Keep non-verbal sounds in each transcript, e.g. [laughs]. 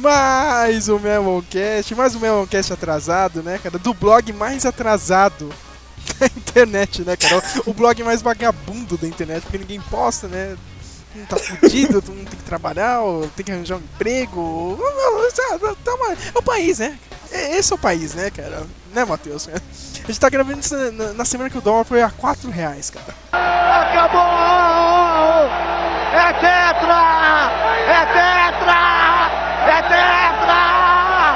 Mais um Meloncast, mais um Meloncast atrasado, né, cara? Do blog mais atrasado [laughs] da internet, né, cara? O blog mais vagabundo da internet, porque ninguém posta, né? Um tá fudido, um tem que trabalhar, ou tem que arranjar um emprego. Tá uma- É o país, né? É- Esse é o país, né, cara? Né, Matheus? A gente tá gravando isso na semana que o dólar foi a 4 reais, cara. Acabou! É tetra! É tetra! É tetra!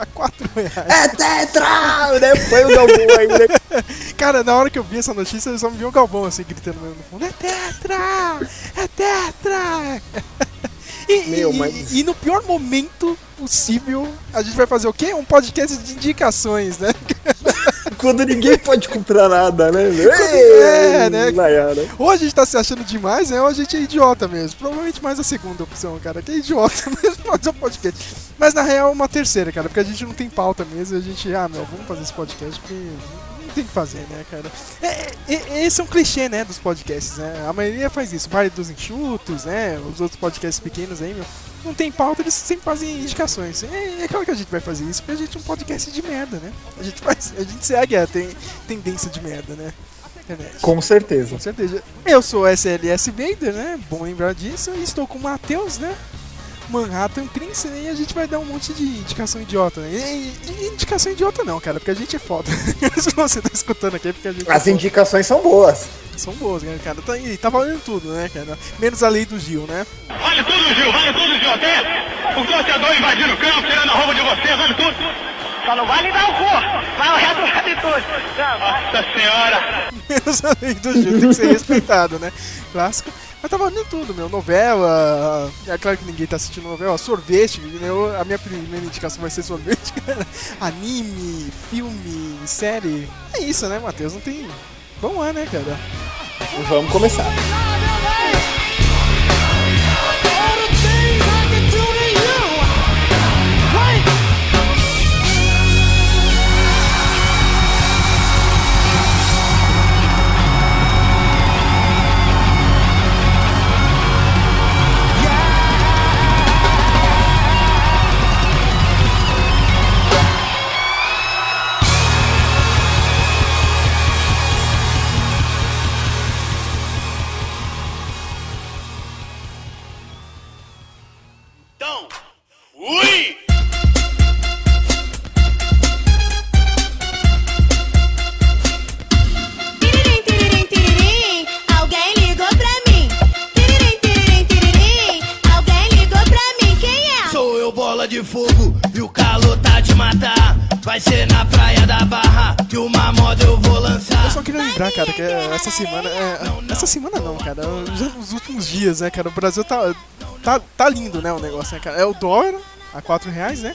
A 4 reais. É tetra! Né? Foi o Galvão aí, né? [laughs] Cara, na hora que eu vi essa notícia, eu só me vi o Galvão assim gritando no fundo: É tetra! É tetra! [laughs] E, Meu, e- mas- e no pior momento possível, a gente vai fazer o quê? Um podcast de indicações, né? [laughs] Quando ninguém pode comprar nada, né? É, Ei, né? Ou a gente tá se achando demais, né? Ou a gente é idiota mesmo. Provavelmente mais a segunda opção, cara. Que é idiota [laughs] mesmo fazer um podcast. Mas na real, uma terceira, cara. Porque a gente não tem pauta mesmo. A gente, ah, meu, vamos fazer esse podcast porque não tem que fazer, né, cara? É, é- esse é um clichê, né, dos podcasts, né? A maioria faz isso. Vale dos enxutos, né? Os outros podcasts pequenos aí, meu. Não tem pauta, eles sempre fazem indicações. É, é claro que a gente vai fazer isso porque a gente é um podcast de merda, né? A gente faz, a gente segue a ten- tendência de merda, né? Internet. Com certeza. Com certeza. Eu sou o SLS Vader, né? Bom lembrar disso. E estou com o Matheus, né? Manhattan Prince, né? E a gente vai dar um monte de indicação idiota, né? E, e- indicação idiota não, cara, porque a gente é foda. [laughs] Se você tá escutando aqui, é porque a gente é As foda. indicações são boas. são boas, né, cara? Tá, e tá valendo tudo, né, cara? Menos a lei do Gil, né? Vale tudo, Gil! Vale tudo, Gil! Até o torcedor invadindo o campo, tirando a roupa de você, vale tudo! Só não vale dar o cu! Vai o resto vale tudo! Nossa senhora! [laughs] Menos a lei do Gil, tem que ser respeitado, né? Clássico. Mas tá valendo tudo, meu. Novela. É claro que ninguém tá assistindo novela. Sorvete, né? Eu- a minha primeira indicação vai ser sorvete. [laughs] Anime, filme, série. É isso, né, Matheus? Não tem. Vamos lá, né, cara? Vamos começar. Então, lembrar, cara, que essa semana. É, essa semana não, cara. Já nos últimos dias, né, cara? O Brasil tá. Tá, tá lindo, né, o negócio, né, cara? É o dólar a 4 reais, né?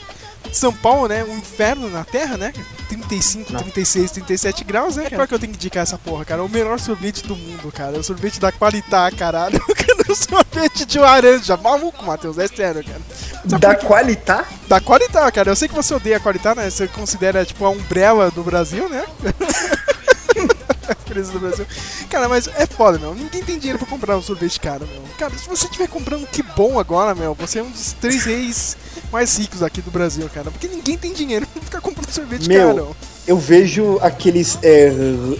São Paulo, né? Um inferno na terra, né? 35, 36, 37 graus, né? É claro que eu tenho que indicar essa porra, cara. O melhor sorvete do mundo, cara. O sorvete da Qualitá, caralho. [laughs] O sorvete de laranja. Maluco, Matheus. É sério, cara. Sabe Da por quê? Qualitá? Da Qualitá, cara. Eu sei que você odeia a Qualitá, né? Você considera, tipo, a Umbrella do Brasil, né? [laughs] [laughs] Empresa do Brasil. Cara, mas é foda, meu. Ninguém tem dinheiro pra comprar um sorvete caro, meu. Cara, se você estiver comprando que bom agora, meu, você é um dos três reis mais ricos aqui do Brasil, cara. Porque ninguém tem dinheiro pra ficar comprando sorvete Meu, caro. eu vejo aqueles é,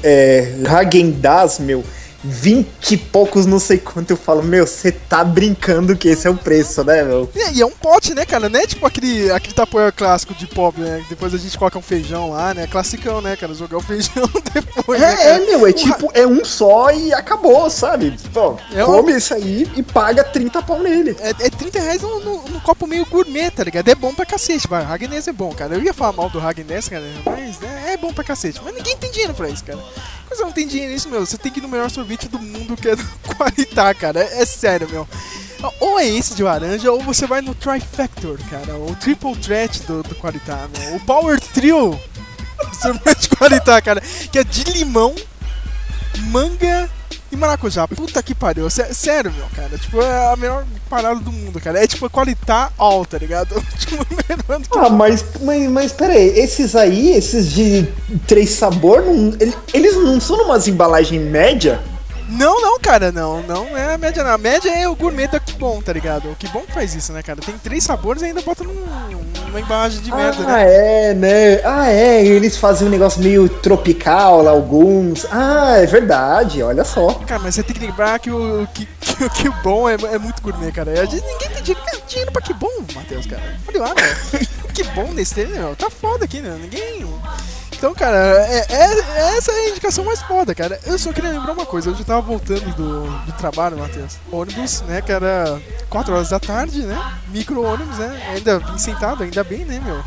é, Häagen-Dazs, meu, 20 e poucos não sei quanto. Eu falo, meu, você tá brincando que esse é o preço, né, meu? E, e é um pote, né, cara? Não é tipo aquele, aquele tapoeira clássico de pobre, né? Depois a gente coloca um feijão lá, né? Classicão, né, cara? Jogar o feijão [laughs] depois. né, É, é, meu, é tipo, é um só e acabou, sabe? Pô, É come isso aí e paga 30 pau nele. É, é 30 reais no, no- no copo meio gourmet, tá ligado? É bom pra cacete, vai. Hagness é bom, cara. Eu ia falar mal do Hagness, cara, mas né, é bom pra cacete. Mas ninguém tem dinheiro pra isso, cara. Você não tem dinheiro nisso, meu, você tem que ir no melhor sorvete do mundo, que é do [laughs] Qualitá, cara. É, é sério, meu. Ou é esse de laranja, ou você vai no Trifactor, cara. O Triple Threat do, do Qualitá, meu. O Power Trio do sorvete [laughs] Qualitá, cara. Que é de limão, manga e maracujá. Puta que pariu. Sé- Sério, meu, cara. Tipo, é a melhor parada do mundo, cara. É tipo Qualitá all, tá ligado? [laughs] Tipo, melhor do que Ah, mas, mas, mas pera aí, esses aí, esses de três sabor, não- ele- eles não são numas embalagens média? Não, não, cara, não. Não é a média, não. A média é o gourmet da Kibon, tá ligado? O Kibon que faz isso, né, cara? Tem três sabores e ainda bota num, numa embalagem de merda, ah, né? é, né? Ah, é, eles fazem um negócio meio tropical lá, alguns. Ah, é verdade, olha só. Cara, mas você tem que lembrar que o que, que, o Kibon é, é muito gourmet, cara. A gente- ninguém tem dinheiro, dinheiro pra Kibon, Matheus, cara. Olha lá, velho. [laughs] Kibon nesse tempo, meu, tá foda aqui, né? Ninguém. Então, cara, é, é- essa é a indicação mais foda, cara. Eu só queria lembrar uma coisa. Eu tava voltando do, do trabalho, Matheus. Ônibus, né, que era 4 horas da tarde, né? Micro-ônibus, né? Ainda vim sentado, ainda bem, né, meu?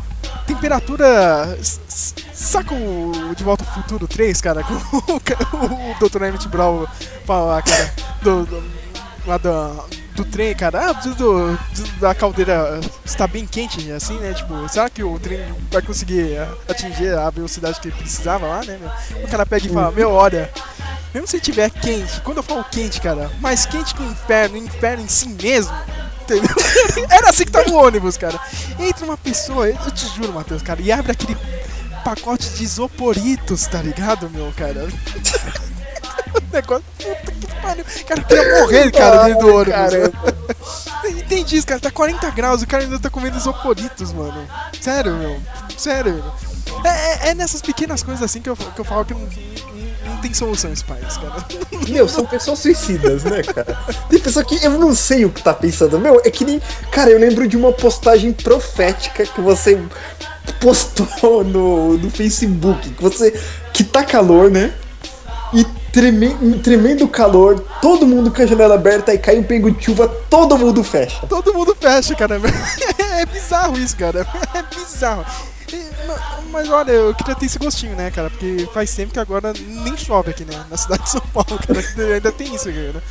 Temperatura. Saca o De Volta ao Futuro 3, cara? [laughs] Com o, o Dr. Emmett Brown fala, cara, do, do, lá da- do trem, cara. Ah, do- da caldeira está bem quente, assim, né? Tipo, será que o trem vai conseguir ah, atingir a velocidade que ele precisava lá, né, meu? O cara pega e fala, meu, olha. Mesmo se tiver quente, quando eu falo quente, cara, mais quente que o inferno, inferno em si mesmo, entendeu? [laughs] Era assim que tava o ônibus, cara. Entra uma pessoa, eu te juro, Matheus, cara, e abre aquele pacote de isoporitos, tá ligado, meu, cara? [laughs] [laughs] Negócio, puta que pariu. Cara, eu queria morrer, cara, dentro do ônibus. [laughs] Entendi isso, cara, tá 40 graus, o cara ainda tá comendo isoporitos, mano. Sério, meu. Sério, meu. É, é- é nessas pequenas coisas assim que eu, que eu falo que não, não, não tem solução esse país, cara. [laughs] Meu, são pessoas suicidas, né, cara? Tem pessoa que eu não sei o que tá pensando. Meu, é que nem. Cara, eu lembro de uma postagem profética que você postou no, no Facebook. Que você. Que tá calor, né? E treme, tremendo calor, todo mundo com a janela aberta e cai um pingo de chuva, todo mundo fecha. Todo mundo fecha, cara. [laughs] É bizarro isso, cara. É bizarro. Ma- Mas olha, eu queria ter esse gostinho, né, cara? Porque faz tempo que agora nem chove aqui, né? Na cidade de São Paulo, cara. Ainda tem isso, cara.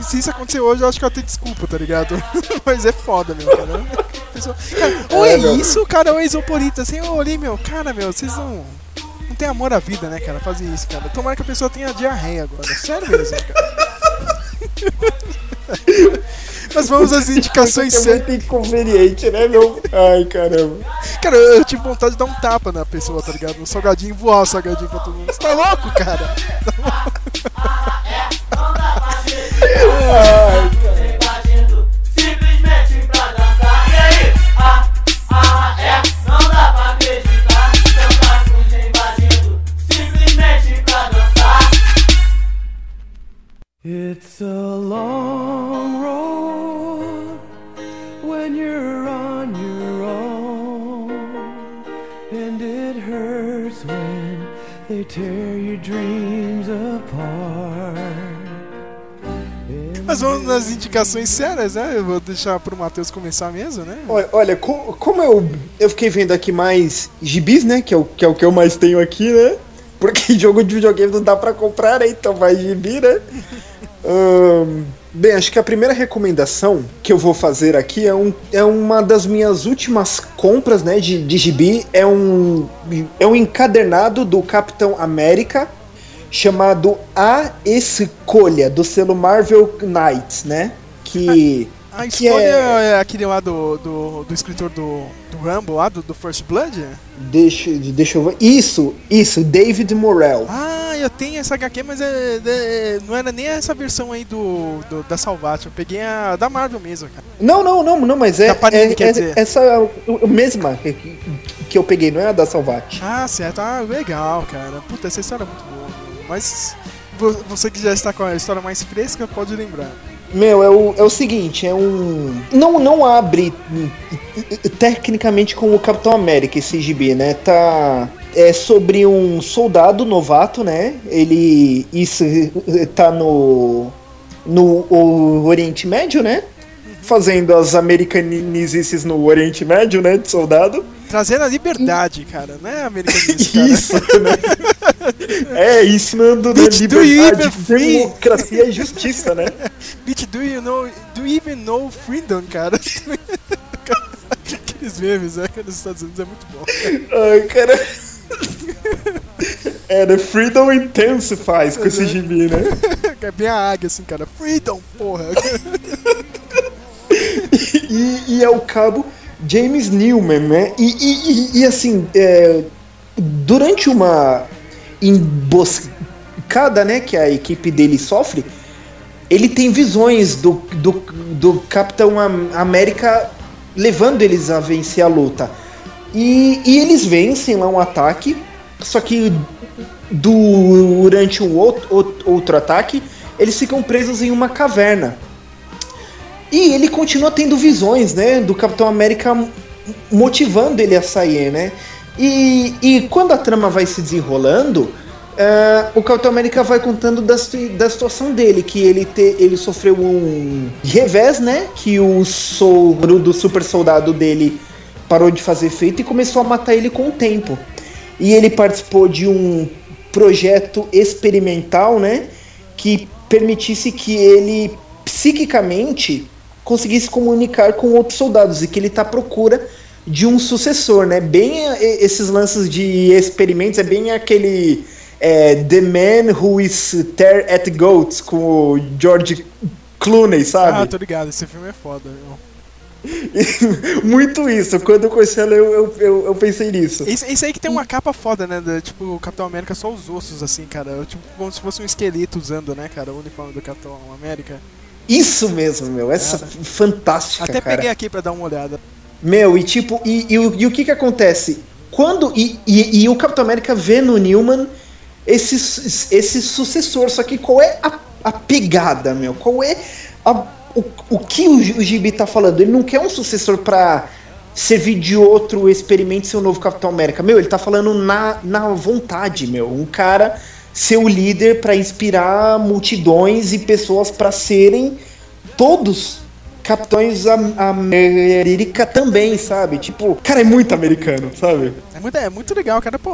E se isso acontecer hoje, eu acho que eu tenho desculpa, tá ligado? [laughs] Mas é foda, meu, cara. Pessoa- cara ou é É, isso, cara, ou é isoporita. Assim, eu olhei, meu, cara, meu, vocês não. Tem amor à vida, né, cara? Fazer isso, cara. Tomara que a pessoa tenha diarreia agora. Sério mesmo, cara. Mas vamos às indicações é muito inconveniente, né, meu? Ai, caramba. Cara, eu, tive vontade de dar um tapa na pessoa, tá ligado? Um salgadinho, voar o salgadinho pra todo mundo. Você tá louco, cara? Simplesmente It's a long road when you're on your own, and it hurts when they tear your dreams apart. Mas vamos nas indicações sérias, né? Eu vou deixar pro Matheus começar mesmo, né? Olha, olha, co- como eu, eu fiquei vendo aqui mais gibis, né? Que é, o, que é o que eu mais tenho aqui, né? Porque [laughs] jogo de videogame não dá pra comprar, né? Então vai gibi, né? Ahn, bem, acho que a primeira recomendação que eu vou fazer aqui é, um, é uma das minhas últimas compras, né? De, de gibi. É um, é um encadernado do Capitão América chamado A Escolha, do selo Marvel Knights, né? Que. A que escolha é- é... aquele lá do, do, do escritor do, do Rambo, lá do, do First Blood? Deixa, deixa eu ver. Isso, isso, David Morrell. Ah, eu tenho essa HQ, mas é, é- não era nem essa versão aí do, do- da Salvation. Eu peguei a da Marvel mesmo, cara. Não, não, não, não, mas é, Panini, é- é- essa o mesma que, que eu peguei, não é a da Salvati. Ah, certo. Ah, legal, cara. Puta, essa história é muito boa. Mas vo- você que já está com a história mais fresca, pode lembrar. Meu, é o, é o seguinte, é um. Não, não abre tecnicamente com o Capitão América esse gibi, né? Tá. É sobre um soldado novato, né? Ele. Isso tá no. No Oriente Médio, né? Fazendo as americanizices no Oriente Médio, né? De soldado. Trazendo a liberdade, cara, né, americanista, [laughs] cara? Isso, né? É, ensinando né, Bitch, you liberdade, democracia e justiça, né? Bitch, do you know. Do you even know freedom, cara? Aqueles memes, né? que Nos Estados Unidos é muito bom. Ai, cara. É, The Freedom Intensifies com esse gibi, né? É bem a águia, assim, cara. Freedom, porra. E, e é o cabo James Newman, né? E, e- e- e, assim, é, durante uma emboscada, né, que a equipe dele sofre, ele tem visões do, do, do Capitão Am- América levando eles a vencer a luta. E, e eles vencem lá um ataque, só que durante um outro, outro, ataque, eles ficam presos em uma caverna. E ele continua tendo visões, né, do Capitão América motivando ele a sair, né? E, e quando a trama vai se desenrolando, eh, o Capitão América vai contando da, da situação dele, que ele, te, ele sofreu um revés, né? Que o soro do super soldado dele parou de fazer efeito e começou a matar ele com o tempo. E ele participou de um projeto experimental, né? Que permitisse que ele psiquicamente conseguisse comunicar com outros soldados e que ele está à procura de um sucessor, né? Bem eh, esses lances de experimentos, é bem aquele é, The Man Who Is There at Goats com o George Clooney, Ah, sabe? tô ligado, esse filme é foda, meu. [laughs] Muito isso. Quando eu conheci ela, eu, eu, eu, eu pensei nisso. Esse, esse aí que tem uma capa foda, né? da- tipo, o Capitão América só os ossos, assim, cara. Tipo, como se fosse um esqueleto usando, né, cara, o uniforme do Capitão América. Isso mesmo, meu. Essa Cara. fantástica, Até cara. peguei aqui pra dar uma olhada. Meu, e tipo, e, e, o- e o que que acontece? Quando. E, e, e o Capitão América vê no Newman esse, esse sucessor, só que qual é a, a pegada, meu? Qual é a- o, o que o, o Gibi tá falando? Ele não quer um sucessor pra servir de outro experimento ser o novo Capitão América. Meu, ele tá falando na, na vontade, meu. Um cara ser o líder pra inspirar multidões e pessoas pra serem todos Capitães Am- América também, sabe? Tipo, cara, é muito americano, sabe? É muito, é muito legal, cara. Pô,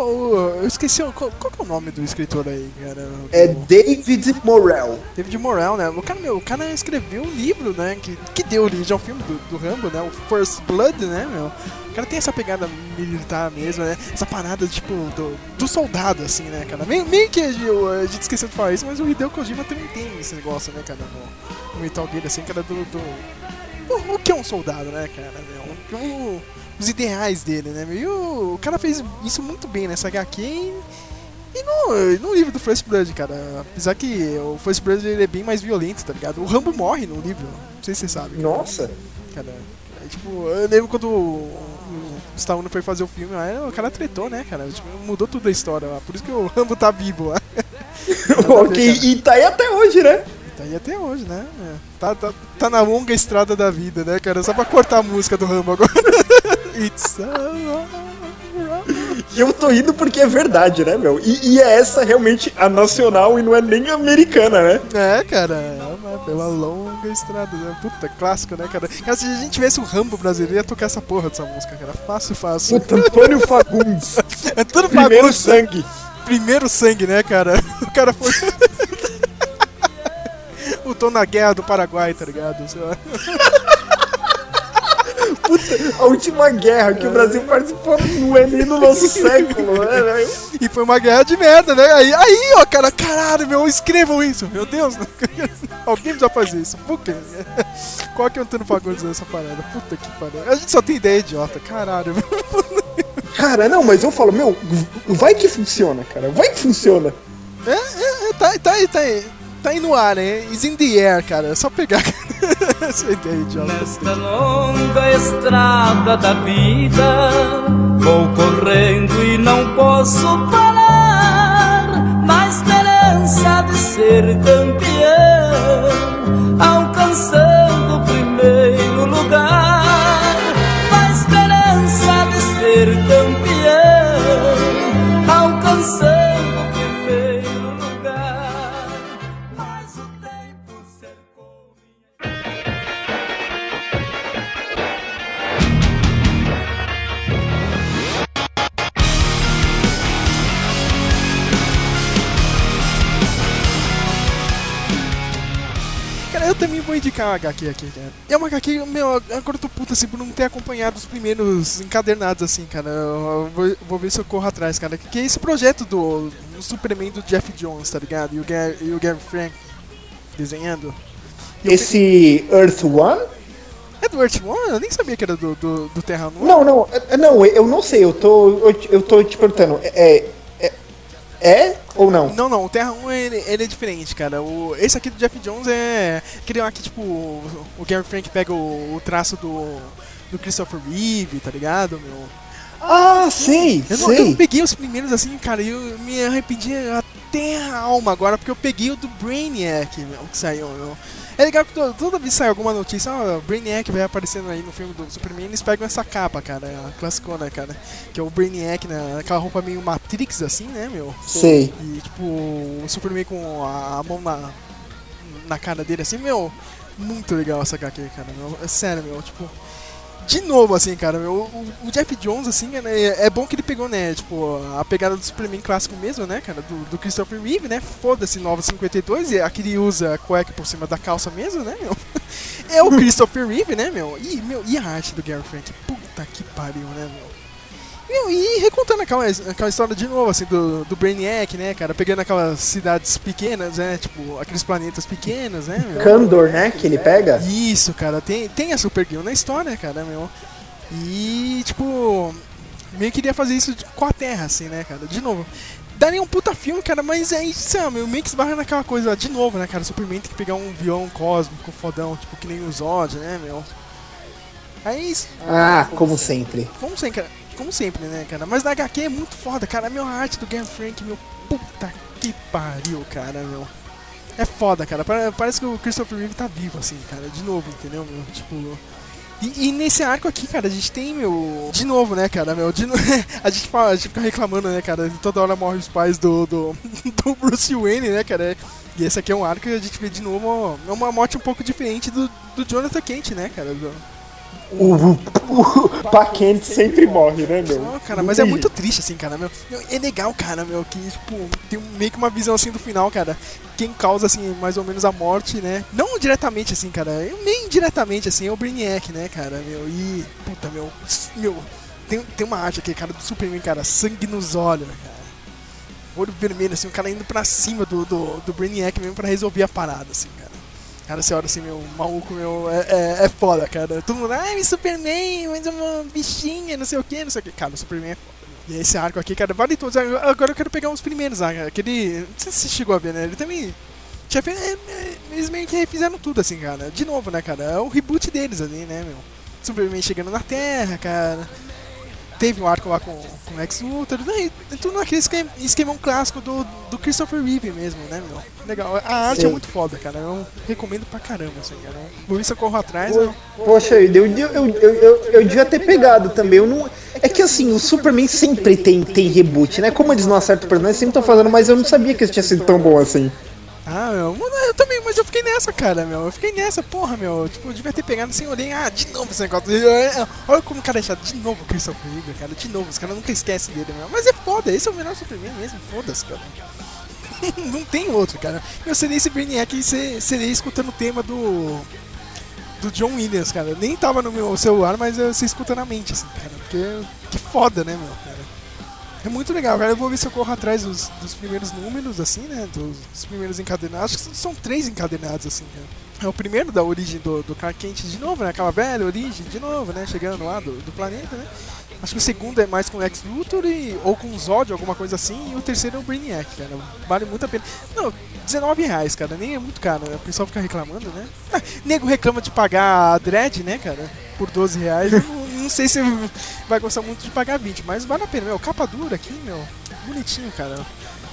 eu esqueci. Qual, qual que é o nome do escritor aí, cara? É David Morrell. David Morrell, né? O cara, meu, o cara escreveu um livro, né? Que, que deu origem ao filme do, do Rambo, né? O First Blood, né, meu? O cara tem essa pegada militar mesmo, né? Essa parada, tipo, do, do soldado, assim, né, cara? Meio, meio que a gente, a gente esqueceu de falar isso, mas o Hideo Kojima também tem esse negócio, né, cara? No, no mental dele, assim, cara, do... do o, o que é um soldado, né, cara? Meu? O- os ideais dele, né? meu? E o, o cara fez isso muito bem nessa HQ e e no, no livro do First Blood, cara, apesar que o First Blood ele é bem mais violento, tá ligado? O Rambo morre no livro, não sei se você sabe. cara. Nossa. Cara, é, tipo, eu lembro quando o, o Stallone foi fazer o filme, aí o cara tretou, né, cara? Tipo, mudou tudo a história lá, por isso que o Rambo tá vivo lá. [laughs] ok, e tá aí até hoje, né? Tá aí até hoje, né? É. Tá, tá, tá na longa estrada da vida, né, cara? Só pra cortar a música do Rambo agora. [laughs] It's. E eu tô indo porque é verdade, né, meu? E, e é essa realmente a nacional e não é nem americana, né? É, cara, é pela longa estrada, né? Puta, clássico, né, cara? Cara, se a gente tivesse um Rambo brasileiro, ia tocar essa porra dessa música, cara. Fácil, fácil. Puta, Antônio Fagundes. [laughs] É tudo Primeiro sangue. Primeiro sangue, né, cara? [laughs] O cara foi. Lutou na guerra do Paraguai, tá ligado? Sei lá. A última guerra que o Brasil participou não é nem no nosso século, né, velho? E foi uma guerra de merda, né? Aí, aí ó, cara, caralho, meu, escrevam isso, meu Deus. [laughs] Alguém precisa fazer isso. Por quê? Qual que é o Antônio Fagundes nessa parada? Puta que pariu. A gente só tem ideia idiota, caralho. [laughs] Cara, não, mas eu falo, meu, vai que funciona, cara. Vai que funciona. É, é, é, tá, tá aí, tá aí. Tá aí no ar, né? Is in the air, cara. É só pegar essa ideia idiota. Nesta longa estrada da vida, vou correndo e não posso parar. Na esperança de ser campeão, alcançando eu também vou indicar uma HQ aqui, cara. É uma HQ, meu, agora eu tô puta assim por não ter acompanhado os primeiros encadernados, assim, cara. Eu vou, vou ver se eu corro atrás, cara. Que é esse projeto do, do Superman do Jeff Jones, tá ligado? E o Gary, e o Gary Frank desenhando. Esse Earth One? É do Earth One? Eu nem sabia que era do, do, do Terra One. Não, não, é- não, eu não sei, eu tô, eu, eu tô te perguntando, é, é, é ou não? Não, não, o Terra 1 ele, ele é diferente, cara. O, esse aqui do Jeff Jones é. Aquele lá que, tipo, o Gary Frank pega o, o traço do, do Christopher Reeve, tá ligado, meu? Ah, sei, Eu não, eu não sei. peguei os primeiros assim, cara, e eu me arrependi até a alma agora, porque eu peguei o do Brainiac, meu, que saiu, meu. É legal que to- toda vez que sai alguma notícia, ó, o Brainiac vai aparecendo aí no filme do Superman, eles pegam essa capa, cara, a classicona, cara. Que é o Brainiac, né, aquela roupa meio Matrix, assim, né, meu? Sei. E tipo, o Superman com a, a mão na, na cara dele assim, meu, muito legal essa HQ, cara, meu, é sério, meu, tipo, de novo, assim, cara, o, o Jeff Jones, assim, né, é bom que ele pegou, né, tipo, a pegada do Superman clássico mesmo, né, cara, do, do Christopher Reeve, né, foda-se, Nova 52, e aqui ele usa cueca por cima da calça mesmo, né, meu, [laughs] é o Christopher Reeve, né, meu, e, meu, e a arte do Gary Frank, puta que pariu, né, meu. Meu, e recontando aquela, aquela história de novo, assim, do, do Brainiac, né, cara? Pegando aquelas cidades pequenas, né? Tipo, aqueles planetas pequenos, né, meu? Kandor, né, que ele pega? Isso, cara, tem, tem a Supergirl na história, cara, meu. E, tipo, meio que queria fazer isso com a Terra, assim, né, cara? De novo. Daria um puta filme, cara, mas aí, sabe, meu, meio que esbarra naquela coisa, de novo, né, cara? Superman tem que pegar um avião cósmico fodão, tipo, que nem o Zod, né, meu? Aí, Ah, como sempre. como sempre, cara, como sempre, né, cara? Mas na HQ é muito foda, cara. A minha arte do Gary Frank, meu, puta que pariu, cara, meu. É foda, cara. Pare- Parece que o Christopher Reeve tá vivo, assim, cara. De novo, entendeu, meu? Tipo. E, e nesse arco aqui, cara, a gente tem, meu. De novo, né, cara, meu? No- [laughs] a, gente a gente fica reclamando, né, cara? Toda hora morre os pais do, do, [laughs] do Bruce Wayne, né, cara? E esse aqui é um arco que a gente vê de novo é uma morte um pouco diferente do, do Jonathan Kent, né, cara? Do- O, o, Paquente sempre morre, né, meu? Não, cara, mas é muito triste, assim, cara, meu. É legal, cara, meu, que, tipo, tem meio que uma visão, assim, do final, cara. Quem causa, assim, mais ou menos a morte, né? Não diretamente, assim, cara, meio indiretamente, assim, é o Brainiac, né, cara, meu. E, puta, meu, meu, tem, tem uma arte aqui, cara, do Superman, cara, sangue nos olhos, cara. Olho vermelho, assim, o cara indo pra cima do, do, do Brainiac mesmo pra resolver a parada, assim, cara. Cara, você olha assim, meu, maluco, meu, é, é, é foda, cara. Todo mundo, ai, Superman, mas é uma bichinha, não sei o que, não sei o que. Cara, o Superman é foda. E esse arco aqui, cara, vale todos. Agora eu quero pegar uns primeiros, ah, aquele. Não sei se você chegou a ver, né? Ele também. Tinha fe- é, é, Eles meio que refizeram tudo, assim, cara. De novo, né, cara? É o reboot deles ali, né, meu? Superman chegando na Terra, cara. Teve um arco lá com, com o Lex Luthor, né? Tudo naquele esquema, esquemão clássico do, do Christopher Reeve mesmo, né, meu? Legal. A arte Sim. é muito foda, cara. Eu recomendo pra caramba, assim, cara. Ver se eu corro atrás. Eu... Poxa, eu, eu, eu, eu, eu, eu devia ter pegado também. Eu não... É que assim, o Superman sempre tem, tem reboot, né? Como eles não acertam o personagem, sempre estão fazendo, mas eu não sabia que isso tinha sido tão bom assim. Ah, meu, eu também, mas eu fiquei nessa, cara, meu. Eu fiquei nessa, porra, meu. Tipo, eu devia ter pegado assim, olhei, ah, de novo esse negócio. Olha como o cara é chato, de novo o Christopher Reeve, cara, de novo, os caras nunca esquecem dele, meu. Mas é foda, esse é o melhor Superman mesmo, foda-se, cara. [laughs] Não tem outro, cara. Eu seria esse Brainiac e se- seria escutando o tema do. Do John Williams, cara. Nem tava no meu celular, mas eu- você escuta na mente, assim, cara. Porque. Que foda, né, meu, cara. É muito legal, cara. Eu vou ver se eu corro atrás dos, dos primeiros números, assim, né? Dos, dos primeiros encadenados. Acho que são- três encadenados, assim, cara. É o primeiro da origem do, do Kent de novo, né? Aquela velha origem de novo, né? Chegando lá do, do planeta, né? Acho que o segundo é mais com o Lex Luthor e, ou com o Zod, alguma coisa assim. E o terceiro é o Brainiac, cara. Vale muito a pena. Não, 19 reais, cara. Nem é muito caro, né? O pessoal fica reclamando, né? Ah, nego reclama de pagar a Dread, né, cara? Por 12 reais. Não, sei se vai gostar muito de pagar 20, mas vale a pena, meu. Capa dura aqui, meu. Bonitinho, cara.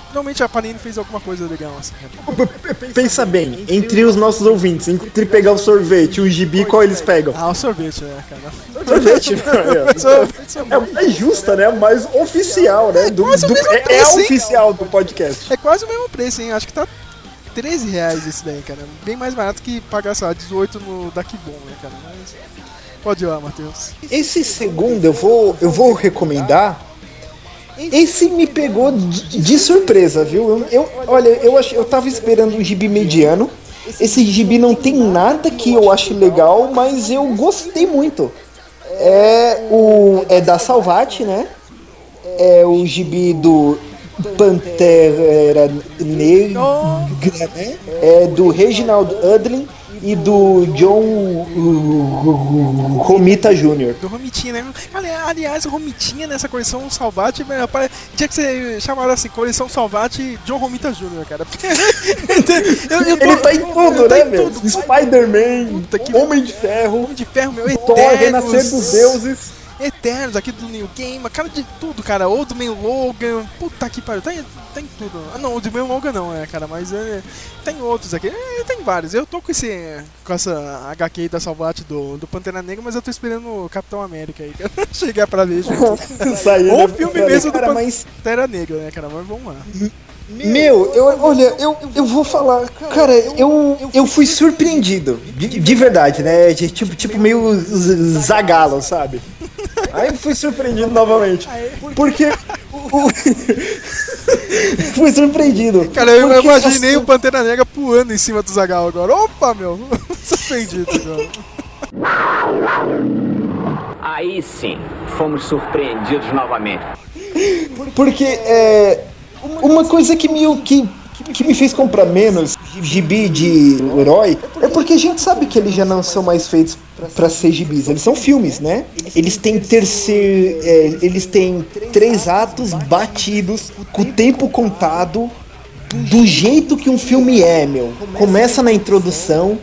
Finalmente a Panini fez alguma coisa legal, assim, cara. Pensa bem, entre os nossos ouvintes, entre pegar o sorvete e o gibi, qual eles pegam? Ah, o sorvete, né, cara? Sorvete, né? [laughs] É a mais justa, né? Mais oficial, né? Do, o do- mesmo é, é oficial do podcast. É quase o mesmo preço, hein? Acho que tá 13 reais esse daí, cara. Bem mais barato que pagar, sei lá, 18 no Daqui Bom, né, cara? Mas... Pode ir lá, Matheus. Esse segundo eu vou, eu vou recomendar. Esse me pegou de, de surpresa, viu? Eu, eu- olha, eu, ach, eu tava esperando um gibi mediano. esse gibi não tem nada que eu ache legal, mas eu gostei muito. É o é da Salvati, né? É o gibi do Pantera Negra, né? É do Reginald Udlin e do John Romita Jr. Do Romitinha, né? Ali- Aliás, o Romitinha nessa coleção Salvati, tinha que ser chamado assim, coleção Salvati John Romita Jr., cara. [laughs] Eu, eu tô- Ele tá em tudo, né, meu? Spider-Man, Homem de Ferro, Homem de Ferro, meu, Thor. Renascer dos Deuses. Eternos aqui do New Game, cara de tudo, cara. Ou do meio Logan, puta que pariu, tem, tem tudo. Ah, não, o do meio Logan não, é, cara, mas é, tem outros aqui, é, tem vários. Eu tô com esse, com essa HQ da Salvati do, do Pantera Negra, mas eu tô esperando o Capitão América aí, cara, [laughs] chegar pra ver junto. Ou né? o filme Cara, mesmo do cara, mas Pantera Negra, né, cara, mas vamos lá. Meu, eu, olha, eu, eu vou falar, cara, eu, eu fui surpreendido, de, de verdade, né? Tipo, tipo meio zagalo, sabe? Aí fui surpreendido novamente, porque [laughs] fui surpreendido. Cara, eu porque, imaginei o Pantera Negra pulando em cima do Zagal agora. Opa, meu, [laughs] surpreendido agora. Aí sim, fomos surpreendidos novamente. Porque é, uma coisa que me, que, que me fez comprar menos gibi de herói é porque a gente sabe que eles já não são mais feitos pra ser gibis, eles são filmes, né? Eles têm terceiro, é, eles têm três atos batidos, com o tempo contado, do jeito que um filme é, meu. Começa na introdução,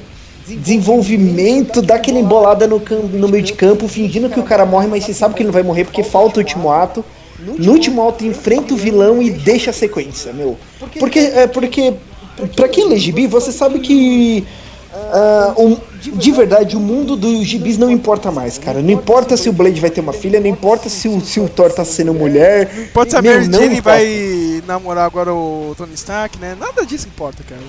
desenvolvimento, dá aquela embolada no, no meio de campo, fingindo que o cara morre, mas você sabe que ele não vai morrer porque falta o último ato. No último ato enfrenta o vilão e deixa a sequência, meu. Porque, é, porque pra quem lê gibi, você sabe que ah, um- de verdade, o mundo dos gibis não importa mais, cara. Não importa se o Blade vai ter uma filha, não importa se o, se o Thor tá sendo mulher. Pode ser a Meu, Mary não Jane importa. vai namorar agora o Tony Stark, né? Nada disso importa, cara.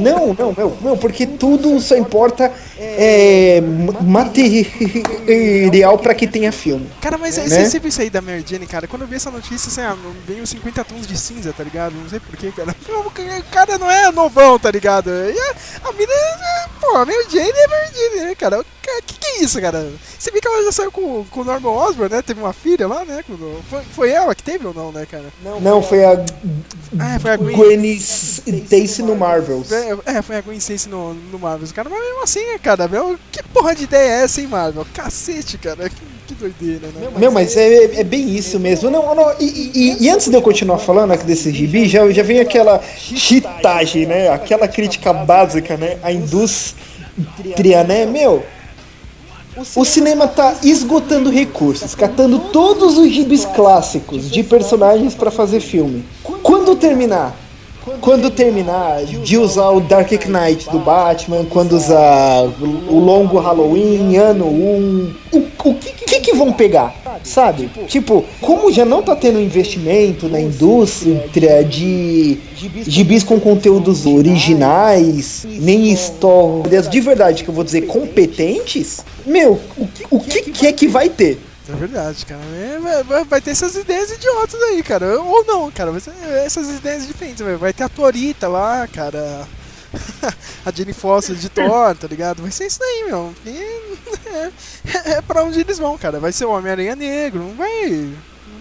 Não, não, não, não, porque tudo só importa é, ma- material pra que tenha filme. Cara, mas Né? você você viu isso aí da Mary Jane, cara? Quando eu vi essa notícia, assim, ah, veio 50 tons de cinza, tá ligado? Não sei porquê, cara. [laughs] O cara não é novão, tá ligado? E a, a mina, é, pô, a Mary Jane é Mary Jane, né, cara? O que, que, é isso, cara? Você viu que ela já saiu com, com o Norman Osborn, né? Teve uma filha lá, né? Foi, foi ela que teve ou não, né, cara? Não, foi a Ah, foi a Gwen. Stacy no Marvels. É, é, foi a Stacy no, no Marvel. Cara, mas mesmo assim, né, cara? Meu, que porra de ideia é essa, hein, Marvel? Cacete, cara. Que, que doideira, né? Meu, mas é, é bem isso mesmo. Não, não, e, e- e antes de eu continuar falando aqui desse gibi, já, já vem aquela chitagem, né? Aquela crítica básica, né? A indústria, né? Meu, o cinema tá esgotando recursos, catando todos os gibis clássicos de personagens pra fazer filme. Quando terminar? Quando terminar de usar o Dark Knight do Batman, quando usar o longo Halloween, ano 1, o, o que, que que vão pegar? Sabe? Tipo, como já não tá tendo investimento na indústria de gibis com conteúdos originais, nem histórias de verdade, que eu vou dizer competentes, meu, o, o que, que é que vai ter? É verdade, cara. É, vai- ter essas ideias idiotas aí, cara. Ou não, cara. Vai ser essas ideias diferentes. Vai ter a Torita lá, cara. [laughs] a Jenny Foster de Thor, tá ligado? Vai ser isso daí, meu. É, é pra onde eles vão, cara. Vai ser o Homem-Aranha Negro. Não vai.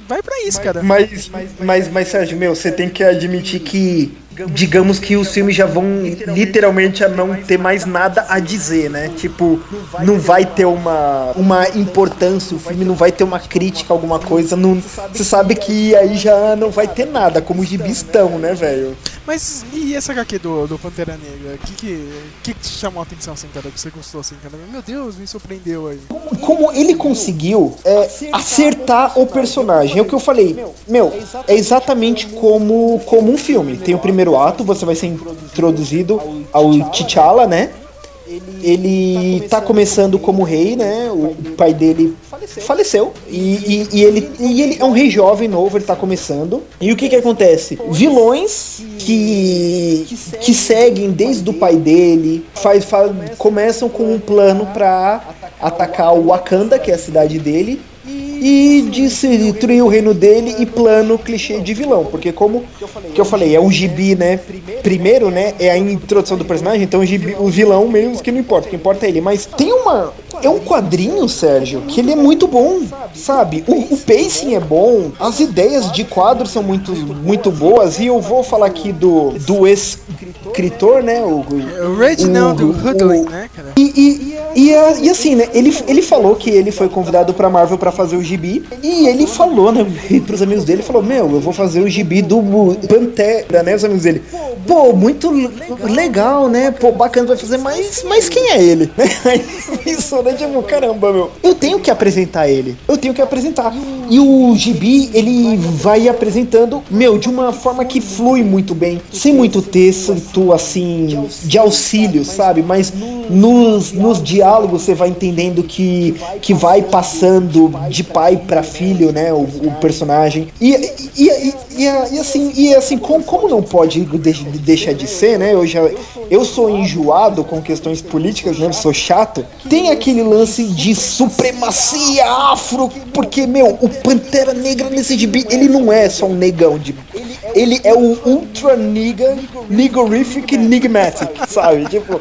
Vai pra isso, cara. Mas, mas, mas, Sérgio, meu, você tem que admitir que, digamos que os filmes já vão literalmente a não ter mais nada a dizer, né? Tipo, não vai ter uma, uma importância, o filme não vai ter uma crítica, alguma coisa. Não, você sabe que aí já não vai ter nada, como os gibis estão, né, velho? Mas e essa HQ do, do Pantera Negra? O que que, que te chamou a atenção, assim, cara? Que você gostou, assim, cara? Meu Deus, me surpreendeu aí. como ele conseguiu é, acertar o personagem. É o que eu falei. Meu, é exatamente como, como um filme. Tem o primeiro ato, você vai ser introduzido ao T'Challa, né? Ele tá começando como rei, né? O pai dele faleceu. E, e- e ele, e ele é um rei jovem novo, ele tá começando. E o que que acontece? Vilões que, que seguem desde o pai dele faz, fa- começam com um plano pra atacar o Wakanda, que é a cidade dele. E destruir o reino dele e plano clichê de vilão. Porque como que eu falei, é um gibi, né? primeiro, né, é a introdução do personagem, então o, gibi- o vilão meio que não importa, o que importa é ele. Mas tem uma. É um quadrinho, Sérgio, que ele é muito bom, sabe? O, o pacing é bom, as ideias de quadro são muito, muito boas, e eu vou falar aqui do, do escritor, né? O, O Reginald o- Hudlin, né, cara? e, e, e, e assim, né? Ele, ele falou que ele foi convidado pra Marvel pra fazer o gibi. E ele falou, né? [laughs] Pros amigos dele, falou: Meu, eu vou fazer o gibi do Pantera, né? Os amigos dele. Pô, muito l- legal, né? Pô, bacana, vai fazer, mas, mas quem é ele? [laughs] Pensou, né? Tipo, caramba, meu. Eu tenho que apresentar ele. Eu tenho que apresentar. E o gibi, ele vai apresentando, meu, de uma forma que flui muito bem. Sem muito texto, assim, de auxílio, sabe? Mas nos, nos diálogos você vai entendendo que, que vai passando de pai pra filho, né? O, o personagem. E, e, e, e, e assim, e assim como, como não pode de- deixar de ser, né? Eu já eu sou enjoado com questões políticas, né? Sou chato. Tem aquele lance de supremacia afro, porque, meu, o Pantera Negra nesse gibi, ele não é só um negão de. Ele é o ultra nigga, niggerific nigmatic, sabe? Tipo.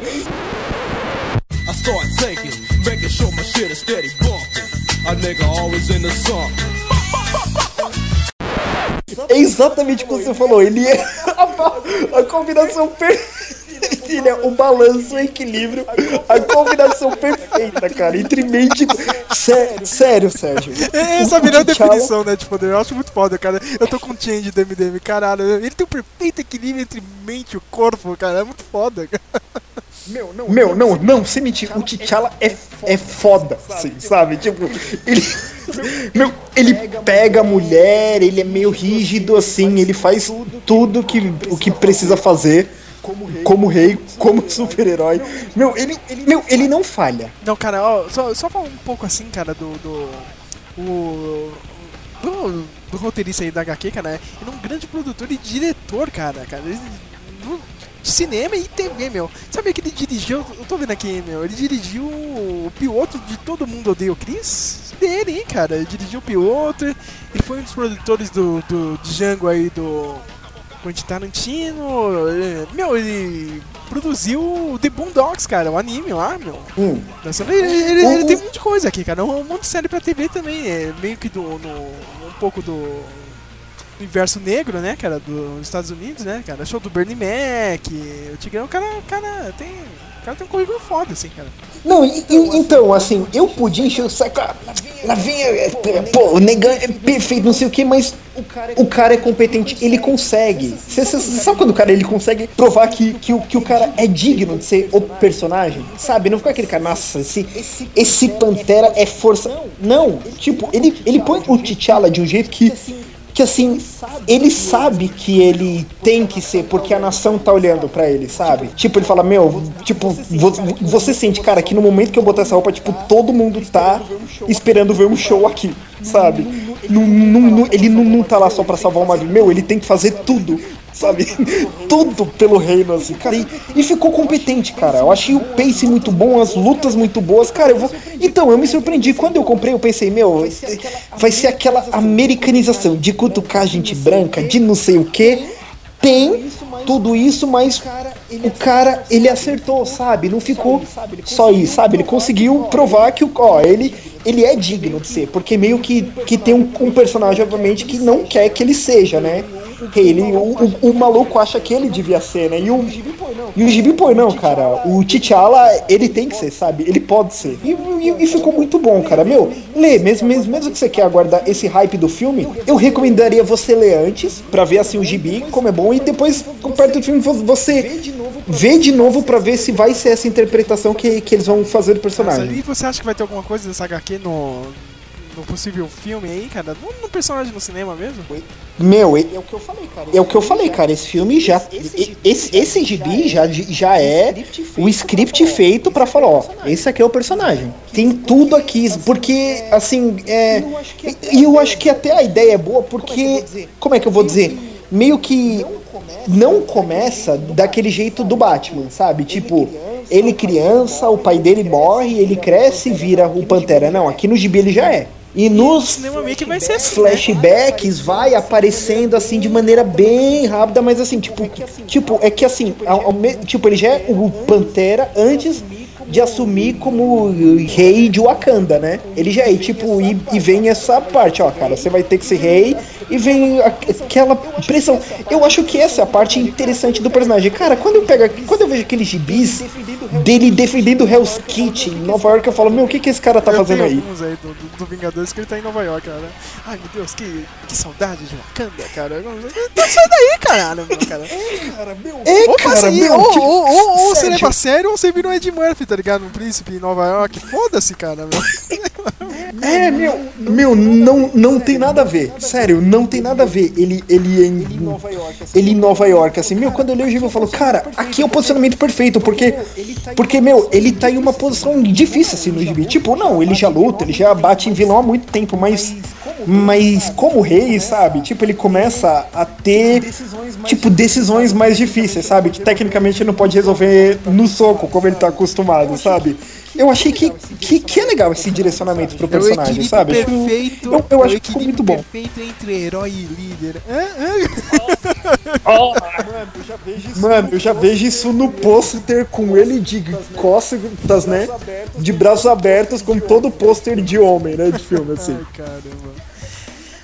A nigga always in the. É exatamente o que você falou. Ele é a, [laughs] a combinação perfeita. É o balanço, o equilíbrio, a combinação perfeita, cara. Entre mente. Sé- sério, Sérgio. É, Essa é a melhor definição, né, de poder. Eu acho muito foda, cara. Eu tô com o change do MDM, caralho. Ele tem um perfeito equilíbrio entre mente e o corpo, cara. É muito foda, cara. Meu, não, não, sem mentir, o T'Challa é, é foda, assim, sabe? Tipo, ele. [laughs] Meu, ele pega a mulher, ele é meio rígido, assim, ele faz tudo que, o que precisa fazer. Como rei, como super-herói. Meu, ele, ele- meu, ele não falha. Não, cara, ó, só, só falar um pouco assim, cara, do. do. O. Do, do roteirista aí da HQ, cara. Ele é um grande produtor e diretor, cara. cara ele, no- de cinema e TV, meu. Sabe que ele dirigiu. Eu tô vendo aqui, meu. Ele dirigiu o piloto de Todo Mundo Odeia o Chris. Dele, hein, cara. Ele dirigiu o piloto. Ele foi um dos produtores do, do Django aí do. Quentin Tarantino. eh, Meu, ele produziu The Boondocks, cara, o anime lá, meu. Hum. Ele, ele- ele tem um monte de coisa aqui, cara. Um monte de série pra TV também. É meio que do. no- um pouco do. Universo negro, né, cara, dos Estados Unidos, né, cara? Show do Bernie Mac, o Tigrão, o cara, o cara tem. O cara tem um currículo foda, assim, cara. Não, e- e- então, assim, eu podia encher o saco. ah, Lá vem, é, é, pô, o negão é perfeito, não sei o que, mas o cara é competente, ele consegue. Você sabe quando o cara ele consegue provar que, que, o, que o cara é digno de ser o personagem? Sabe? Não fica aquele cara, nossa, esse, esse Pantera é força. Não, tipo, ele, ele põe o T'Challa de um jeito que que assim, ele sabe que ele tem que ser, porque a nação tá olhando pra ele, sabe? Tipo, ele fala, meu, tipo, vo- você sente, cara, que no momento que eu botar essa roupa, tipo, todo mundo tá esperando ver um show aqui, sabe? Não- não- não- ele não, não tá lá só pra salvar uma vida, meu, ele tem que fazer tudo, sabe? [laughs] tudo pelo reino, assim, cara. E, e ficou competente, cara. Eu achei o pace muito bom, as lutas muito boas, cara. Eu vou. Então, eu me surpreendi. Quando eu comprei, eu pensei, meu, vai ser aquela americanização de cutucar gente branca, de não sei o que. Tem tudo isso, mas o cara, ele acertou, sabe? Não ficou só isso, sabe? Ele conseguiu provar que o, ó, ele, ele é digno de ser, porque meio que, que tem um, um personagem, obviamente, que não quer que ele seja, né? Ele, o, o, o maluco acha que ele devia ser, né? E o, e o Gibi Poi não, cara. O T'Challa, ele tem que ser, sabe? Ele pode ser. E, e- e ficou muito bom, cara. Meu, lê, mesmo, mesmo, mesmo que você quer aguardar esse hype do filme, eu recomendaria você ler antes, pra ver assim o Gibi, como é bom, e depois, perto do filme, vo- você vê de novo pra ver se vai ser essa interpretação que, que eles vão fazer do personagem. E você acha que vai ter alguma coisa dessa HQ no. No possível filme aí, cara? No, no personagem no cinema mesmo? Meu, é, é o que eu falei, cara. É o que eu falei, cara. Esse filme já. Esse, esse gibi já, já é o script feito pra falar, ó, esse aqui é o personagem. Tem tudo aqui, porque, assim, é. E e eu acho que até a ideia é boa, porque. Como é que eu vou dizer? Meio que não começa daquele jeito do Batman, sabe? Tipo, ele criança, o pai dele morre, ele cresce e vira o Pantera. Não, aqui no gibi ele já é. E nos assim, flashbacks vai aparecendo assim de maneira bem rápida, mas assim, tipo, tipo é que assim, ao- ao tipo, ele já é o Pantera antes de assumir como rei de Wakanda, né? Ele já é, e, tipo, e, e vem essa parte, ó, cara, você vai ter que ser rei, e vem aquela pressão. Eu acho que essa é a parte interessante do personagem. Cara, quando eu pego, quando eu vejo aqueles gibis dele defendendo Hell's Kitchen em Nova York, eu falo, meu, o que que esse cara tá Eu fazendo aí? aí do, do, do Vingadores que ele tá em Nova York, cara. Ai meu Deus, que, que saudade de Wakanda, cara. Então sai daí, caralho, meu, cara. É, ou cara, faz assim, meu, ou, tipo, ou, ou, ou você sério. leva a sério ou você vira um Ed Murphy, tá ligado? Um príncipe em Nova York. Foda-se, cara, meu. [laughs] É, meu, meu, não, não tem nada a ver. Sério, não tem nada a ver. Ele, ele em, ele em Nova York, assim, meu, quando eu leio o gibi eu falo, cara, aqui é o posicionamento perfeito, porque, porque, meu, ele tá em uma posição difícil, assim, no gibi. Tipo, não, ele já luta, ele já bate em vilão há muito tempo, mas, mas como rei, sabe? Tipo, ele começa a ter, tipo, decisões mais difíceis, sabe? Que tecnicamente ele não pode resolver no soco, como ele tá acostumado, sabe? Eu achei que, que, que é legal esse direcionamento pro É personagem, sabe? perfeito. Eu, eu é acho que ficou muito bom. perfeito entre herói e líder. Hã? [laughs] Mano, eu já vejo isso no pôster com ele de costas, né? De braços abertos, com todo pôster de homem, né? De filme, assim. Ai, caramba.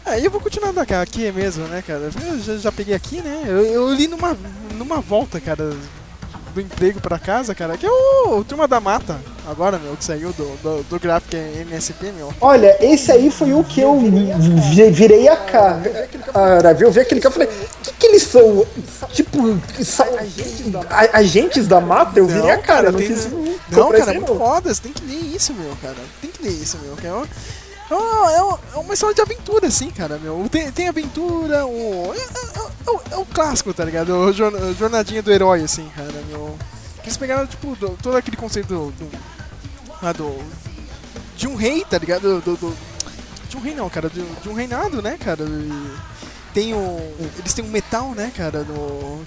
Aí eu vou continuar da aqui mesmo, né, cara? Eu já, já peguei aqui, né? Eu, eu li numa, numa volta, cara, do emprego pra casa, cara, que é o, o Turma da Mata, agora, meu, que saiu do, do, do Graphic MSP, meu. Olha, esse aí foi o que eu vi- virei a cara. Cara, viu? Eu vi aquele cara e falei, o que, que eles são? Tipo, agentes da mata? Eu virei a cara, não tem- quis Não, cara, é muito não. foda, você tem que ler isso, meu, cara. Tem que ler isso, meu, que é é uma, é é uma história de aventura, assim, cara, meu. Tem, tem aventura, o, é, é- é o- é o clássico, tá ligado? O jornadinha do herói, assim, cara, meu. Eles pegaram, tipo, do- todo aquele conceito do, do, ah, do- de um rei, tá ligado? Do, do- de um rei não, cara, de, de um reinado, né, cara? E tem o, eles têm um metal, né, cara, no,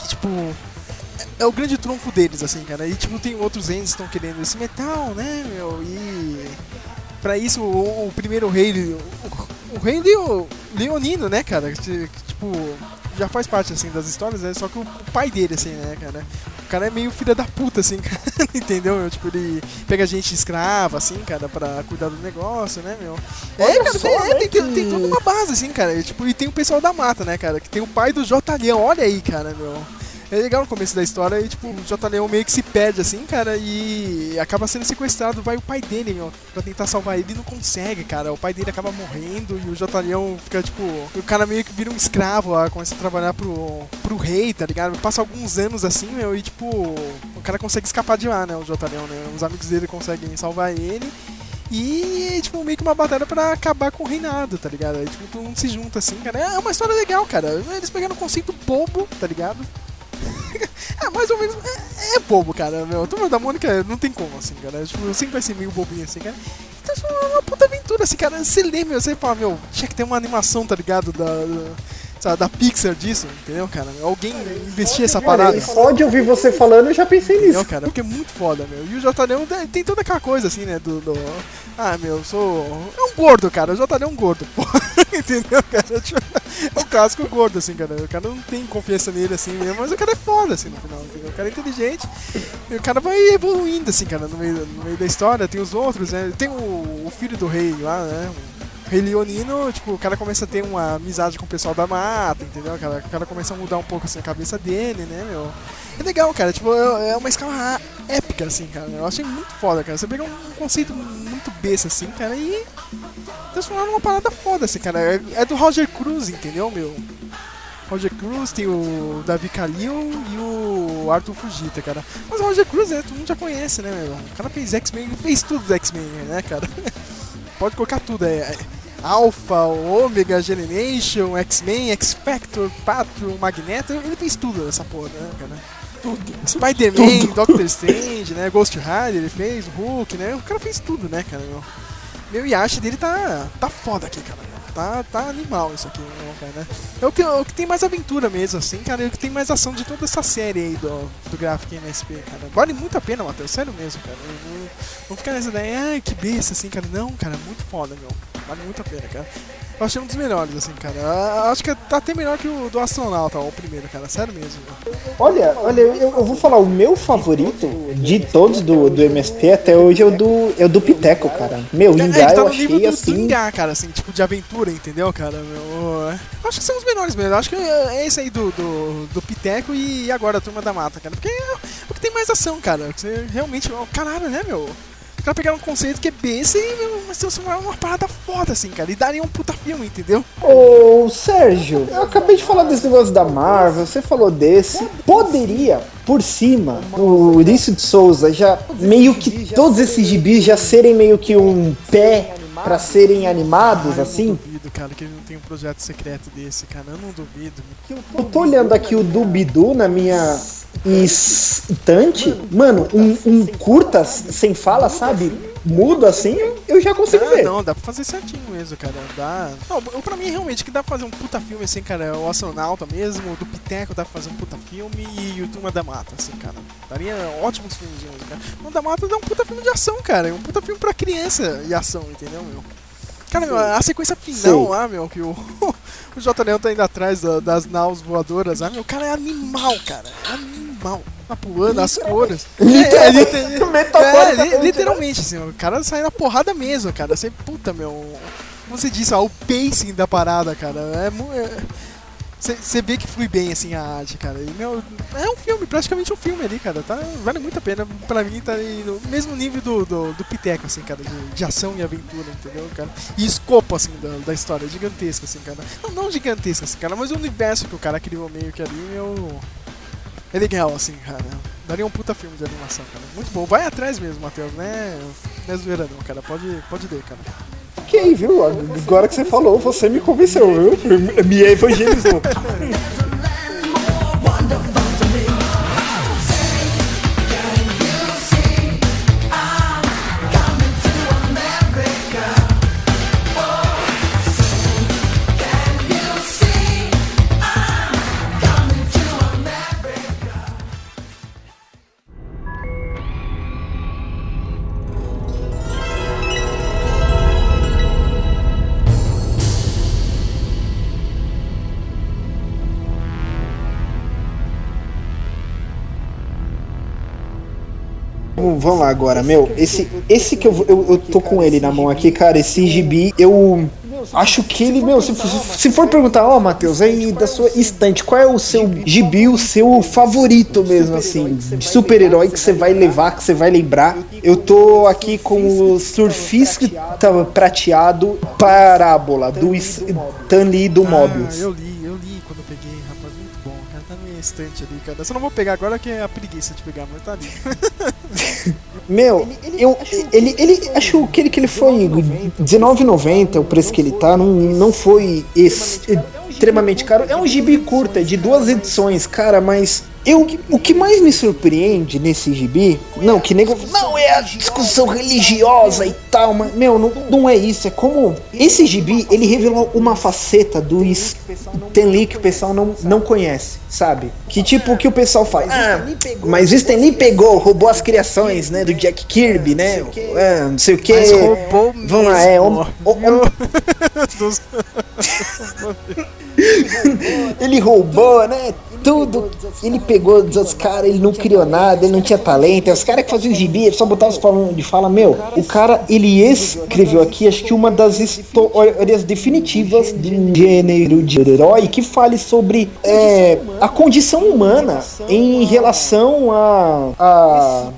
que, tipo, é o grande trunfo deles, assim, cara. E tipo, tem outros reis que estão querendo esse metal, né, meu? E pra isso o, o primeiro rei, o, o rei Leo, Leonino, né, cara? Tipo, já faz parte, assim, das histórias, né? Só que o, pai dele, assim, né, cara? O cara é meio filho da puta, assim, [laughs] cara. Entendeu, meu? Tipo, ele pega gente escrava, assim, cara, pra cuidar do negócio, né, meu? É, Olha cara, só, tem, é, né, tem, tem, que- tem toda uma base, assim, cara. E, tipo, e tem o pessoal da mata, né, cara? Que tem o pai do J. Leão, olha aí, cara, meu. É legal no começo da história e, tipo, o J. Leão meio que se perde, assim, cara, e acaba sendo sequestrado. Vai o pai dele, meu, pra tentar salvar ele e não consegue, cara. O pai dele acaba morrendo e o J. Leão fica, tipo, o cara meio que vira um escravo lá, começa a trabalhar pro, pro rei, tá ligado? Passa alguns anos assim, meu, e, tipo, o cara consegue escapar de lá, né, o J. Leão, né? Os amigos dele conseguem salvar ele. E, tipo, meio que uma batalha pra acabar com o reinado, tá ligado? Aí, tipo, todo mundo se junta assim, cara. É uma história legal, cara. Eles pegaram um conceito bobo, tá ligado? [laughs] é, mais ou menos. É, é bobo, cara. Meu, Turma da Mônica não tem como, assim, cara. Tipo, sempre vai ser meio bobinho, assim, cara. Então, é uma puta aventura, assim, cara. Você lê, meu, você fala, meu, tinha que ter uma animação, tá ligado? Da, da, da Pixar disso, entendeu, cara? Alguém investir essa Cara, parada. e só de ouvir você falando, eu já pensei Entendeu, nisso. cara? Porque é muito foda, meu. E o J. Leão tem- toda aquela coisa, assim, né? Do. do- Ah, meu, eu sou. É um gordo, cara. O J. Leão é um gordo, pô. [laughs] Entendeu, cara? Tipo, É [laughs] o clássico gordo, assim, cara. O cara não tem confiança nele, assim mesmo, mas o cara é foda, assim, no final, entendeu? O cara é inteligente. E o cara vai evoluindo, assim, cara, no meio, no meio da história. Tem os outros, né? Tem o, o filho do rei lá, né? Rei Leonino, tipo, o cara começa a ter uma amizade com o pessoal da mata, entendeu? O cara, o cara começa a mudar um pouco, assim, a cabeça dele, né, meu? É legal, cara. Tipo, é é uma escala épica, assim, cara. Eu achei muito foda, cara. Você pega um conceito muito besta, assim, cara, e transformar numa parada foda, assim, cara. É, é do Roger Cruz, entendeu, meu? Roger Cruz, tem o Davi Kalil e o Arthur Fujita, cara. Mas o Roger Cruz, né, todo mundo já conhece, né, meu? O cara fez X-Men, fez tudo do X-Men, né, cara? [laughs] Pode colocar tudo, é... é Alpha, Omega, Generation, X-Men, X-Factor, Patro, Magneto, ele fez tudo essa porra, né, cara? Spider-Man, Doctor Strange, né? Ghost Rider ele fez, Hulk, né? O cara fez tudo, né, cara? Meu? Meu, arte dele tá, tá foda aqui, cara. Tá, tá animal isso aqui, né? É o que, o que tem mais aventura mesmo, assim, cara. É o que tem mais ação de toda essa série aí do, do Graphic MSP, cara. Vale muito a pena, Matheus. Sério mesmo, cara. Não, não, não fica nessa ideia, ai, que besta, assim, cara. Não, cara, muito foda, meu. Vale muito a pena, cara. Eu achei um dos melhores, assim, cara. Eu Acho que tá até melhor que o do Astronauta, ó, o primeiro, cara. Sério mesmo. Olha, olha, eu, eu vou falar, o meu favorito de todos do, do MSP até hoje é o do, é o do Piteco, cara. Meu, É, Ingá ele tá eu achei assim. Ingá, cara, assim, tipo de aventura, entendeu, cara? Meu, é. Acho que são os melhores mesmo. Acho que é esse aí do, do, do Piteco e agora a Turma da Mata, cara. Porque é o que tem mais ação, cara. Você realmente. Caralho, né, meu? Os caras pegaram um conceito que é besta e mas transformaram numa parada foda, assim, cara. E daria um puta filme, entendeu? Ô, Sérgio, eu acabei de falar desse negócio da Marvel, você falou desse. Poderia, por cima, o Início de Souza já meio que todos esses gibis já serem meio que um pé pra serem animados, Ah, eu assim? não duvido, cara, que ele não tem um projeto secreto desse, cara. Eu não duvido. Eu tô olhando aqui o do Bidu na minha estante. Mano, um, um curta sem fala, sabe? Mudo assim, eu já consigo Ah, ver. não, dá pra fazer certinho mesmo, cara. Dá. Não, pra mim, realmente, que dá pra fazer um puta filme assim, cara, o astronauta mesmo, o do Piteco dá pra fazer um puta filme e o Turma da Mata, assim, cara. Daria ótimos filmes cara. O Turma da Mata dá um puta filme de ação, cara. É um puta filme pra criança e ação, entendeu, meu? Cara, meu, a sequência final Sei. lá, meu, que o, [laughs] o J. Leão tá indo atrás da- das naus voadoras lá, meu, o cara é animal, cara. É animal. Tá pulando, as cores. [laughs] É, é, [laughs] é, li- literalmente, assim, o cara sai na porrada mesmo, cara. Você, puta, meu. Como você disse, ó, o pacing da parada, cara. É é- Você vê que flui bem, assim, a arte, cara. E, meu, é um filme, praticamente um filme ali, cara. Tá, vale muito a pena. Pra mim, tá no mesmo nível do, do, do Piteco, assim, cara. De, de ação e aventura, entendeu, cara? E escopo, assim, da, da história. Gigantesco, assim, cara. Não, não gigantesco, assim, cara. Mas o universo que o cara criou meio que ali, meu... É legal, assim, cara. Daria um puta filme de animação, cara. Muito bom. Vai atrás mesmo, Matheus, né? Não é zoeira não, cara. Pode, pode ler, cara. Ok, viu? Agora que você falou, você me convenceu, viu? Me evangelizou. Vamos lá agora, meu. Esse, esse que eu, vou- eu, eu tô com ele na mão aqui, cara, esse gibi, eu acho que ele, meu, se, se for perguntar, ó, Matheus, aí da sua estante, qual é o seu gibi, o seu favorito mesmo, assim, de super-herói que você vai levar, que você vai lembrar? Eu tô aqui com o Surfista Prateado Parábola, do Stan Lee do Ah, Mobius. Estante ali, cara. Só não vou pegar agora que é a preguiça de pegar, mas tá ali. [laughs] Meu, eu, ele, ele, acho que ele, que ele foi R$19,90 o preço que ele tá, não, não foi esse- extremamente caro. É um gibi curta, é de duas edições, cara, mas eu, o que mais me surpreende nesse gibi, não, que nego, não é a discussão religiosa e tal, mas, meu, não, não é isso, é como esse gibi, ele revelou uma faceta do Stan que o pessoal não, não conhece, sabe? Que tipo, que o pessoal fala, ah, mas o Stan Lee pegou, roubou as criações, né, do Jack Kirby, né, ah, não sei o que, Mas roubou vamos lá, é, mesmo. hom- [laughs] Dos- ele roubou, né? Tudo. Ele pegou dos caras, ele não criou nada, ele não tinha talento. Aí Os caras que faziam gibi, só botava os palavras de fala, meu, o cara, ele escreveu aqui, acho que uma das histórias definitivas de um gênero de herói que fale sobre é, a condição humana em relação a, a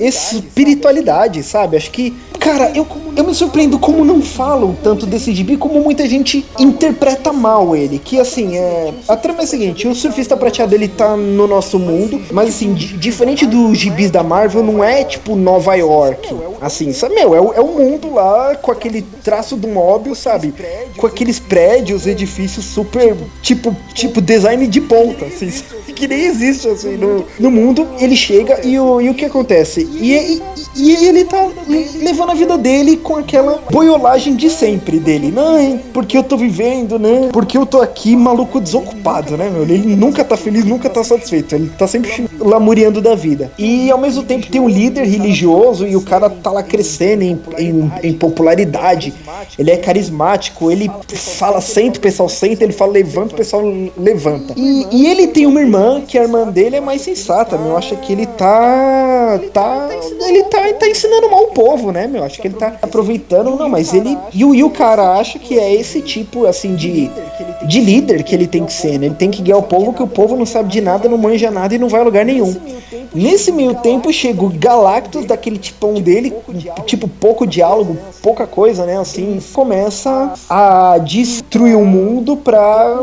espiritualidade, sabe? Acho que, cara, eu, eu me surpreendo como não falam tanto desse gibi, como muita gente interpreta mal ele. Que assim, é. A trama é a seguinte: o surfista prateado ele tá no nosso mundo, mas assim, di- diferente dos gibis da Marvel, não é tipo Nova York. Assim, sabe, meu, é o, é o mundo lá com aquele traço do móvel, sabe? Com aqueles prédios, edifícios super. Tipo, tipo design de ponta, assim, que nem existe assim no, no mundo. Ele chega e o, e o que acontece? E, e, e ele tá levando a vida dele com aquela boiolagem de sempre dele. Não, porque eu tô vivendo, né? Porque eu tô aqui maluco desocupado, né, meu? Ele nunca tá feliz, nunca tá satisfeito. Ele tá sempre lamuriando da vida. E ao mesmo tempo tem um líder religioso e o cara tá lá crescendo em, em, em popularidade. Ele é carismático, ele fala senta, o pessoal senta, ele fala levanta, o pessoal levanta. E, e ele tem uma irmã, que a irmã dele é mais sensata, meu. Eu acho que ele tá. tá. Ele tá, tá ensinando mal o povo, né, meu? Acho que ele tá aproveitando. Não, mas ele. E o, e o cara acha que é esse tipo, assim, de. De líder que ele tem que ser, né? Ele tem que guiar o povo, que o povo não sabe de nada, não manja nada e não vai a lugar nenhum. Nesse meio tempo chega o Galactus, daquele tipão dele, tipo pouco diálogo, pouca coisa, né? Assim, começa a destruir o mundo pra,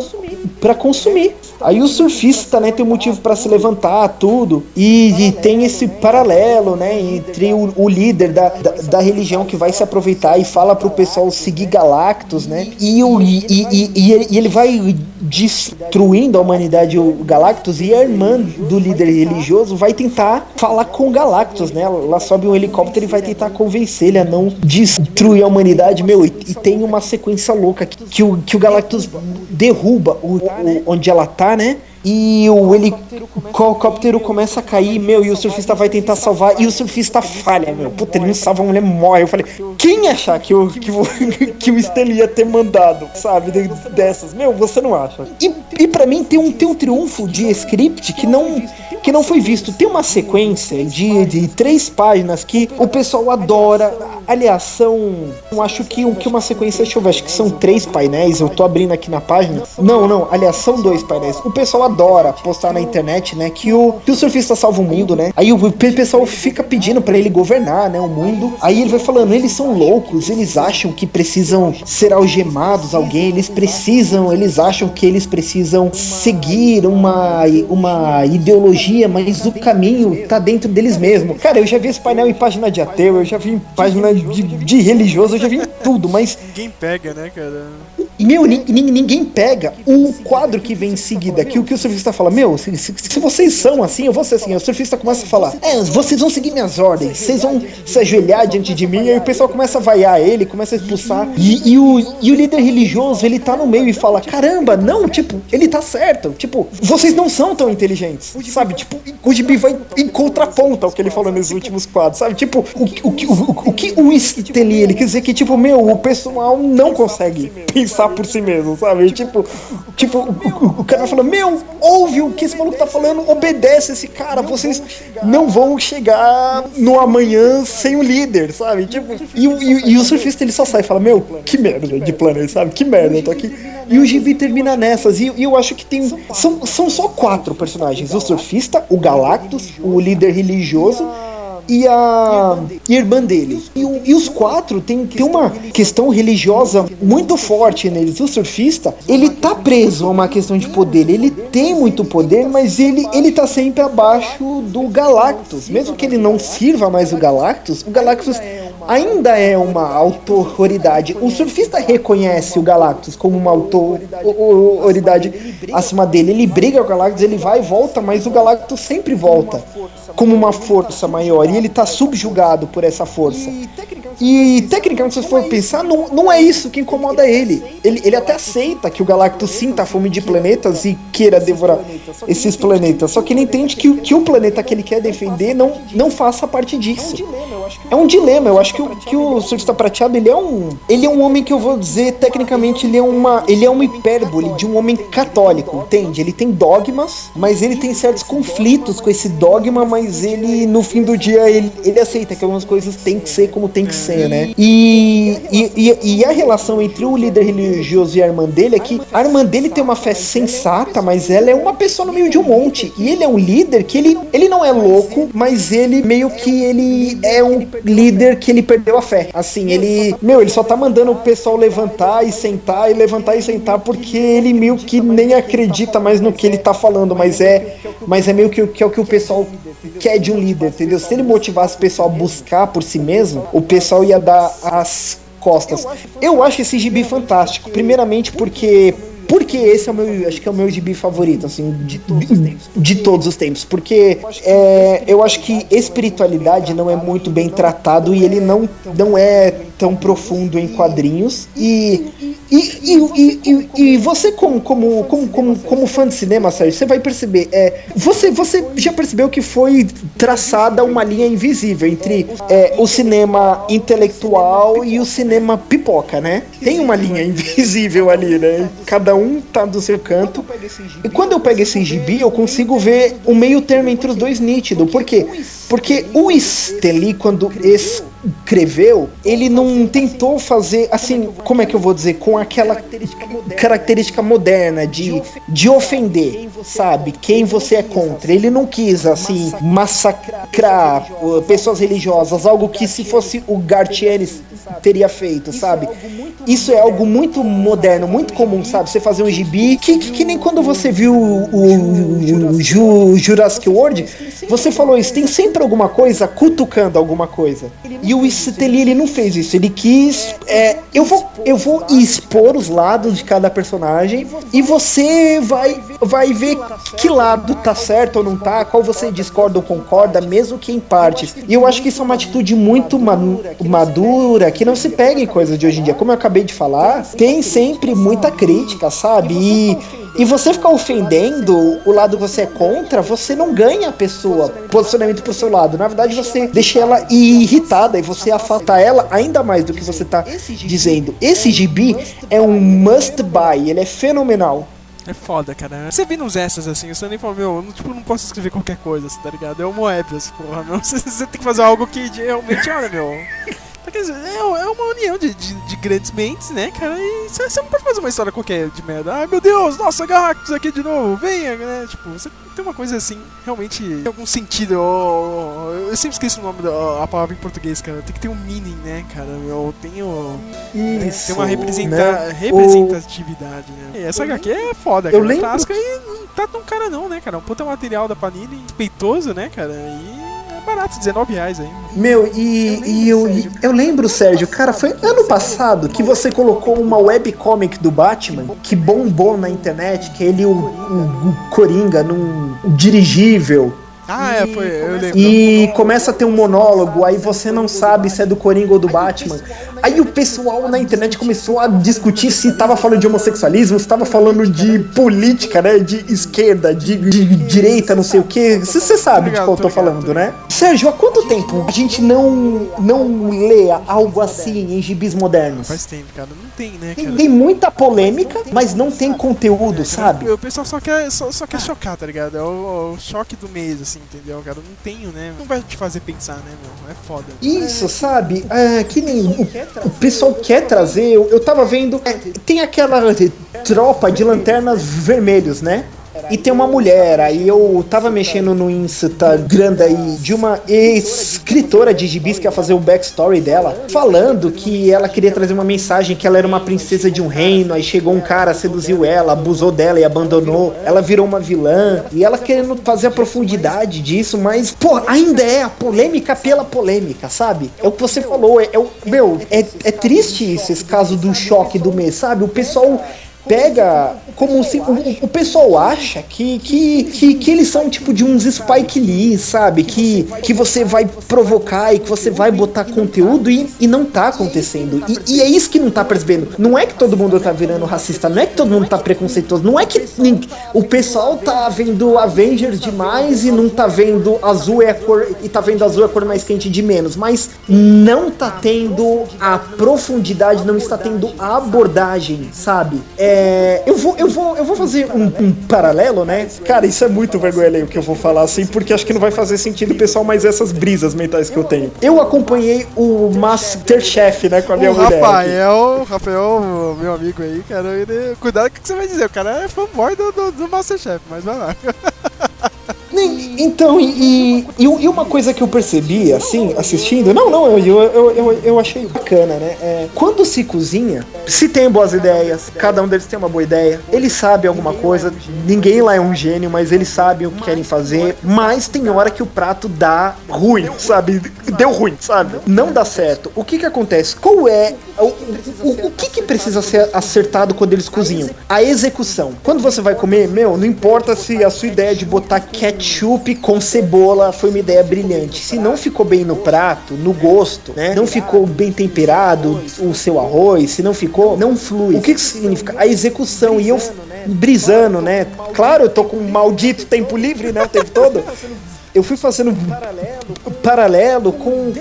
pra consumir. Aí o surfista, né, tem um motivo para se levantar, tudo. E, e, tem esse paralelo, né, entre o, o líder da, da, da, religião que vai se aproveitar e fala pro pessoal seguir Galactus, né? E, o, e, e, e ele vai destruindo a humanidade, o Galactus, e a irmã do líder religioso vai tentar falar com o Galactus, né? Ela sobe um helicóptero e vai tentar convencer ele a não destruir a humanidade, meu. E, e tem uma sequência louca que, que, o, que o Galactus derruba o, o onde ela tá, né? E o helicóptero começa a cair, meu, e o surfista vai tentar salvar, e o surfista falha, meu. Puta, ele não salva, a mulher morre. Eu falei, quem achar que o, que o, [laughs] que o Stan ia ter mandado, sabe, dessas? Meu, você não acha. E, e para mim tem um, tem um triunfo de script que não, que não foi visto. Tem uma sequência de, de três páginas que o pessoal adora. Aliás, são. Acho que, que uma sequência, deixa eu ver, acho que são três painéis. Eu tô abrindo aqui na página. Não, não, aliás, são dois painéis. O pessoal adora postar na internet, né? Que o, que o surfista salva o mundo, né? Aí o pessoal fica pedindo para ele governar, né? O mundo. Aí ele vai falando, eles são loucos, eles acham que precisam ser algemados alguém, eles precisam, eles acham que eles precisam seguir uma, uma ideologia, mas o caminho tá dentro deles mesmos. Cara, eu já vi esse painel em página de ateu, eu já vi em página de, de religioso, eu já vi em tudo, mas. Ninguém pega, né, cara? E, meu, ninguém pega o quadro que vem em seguida, que o que o surfista fala, meu, se, se, se, vocês são assim, eu vou ser assim. O surfista começa a falar, é, vocês vão seguir minhas ordens, vocês vão se ajoelhar diante de mim, e aí o pessoal começa a vaiar ele, começa a expulsar. E, e, o, e o líder religioso, ele tá no meio e fala, caramba, não, tipo, ele tá certo. Tipo, vocês não são tão inteligentes, sabe? Tipo, o Gibi vai em contraponto ao que ele falou nos últimos quadros, sabe? Tipo, o, o, o, o, o que o Steli, ele quer dizer que, tipo, meu, o pessoal não consegue pensar por si mesmo, sabe? Tipo, tipo o, o, o cara fala, meu, ouve o que esse maluco tá falando, obedece esse cara, vocês não vão chegar no amanhã sem o líder, sabe? Tipo, e, e, e o surfista ele só sai e fala, meu, que merda de planeta, sabe? Que merda, eu tô aqui. E o Gibi termina nessas, e, e eu acho que tem. São, são só quatro personagens: o surfista, o Galactus, o líder religioso e a irmã dele. E, o, e os quatro tem, tem uma questão religiosa muito forte neles. O surfista, ele tá preso a uma questão de poder. Ele tem muito poder, mas ele, ele tá sempre abaixo do Galactus. Mesmo que ele não sirva mais o Galactus, o Galactus ainda é uma autoridade. O surfista reconhece o Galactus como uma autoridade acima dele. Ele briga com o Galactus, ele vai e volta, mas o Galactus sempre volta como uma força maior e ele tá subjugado por essa força. E tecnicamente, se você for pensar, não, não é isso que incomoda ele. ele. Ele até aceita que o Galactus sinta a fome de planetas e queira devorar esses planetas. Só que ele entende que, que o planeta que ele quer defender não, não faça parte disso. É um dilema. Eu acho que o, que o surfista prateado ele é um. Ele é um homem que eu vou dizer, tecnicamente, ele é uma. Ele é uma hipérbole de um homem católico, entende? Ele tem dogmas, mas ele tem certos conflitos com esse dogma, mas ele, no fim do dia, ele, ele aceita que algumas coisas têm que ser como tem que ser né? E, e, e, a relação entre o líder religioso e a irmã dele é que a irmã dele tem uma fé sensata, mas ela é uma pessoa no meio de um monte. E ele é um líder que ele, ele não é louco, mas ele meio que ele é um líder que ele perdeu a fé. Assim, ele, meu, ele só tá mandando o pessoal levantar e sentar e levantar e sentar porque ele meio que nem acredita mais no que ele tá falando, mas é, mas é meio que, que é o que o pessoal quer de um líder, entendeu? Se ele motivasse o pessoal a buscar por si mesmo, o pessoal ia dar as costas. Eu acho esse gibi fantástico. Primeiramente porque Porque esse é o meu, acho que é o meu gibi favorito, assim, de, de todos os tempos. Porque é, eu acho que espiritualidade não é muito bem tratado e ele não, não é tão profundo em quadrinhos. E, e, e, e, e, e você, como, como, como, como, como fã de cinema, Sérgio, você vai perceber. É, você, você já percebeu que foi traçada uma linha invisível entre é, o cinema intelectual e o cinema pipoca, né? Tem uma linha invisível ali, né? Cada um tá do seu canto. E quando eu pego esse gibi, eu consigo ver o meio termo entre os dois nítido. Por quê? Porque o Steli, quando escreveu, ele não tentou fazer, assim, como é que eu vou dizer, com aquela característica moderna de, de ofender, sabe? Quem você é contra. Ele não quis, assim, massacrar uh, pessoas religiosas, algo que se fosse o Gartienes teria feito, sabe? Isso é algo muito moderno, muito comum, sabe? Você fazer um gibi, que, que, que nem quando você viu o, o, o Ju- Jurassic World, você falou isso, tem sempre alguma coisa cutucando alguma coisa. E o Steli, ele não fez isso, ele quis, é, eu vou, eu vou expor os lados de cada personagem e você vai, vai ver que lado tá certo ou não tá, qual você discorda ou concorda, mesmo que em partes. E eu acho que isso é uma atitude muito madura, que não se pega em coisas de hoje em dia. Como eu acabei de falar, tem sempre muita crítica, sabe? E, e você ficar ofendendo o lado que você é contra, você não ganha a pessoa, posicionamento pro seu lado. Na verdade, você deixa ela irritada e você afasta ela ainda mais do que você tá dizendo. Esse gibi é um must buy, ele é fenomenal. É foda, cara. Você vê nos extras assim, você nem fala, meu, eu tipo, não posso escrever qualquer coisa, assim, tá ligado? É o Moebius, porra, meu. [laughs] Você, tem que fazer algo que realmente, olha, meu. Dizer, é, é uma união de, de, de grandes mentes, né, cara? E você, não pode fazer uma história qualquer de merda. Ai meu Deus, nossa, Galactus aqui de novo, venha, né? Tipo, você tem uma coisa assim, realmente, tem algum sentido. Eu, eu sempre esqueço o nome da a palavra em português, cara. Tem que ter um meaning, né, cara? Eu tenho. Isso, tem uma representa né? representatividade, né? E essa HQ é foda, Eu cara. lembro- Clássica e não tá tão cara, não, né, cara? Um puta material da Panini, respeitoso, né, cara? E é barato, 19 reais aí. Meu, e, e eu, e eu lembro, Sérgio, cara, foi ano passado que você colocou uma webcomic do Batman que bombou na internet, que ele, o, o, o Coringa, num dirigível. Ah, é, foi, eu lembro. E começa a ter um monólogo, aí você não sabe se é do Coringa ou do Batman. Aí o pessoal na internet começou a discutir se tava falando de homossexualismo, se tava falando de política, né? De esquerda, de, de direita, não sei o que. Você sabe de qual eu tô falando, né? Sérgio, há quanto tempo a gente não, não lê algo assim em gibis modernos? Faz tempo, cara. Não tem, né, Tem, cara? tem muita polêmica, mas não tem conteúdo, sabe? O pessoal só quer, só, só quer chocar, tá ligado? É o, o choque do mês, assim, entendeu, cara? Não tenho, né? Não vai te fazer pensar, né, meu? É foda. Isso, sabe? É, que nem o, o pessoal quer trazer. Eu, eu tava vendo. é, tem aquela tropa de lanternas vermelhos, né? E tem uma mulher, aí eu tava mexendo no Instagram aí de uma escritora de gibis que ia fazer o backstory dela, falando que ela queria trazer uma mensagem que ela era uma princesa de um reino, aí chegou um cara, seduziu ela, abusou dela e abandonou, ela virou uma vilã, e ela querendo fazer a profundidade disso, mas, pô, ainda é a polêmica pela polêmica, sabe? É o que você falou, é, é o. Meu, é, é triste isso, esse caso do choque do mês, sabe? O pessoal pega como se o, o pessoal acha que, que, que, que eles são tipo de uns Spike Lee, sabe? Que, que você vai provocar e que você vai botar conteúdo e, e não tá acontecendo. E, e é isso que não tá percebendo. Não é que todo mundo tá virando racista, não é que todo mundo tá preconceituoso, não é que nin- o pessoal tá vendo Avengers demais e não tá vendo azul é a cor e tá vendo azul é a cor mais quente de menos, mas não tá tendo a profundidade, não está tendo a abordagem, sabe? É, eu vou, eu vou, eu vou fazer um, um paralelo, né? Cara, isso é muito vergonha alheio que eu vou falar assim, porque acho que não vai fazer sentido pessoal, mas essas brisas mentais que eu tenho. Eu acompanhei o Masterchef, né, com a minha O mulher. Rafael, Rafael, meu amigo aí, cara, ele, cuidado com o que você vai dizer. O cara é fanboy do, do, do Masterchef, mas vai lá. [laughs] Nem- Então, e, e, e uma coisa que eu percebi, assim, assistindo, não, não, eu, eu, eu, eu achei bacana, né? É, quando se cozinha, se tem boas ideias, cada um deles tem uma boa ideia, eles sabem alguma coisa, ninguém lá é um gênio, mas eles sabem o que querem fazer, mas tem hora que o prato dá ruim, sabe? Deu ruim, sabe? Não dá certo. O que que acontece? Qual é o, o, o que que precisa ser acertado quando eles cozinham? A execução. Quando você vai comer, meu, não importa se a sua ideia de botar ketchup com cebola foi uma ideia brilhante. Se não ficou bem no prato, no gosto, né? Não ficou bem temperado o seu arroz, se não ficou, não flui. O que que significa? A execução. E eu brisando, né? Claro, eu tô com um maldito tempo livre, né? O tempo todo. Eu fui fazendo paralelo com,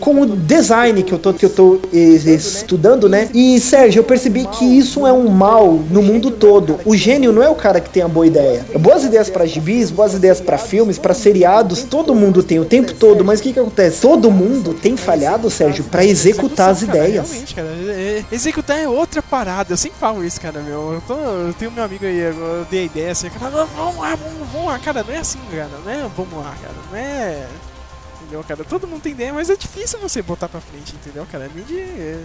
com o design que eu tô, que eu tô eh, estudando, né? E, Sérgio, eu percebi que isso é um mal no mundo todo. O gênio não é o cara que tem a boa ideia. Boas ideias para gibis, boas ideias para filmes, para seriados, todo mundo tem o tempo todo, mas o que que acontece? Todo mundo tem falhado, Sérgio, para executar as ideias. Cara. é- é- Executar é outra parada. Eu sempre falo isso, cara, meu. Eu, tô, eu tenho meu amigo aí, eu dei a ideia assim, cara, "Não, vamos lá, vamos, lá, cara. Não é assim, cara. Não é vamos lá, cara. Não é. Entendeu, cara? Todo mundo tem ideia, mas é difícil você botar pra frente, entendeu, cara? É meio de. é,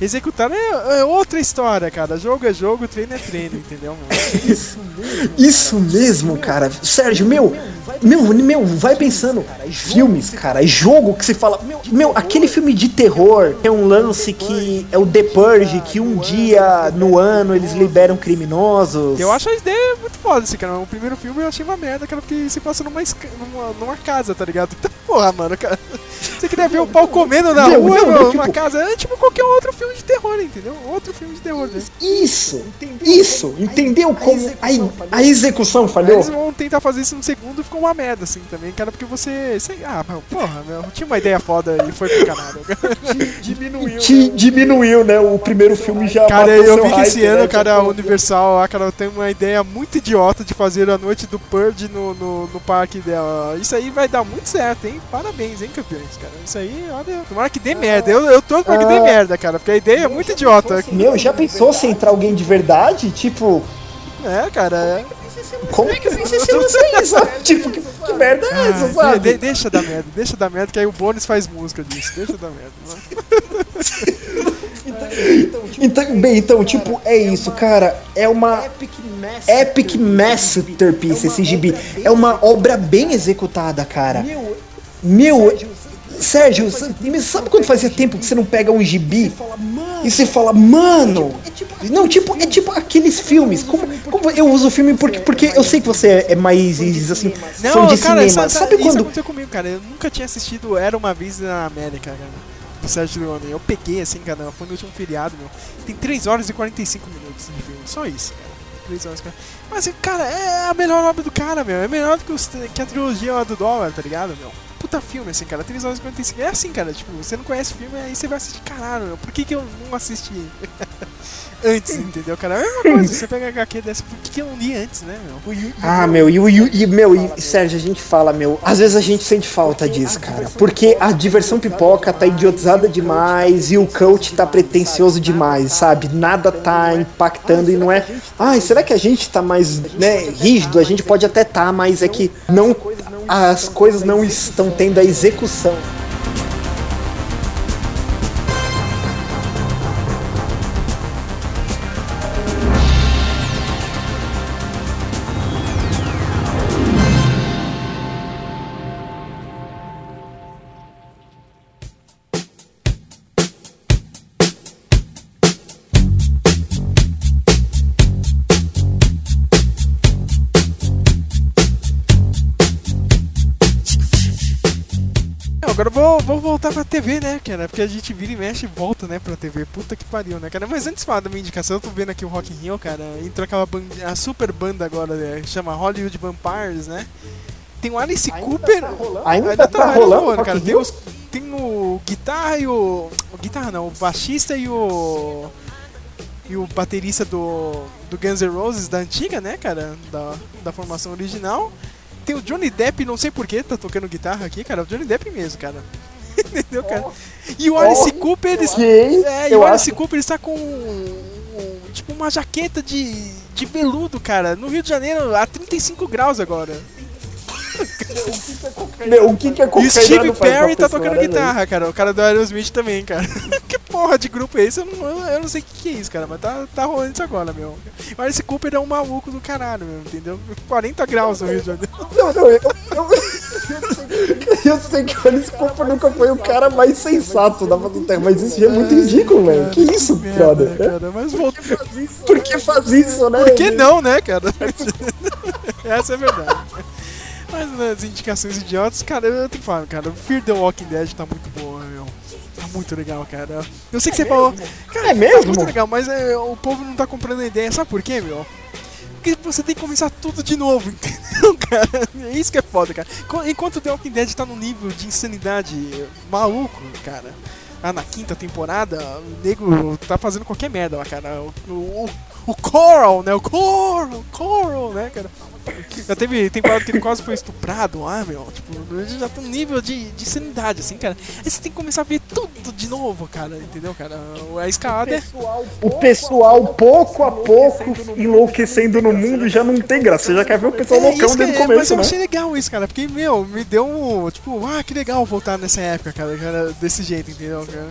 Executar é, é outra história, cara. Jogo é jogo, treino é treino, entendeu, mano? [laughs] Isso mesmo, cara. Sérgio, meu, meu, meu, vai pensando. Filmes, cara, jogo que se fala. Meu, aquele filme de terror é um lance que é o The Purge, que um dia no ano eles liberam criminosos. Eu acho a ideia muito foda, assim, cara. O primeiro filme eu achei uma merda, cara, porque se passa numa, numa, numa casa, tá ligado? Então, [laughs] porra, mano, cara. Você queria ver o pau comendo na Meu, rua, meu, numa tipo- casa? É tipo qualquer outro filme de terror, entendeu? Outro filme de terror, né? Isso, isso, entendeu como a, a execução Aí falhou? eles vão tentar fazer isso no segundo e ficou uma merda, assim, também, cara, porque você. sei- ah, meu, porra, meu, tinha uma ideia foda e foi pro canal. Te [laughs] diminuiu, né? O primeiro filme já Cara, matou eu vi que hype, esse ano, né? cara, a Tipo, Universal, a cara tem uma ideia muito idiota de fazer a noite do Purge no, no, no parque dela. Isso aí vai dar muito certo, hein? Parabéns, hein, campeões, cara. Isso aí, olha, tomara que dê merda. Eu, eu tô pra que dê Ah. merda, cara, porque a ideia é muito idiota. Meu, já pensou se entrar alguém de verdade? Tipo, É, cara, é. como que vai ser se não [laughs] sei isso? Tipo, que, que merda é essa, Ah, sabe? de- de- deixa dar merda, deixa dar merda, que aí o bônus faz música disso. Deixa dar merda. né? Então, bem, então, tipo, é isso, cara. É uma epic masterpiece esse gibi. É uma obra bem executada, cara. Meu, Sérgio, sabe- sabe quando fazia tempo que você não pega um gibi e você fala, mano? Não, tipo, é tipo aqueles filmes. Como, como eu uso o filme porque, porque eu sei que você é mais assim, fã Não, de cara, cinema. sa- sa- Sabe isso quando aconteceu comigo, cara. Eu nunca tinha assistido Era Uma Vez na América, cara. Do Sérgio Leone. Eu peguei, assim, cara, foi no último feriado, meu. Tem 3 horas e 45 minutos de filme. Só isso, cara. 3 horas e 40. Mas, cara, é a melhor obra do cara, meu. É melhor do que, os- que a trilogia lá do dólar, tá ligado, meu? Puta filme, assim, cara. 3 horas e 45. É assim, cara. Tipo, você não conhece o filme, aí você vai assistir. Caralho, meu. Por que, que eu não assisti [laughs] antes, entendeu, cara? É a mesma coisa. Você pega a HQ dessa. Por que, eu não li antes, né, meu? Ah, meu, e, o- e, o- e, meu, e Sérgio, a gente fala, meu, às vezes a gente sente falta disso, cara. Porque a diversão pipoca tá idiotizada demais e o coach tá pretencioso demais, sabe? Nada tá impactando e não é. Ai, será que a gente tá mais, né, rígido? A gente pode até tá, mas é que não. As coisas não estão tendo a execução. Pra TV, né, cara? Porque a gente vira e mexe e volta, né, pra TV. Puta que pariu, né, cara? Mas antes de falar da minha indicação, eu tô vendo aqui o Rock in Rio, cara. Entrou aquela banda, a super banda agora, né, chama Hollywood Vampires, né? Tem o Alice Cooper. Ainda tá rolando Rock cara. Tem, os, tem o guitarra e o. O guitarra não, o baixista e o. E o baterista do, do Guns N' Roses da antiga, né, cara? Da, da formação original. Tem o Johnny Depp, não sei porquê, tá tocando guitarra aqui, cara. O Johnny Depp mesmo, cara. Entendeu, cara? E o Alice Cooper, ele, Ok, é, e o Alice acho- Cooper está com tipo uma jaqueta de, de veludo, cara, no Rio de Janeiro, a 35 graus agora. Meu, o que que é E o cocaína Steve Perry tá tocando guitarra, cara. O cara do Aerosmith também, cara. [laughs] que porra de grupo é esse? Eu não, eu não sei o que, que é isso, cara. Mas tá, tá rolando isso agora, meu. Mas esse Cooper é um maluco do caralho, meu. Entendeu? 40 graus no Rio de Janeiro. Não, não, eu, eu, eu sei que o Alice Cooper nunca foi o cara mais sensato da da Terra, mas isso já é muito ridículo, velho. Que isso, brother? cara. Mas voltou. Por que faz isso, né? Por que não, né, cara? [laughs] Essa é a verdade. Mas nas indicações idiotas, cara, eu tenho que falar, cara, o Fear the Walking Dead tá muito boa, meu. Tá muito legal, cara. Eu sei que você falou. Cara, É mesmo? Tá muito legal, mas é, o povo não tá comprando a ideia. Sabe por quê, meu? Porque você tem que começar tudo de novo, [laughs] entendeu, cara? É isso que é foda, cara. Enquanto The Walking Dead tá num nível de insanidade maluco, cara. Ah, na quinta temporada, o nego tá fazendo qualquer merda lá, cara. O, o, o Coral, né? O Coral, Coral, né, cara? Já teve temporada que ele quase foi estuprado lá, meu. Tipo, ele já tá num nível de, de sanidade, assim, cara. Aí você tem que começar a ver tudo de novo, cara, entendeu, cara? A escalada é. O pessoal, pouco a pouco, enlouquecendo no mundo já não tem graça. Você já quer ver o pessoal É, loucão desde o é, mas começo, eu né? achei legal isso, cara, porque, meu, me deu um, tipo, ah, que legal voltar nessa época, cara, cara desse jeito, entendeu, cara?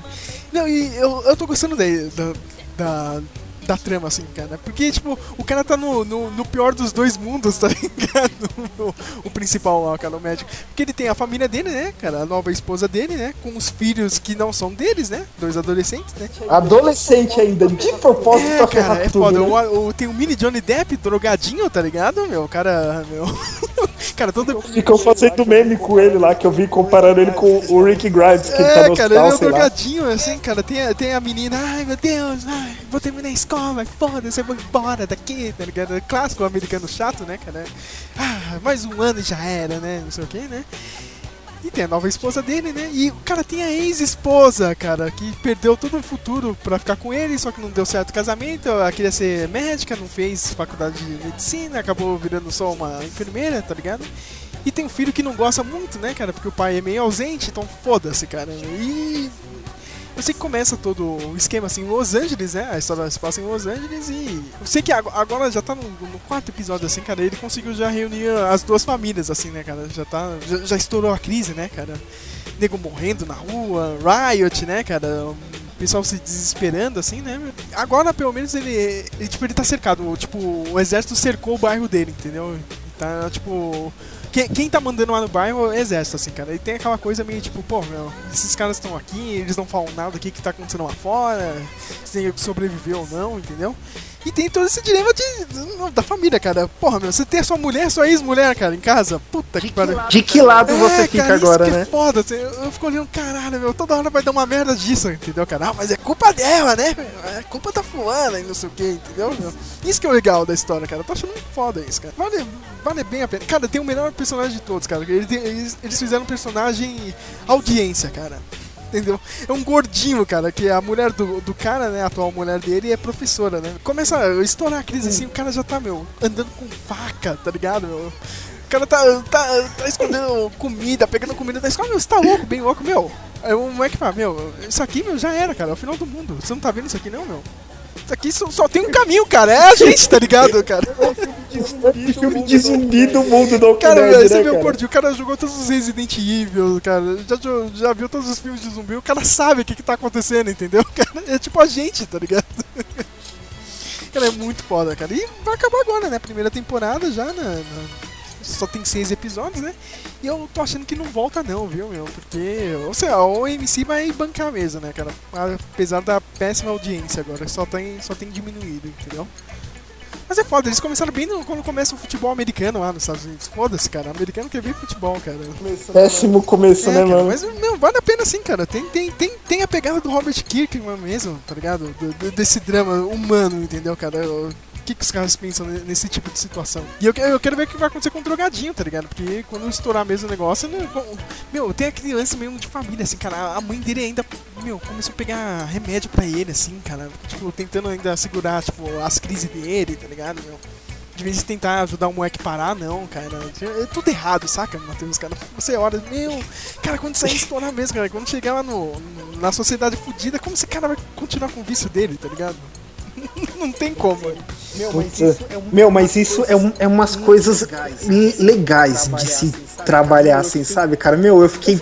Não, e eu, eu tô gostando da, da, da trama, assim, cara, porque, tipo, o cara tá no, no, no pior dos dois mundos, tá [laughs] ligado? O, o principal lá, cara, o médico. Porque ele tem a família dele, né, cara, a nova esposa dele, né, com os filhos que não são deles, né, dois adolescentes, né? Adolescente ainda, de propósito É, pra cara, ferrar é tudo. foda. né? O, o- tem o mini Johnny Depp drogadinho, tá ligado, meu? O cara, meu. [laughs] cara, todo. Ficam fazendo meme com ele lá, que eu vi comparando ele com o Rick Grimes, que tá É, no cara, ele hospital, é um drogadinho, assim, cara. Tem, a- tem a menina, ai meu Deus, ai, vou terminar a escola, foda-se, eu vou embora daqui, tá ligado? Clássico americano chato, né, cara? Ah, mais um ano e já era, né? Não sei o que, né? E tem a nova esposa dele, né? E o cara tem a ex-esposa, cara, que perdeu todo o futuro pra ficar com ele, só que não deu certo o casamento. Ela queria ser médica, não fez faculdade de medicina, acabou virando só uma enfermeira, tá ligado? E tem um filho que não gosta muito, né, cara? Porque o pai é meio ausente, então foda-se, cara. E. Eu sei que começa todo o esquema assim em Los Angeles, né? A história se passa em Los Angeles e. Eu sei que ag- agora já tá no, no quarto episódio, assim, cara. Ele conseguiu já reunir as duas famílias, assim, né, cara? Já tá. Já, já estourou a crise, né, cara? Nego morrendo na rua, Riot, né, cara? O pessoal se desesperando, assim, né? Agora, pelo menos, ele, ele, tipo, ele tá cercado. Tipo, o exército cercou o bairro dele, entendeu? Tá, tipo. Quem, quem tá mandando lá no bairro é o exército, assim, cara. E tem aquela coisa meio tipo, pô, meu, esses caras estão aqui, eles não falam nada, o que que tá acontecendo lá fora, se tem que sobreviver ou não, entendeu? E tem todo esse dilema de, da família, cara. Porra, meu, você tem a sua mulher, sua ex-mulher, cara, em casa? Puta que pariu. De que lado você É, fica cara, agora, isso que né? É foda, assim, eu, fico olhando, caralho, meu, toda hora vai dar uma merda disso, entendeu, cara? Ah, mas é culpa dela, né? É culpa da fulana e não sei o que, entendeu? meu? Isso que é o legal da história, cara. Eu tô achando muito foda isso, cara. Vale, vale bem a pena. Cara, tem o melhor personagem de todos, cara. Eles, eles, eles fizeram um personagem audiência, cara. Entendeu? É um gordinho, cara, que a mulher do, do cara, né, a atual mulher dele, é professora, né? Começa a estourar a crise assim, o cara já tá, meu, andando com faca, tá ligado, meu? O cara tá, tá, tá escondendo comida, pegando comida da escola, meu, você tá louco, bem louco, meu. Aí o moleque fala, meu, isso aqui, meu, já era, cara, é o final do mundo. Você não tá vendo isso aqui não, meu? Isso aqui só, só tem um caminho, cara, é a gente, tá ligado, cara? Filme de zumbi do mundo do Cara, esse é né, meu cara? gordinho. O cara jogou todos os Resident Evil, cara. Já, já viu todos os filmes de zumbi. O cara sabe o que, que tá acontecendo, entendeu? [laughs] Cara, é tipo a gente, tá ligado? Cara, é muito foda, cara. E vai acabar agora, né? Primeira temporada já, na, na- Só tem seis episódios, né? E eu tô achando que não volta não, viu, meu? Porque, ou seja, o AMC vai bancar mesmo, né, cara? Apesar da péssima audiência agora, só tem, só tem diminuído, entendeu? Mas é foda, eles começaram bem no- quando começa o futebol americano lá nos Estados Unidos. Foda-se, cara. Americano quer ver futebol, cara. Péssimo começo, É, né, cara, mano? mas meu, vale a pena sim, cara. Tem, tem, tem, tem a pegada do Robert Kirkman mesmo, tá ligado? Do- do- desse drama humano, entendeu, cara? Que, que os caras pensam ne- nesse tipo de situação? E eu, eu quero ver o que vai acontecer com o drogadinho, tá ligado? Porque quando estourar mesmo o negócio, né, meu, tem a criança mesmo de família, assim, cara. A mãe dele ainda, meu, começou a pegar remédio pra ele, assim, cara. Tipo, tentando ainda segurar, tipo, as crises dele, tá ligado, meu? De vez de tentar ajudar o moleque a parar, não, cara. É tudo errado, saca, Matheus? Cara, você olha, meu, cara, quando sair estourar mesmo, cara, quando chegar lá no, na sociedade fudida, como esse cara vai continuar com o vício dele, tá ligado? [laughs] não tem como. Puta, meu, mas isso é, um- é umas coisas le- legais de se trabalhar assim, sabe, cara? Meu, eu fiquei.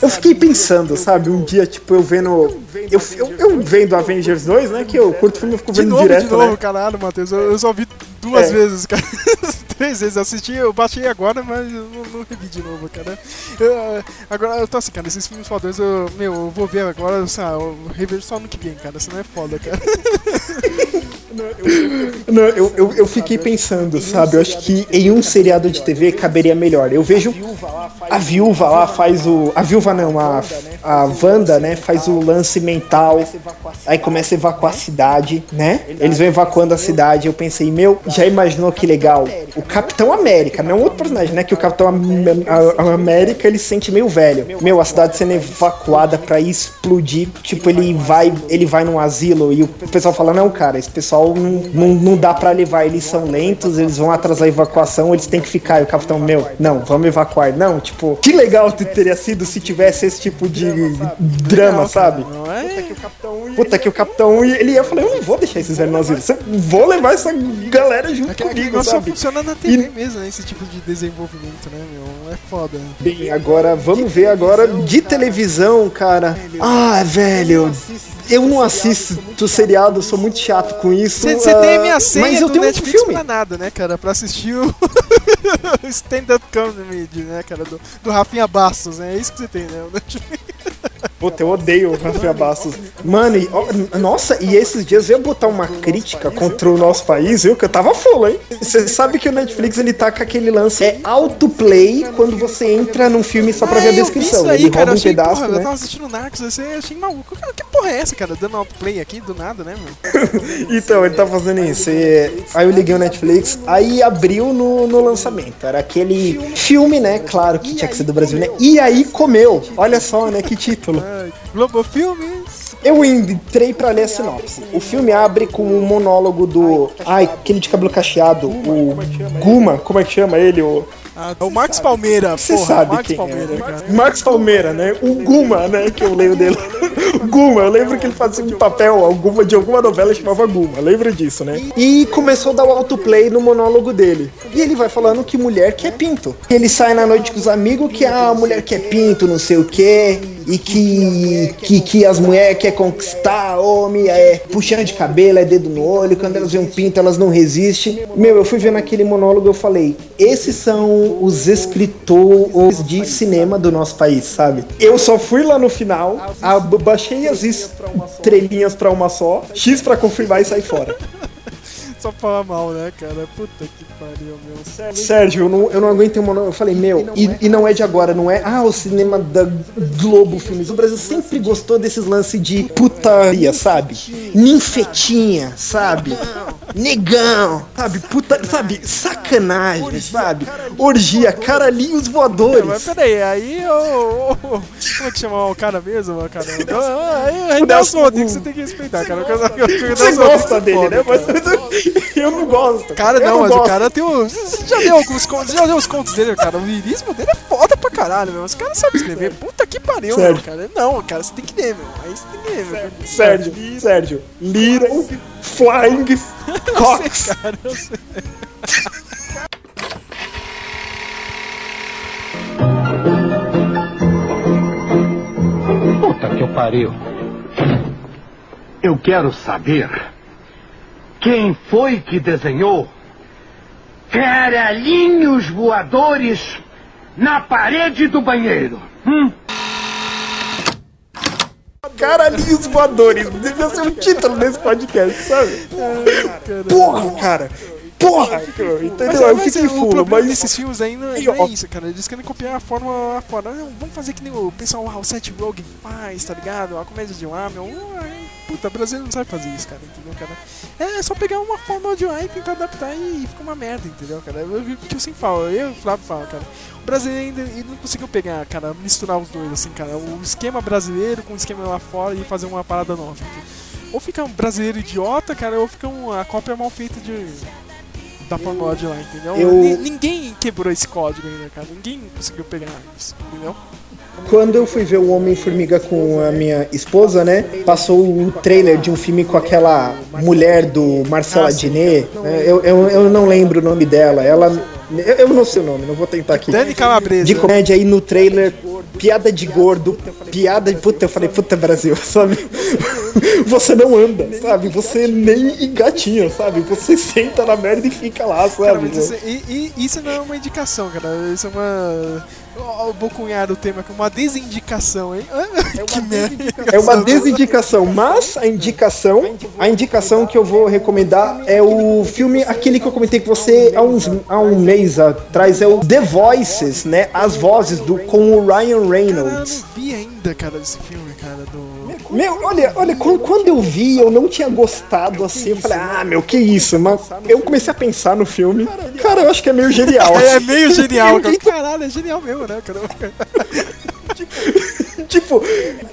Eu fiquei pensando, sabe? Um dia, tipo, eu vendo. Eu, eu, eu vendo Avengers 2, né? Que eu curto filme, eu fico De vendo novo, direto, de novo, né? caralho, Matheus. Eu, eu só vi duas É. vezes, cara. [laughs] Três vezes. Assisti, eu baixei agora, mas eu não, não revi de novo, cara. Eu, agora eu tô assim, cara, esses filmes fodões, eu, meu, eu vou ver agora, assim, eu revejo só ano que vem, cara. Senão é foda, cara. [laughs] Não, eu, eu, eu fiquei pensando, sabe? Eu acho que em um seriado de TV caberia melhor. Eu vejo a viúva lá faz o. A viúva não, a, a Wanda, né? Faz o lance mental. Aí começa a evacuar a cidade, né? Eles vão evacuando a cidade. Eu pensei, meu, já imaginou que legal? O Capitão América, não outro personagem, né? Que o Capitão América ele se sente meio velho. Meu, a cidade sendo evacuada pra explodir. Tipo, ele vai, ele vai num asilo e o pessoal fala: não, cara, esse pessoal não, não, não dá pra levar, eles são lentos, eles vão atrasar a evacuação, eles têm que ficar. E o capitão, meu, não, vamos evacuar. Não, tipo, que legal que teria sido se tivesse esse tipo de drama, sabe? Não é? Puta que o capitão ele ia falar: eu não vou deixar esses velhos eu vou levar essa galera junto Aquele comigo, negócio só sabe? funciona na TV mesmo, né? Esse tipo de desenvolvimento, né, meu? É foda. Bem, agora vamos ver agora de televisão, cara. Ah, velho. Eu não assisto seriado, sou muito chato com isso. Você ah, tem a minha senha mas eu tenho um Netflix filme. pra nada, né, cara? Pra assistir o [laughs] stand-up comedy, né, cara? Do, do Rafinha Bastos, né? É isso que você tem, né? O Netflix. Puta, eu odeio o Rafael Bastos. Mano, e, ó, nossa, e esses dias eu ia botar uma crítica contra o nosso país, viu? Que eu tava full, hein? Você sabe que o Netflix ele tá com aquele lance. É autoplay quando você entra num filme só pra ver a É, eu vi descrição. isso aí, ele cara, rouba eu um achei, pedaço, porra, Eu né? tava assistindo Narcos, eu achei, maluco. Que porra é essa, cara? Dando autoplay aqui do nada, né, meu? [laughs] Então, ele tá fazendo isso. E, aí eu liguei o Netflix, aí abriu no, no lançamento. Era aquele filme, né? Claro que tinha que ser do Brasil, né? E aí comeu. Olha só, né? Que título. [laughs] Globo Filmes. Eu entrei pra ler a sinopse. O filme abre com um monólogo do. Ai, aquele de cabelo cacheado. O Guma, como é que chama ele? O. Ah, é o Marcos Palmeira, Você porra. sabe Marcos quem Palmeira, é. cara. Marcos Palmeira, né? O Guma, né? Que eu lembro dele. [laughs] Guma, eu lembro que ele fazia um papel alguma, de alguma novela chamava Guma. Lembra disso, né? E começou a dar o autoplay no monólogo dele. E ele vai falando que mulher quer pinto. Ele sai na noite com os amigos que a mulher quer pinto, não sei o quê. E que, que, que as mulheres quer conquistar homem, é puxando de cabelo, é dedo no olho. Quando elas veem um pinto, elas não resistem. Meu, eu fui ver naquele monólogo eu falei: esses são os escritores de cinema do nosso país, sabe? Eu só fui lá no final, a- baixei as estrelinhas pra uma só, X pra confirmar e saí fora. Só falar mal, né, cara? Puta que pariu, meu. Sérgio, eu não, eu não o monólogo. Eu falei, meu, e, e não é de agora, não é? Ah, o cinema da Globo Filmes. O Brasil sempre gostou desses lances de putaria, sabe? Ninfetinha, sabe? Negão, sabe? Puta, sabe? Sacanagem, sabe? Orgia, caralhinhos Mas voadores. peraí, aí o. o- Como é que chama o cara mesmo, cara? [laughs] Aí o Nelson Rodrigues Gu. você tem que respeitar, cara. Você é gosta dele, foda, né? Mas [laughs] eu não gosto. Cara, Eu não, mas gosto. o cara tem o. Você já deu alguns contos, já deu os contos dele, cara. O lirismo dele é foda pra caralho, meu. Esse cara sabe escrever. Puta que pariu, meu, cara. Não, cara, você tem que ler, meu. Aí você tem que ler, meu. Sérgio, Sérgio, Little Flying Cox. Cara, eu sei. Puta que eu pariu. Eu quero saber quem foi que desenhou caralhinhos voadores na parede do banheiro. Hum? Caralhinhos voadores. Devia ser o título desse podcast, sabe? Porra, cara. Porra, entendeu? Mas, eu mas fiquei o fulo, problema mas. desses filmes aí não, não é isso, cara. Eles querem copiar a fórmula lá fora. Não, vamos fazer que nem o pessoal, ah, o Seth Rogen faz, tá ligado? A comédia de lá, meu. Puta, brasileiro não sabe fazer isso, cara, entendeu, cara? É só pegar uma fórmula de lá e tentar adaptar e fica uma merda, entendeu, cara? Eu- O que eu sempre falo, eu e o Flávio falo, cara. O brasileiro ainda não conseguiu pegar, cara, misturar os dois, assim, cara. O esquema brasileiro com o esquema lá fora e fazer uma parada nova. entendeu? Ou fica um brasileiro idiota, cara, ou fica uma cópia mal feita de da fórmula de lá, entendeu? Eu- Ni- Ninguém quebrou esse código ainda, cara. Ninguém conseguiu pegar isso, entendeu? Quando eu fui ver o Homem-Formiga com a minha esposa, né? Passou o trailer de um filme com aquela mulher do Marcela Diné. né, Eu, eu, eu não lembro o nome dela. Ela. Eu, eu não sei o nome, não vou tentar aqui. Dani Calabresa. De comédia aí no trailer, piada de gordo, piada de. Puta, eu falei, puta Brasil, [laughs] sabe? [laughs] Você não anda, sabe? Você nem engatinha, sabe? Você [laughs] senta na merda e fica lá, Cara, sabe? mas isso, e, e- isso não é uma indicação, cara. Isso é uma. Eu vou cunhar o tema aqui, uma desindicação, hein? [laughs] que merda. É uma desindicação, mas a indicação, a indicação que eu vou recomendar é o filme, aquele que eu comentei com você há, uns, há um mês atrás, é o The Voices, né? As vozes do com o Ryan Reynolds. Eu vi ainda, cara, desse filme, cara, do. Meu, olha, olha, quando, eu vi, eu não tinha gostado assim. Eu falei, ah, meu, que isso? Mas eu comecei a pensar no filme. Cara, eu acho que é meio genial. É, assim. meio genial, [laughs] cara. Caralho, é genial mesmo, né, cara? [laughs] tipo,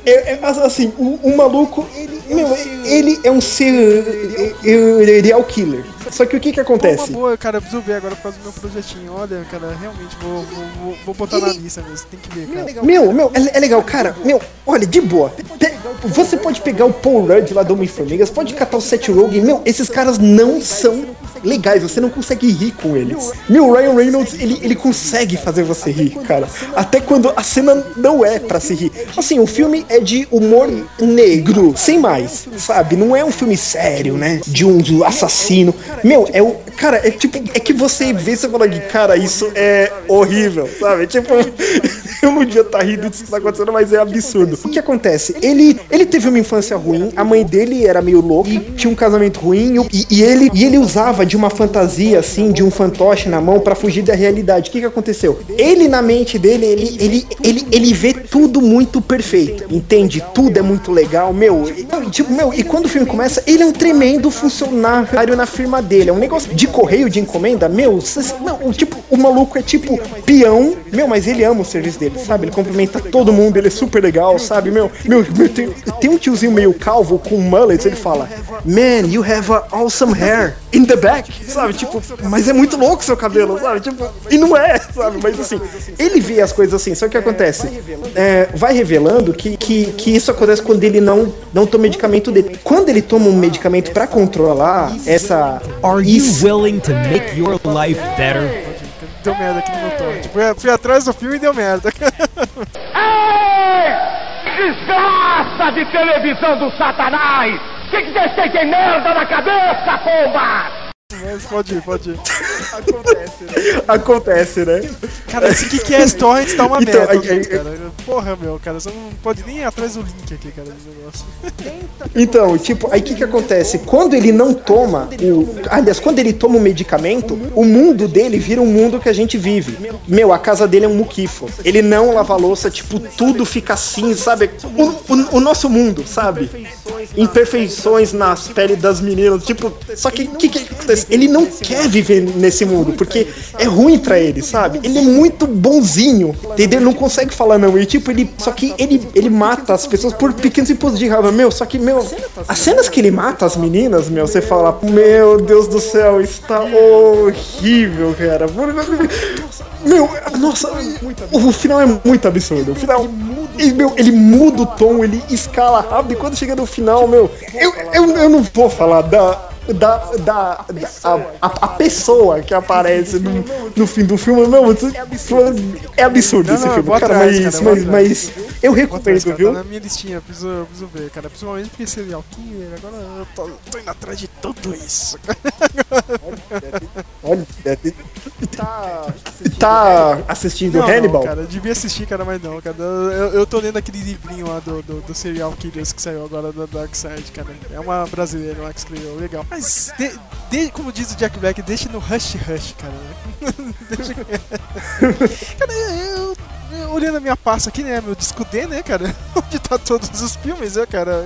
é, é, mas, assim, o, o maluco, ele, meu, ele é um ser- serial killer. Só que o que que Pô, acontece? boa, cara, eu preciso ver agora por causa do meu projetinho. Olha, cara, realmente vou, vou, vou, vou botar na lista mesmo. Tem que ver, cara. Meu, meu, é, é legal, cara. Meu, olha, de boa. Você pode pegar o Paul Rudd lá do Homem-Formigas, pode catar o Seth Rogen. Meu, esses caras não são legais, você não consegue rir com eles. Meu, o Ryan Reynolds, ele, ele consegue fazer você rir, cara. Até quando a cena não é pra se rir. Assim, o filme é de humor negro, sem mais, sabe? Não é um filme sério, né? De um assassino. Meu, é o. Cara, é tipo. É que você vê você fala que, cara, isso é horrível, sabe? Tipo, [laughs] eu não devia estar rindo disso que tá acontecendo, mas é absurdo. O que acontece? Ele, ele teve uma infância ruim, a mãe dele era meio louca, tinha um casamento ruim, e, e ele, e ele usava de uma fantasia, assim, de um fantoche na mão pra fugir da realidade. O que que aconteceu? Ele, na mente dele, ele, ele, ele, ele vê tudo muito perfeito, entende? Tudo é muito legal, meu. E, tipo, meu, e quando o filme começa, ele é um tremendo funcionário na firma dele. É um negócio de correio, de encomenda, meu, não, tipo, o maluco é tipo peão, meu, mas ele ama o serviço dele, sabe? Ele cumprimenta todo mundo, ele é super legal, sabe? Meu, meu, meu, tem, tem um tiozinho meio calvo com mullets, ele fala: Man, you have a awesome hair in the back, sabe? Tipo, mas é muito louco seu cabelo, sabe? Tipo, e não é, sabe? Mas assim, ele vê as coisas assim, só que acontece? É, vai revelando que, que, que isso acontece quando ele não, não toma o medicamento dele. Quando ele toma um medicamento pra controlar essa. Are you willing to make your life better? Deu merda aqui no meu tom. Tipo, fui atrás do filme e deu merda. Desgraça de televisão do satanás! Que que vocês têm merda na cabeça, pomba? Mas pode ir, pode ir. Acontece, né? Cara, esse que que é torrents tá uma Então, merda, aí- aí- cara. Porra, meu, cara, você não pode nem ir atrás do link aqui, cara, do negócio. Então, tipo, aí o que que acontece? Quando ele não toma o. Aliás, quando ele toma o medicamento, o mundo dele vira um mundo que a gente vive. Meu, a casa dele é um muquifo. Ele não lava a louça, tipo, tudo fica assim, sabe? O, o- o nosso mundo, sabe? Imperfeições nas peles das meninas, tipo. Só que o que, que acontece? Ele não quer viver nesse mundo, porque é ruim pra ele, sabe? Ele é muito bonzinho, entendeu? Ele não consegue falar não. E tipo, ele. Só que ele, ele mata as pessoas por pequenos impulsos de raiva. Meu, só que, meu, as cenas que ele mata as meninas, meu, você fala, meu Deus do céu, está horrível, cara. Meu, nossa, o final é muito absurdo. O final. E, meu, ele muda o tom, ele escala rápido, e quando chega no final, meu, eu, eu, eu não vou falar da. Da, da, da- a, a, a pessoa que aparece no, no fim do filme, meu, é absurdo Não, esse não, filme, cara, atrás, mas, cara, mas, atrás. mas eu atrás, recomendo, cara, viu? Tá na minha listinha, preciso, preciso ver, cara. Principalmente porque serial killer, agora eu tô, tô indo atrás de tudo isso. Olha, tá assistindo Não, Hannibal? Não, cara, eu devia assistir, cara, mas não, cara. Eu, eu tô lendo aquele livrinho lá do, do, do Serial Killers que saiu agora da Dark Side, cara. É uma brasileira lá que escreveu, legal. Mas, de, de- como diz o Jack Black, deixa no Hush Hush, cara. [laughs] deixa... [laughs] cara, eu, eu- olhando a minha pasta aqui, né, meu disco D, né, cara? [laughs] Onde tá todos os filmes, né, cara?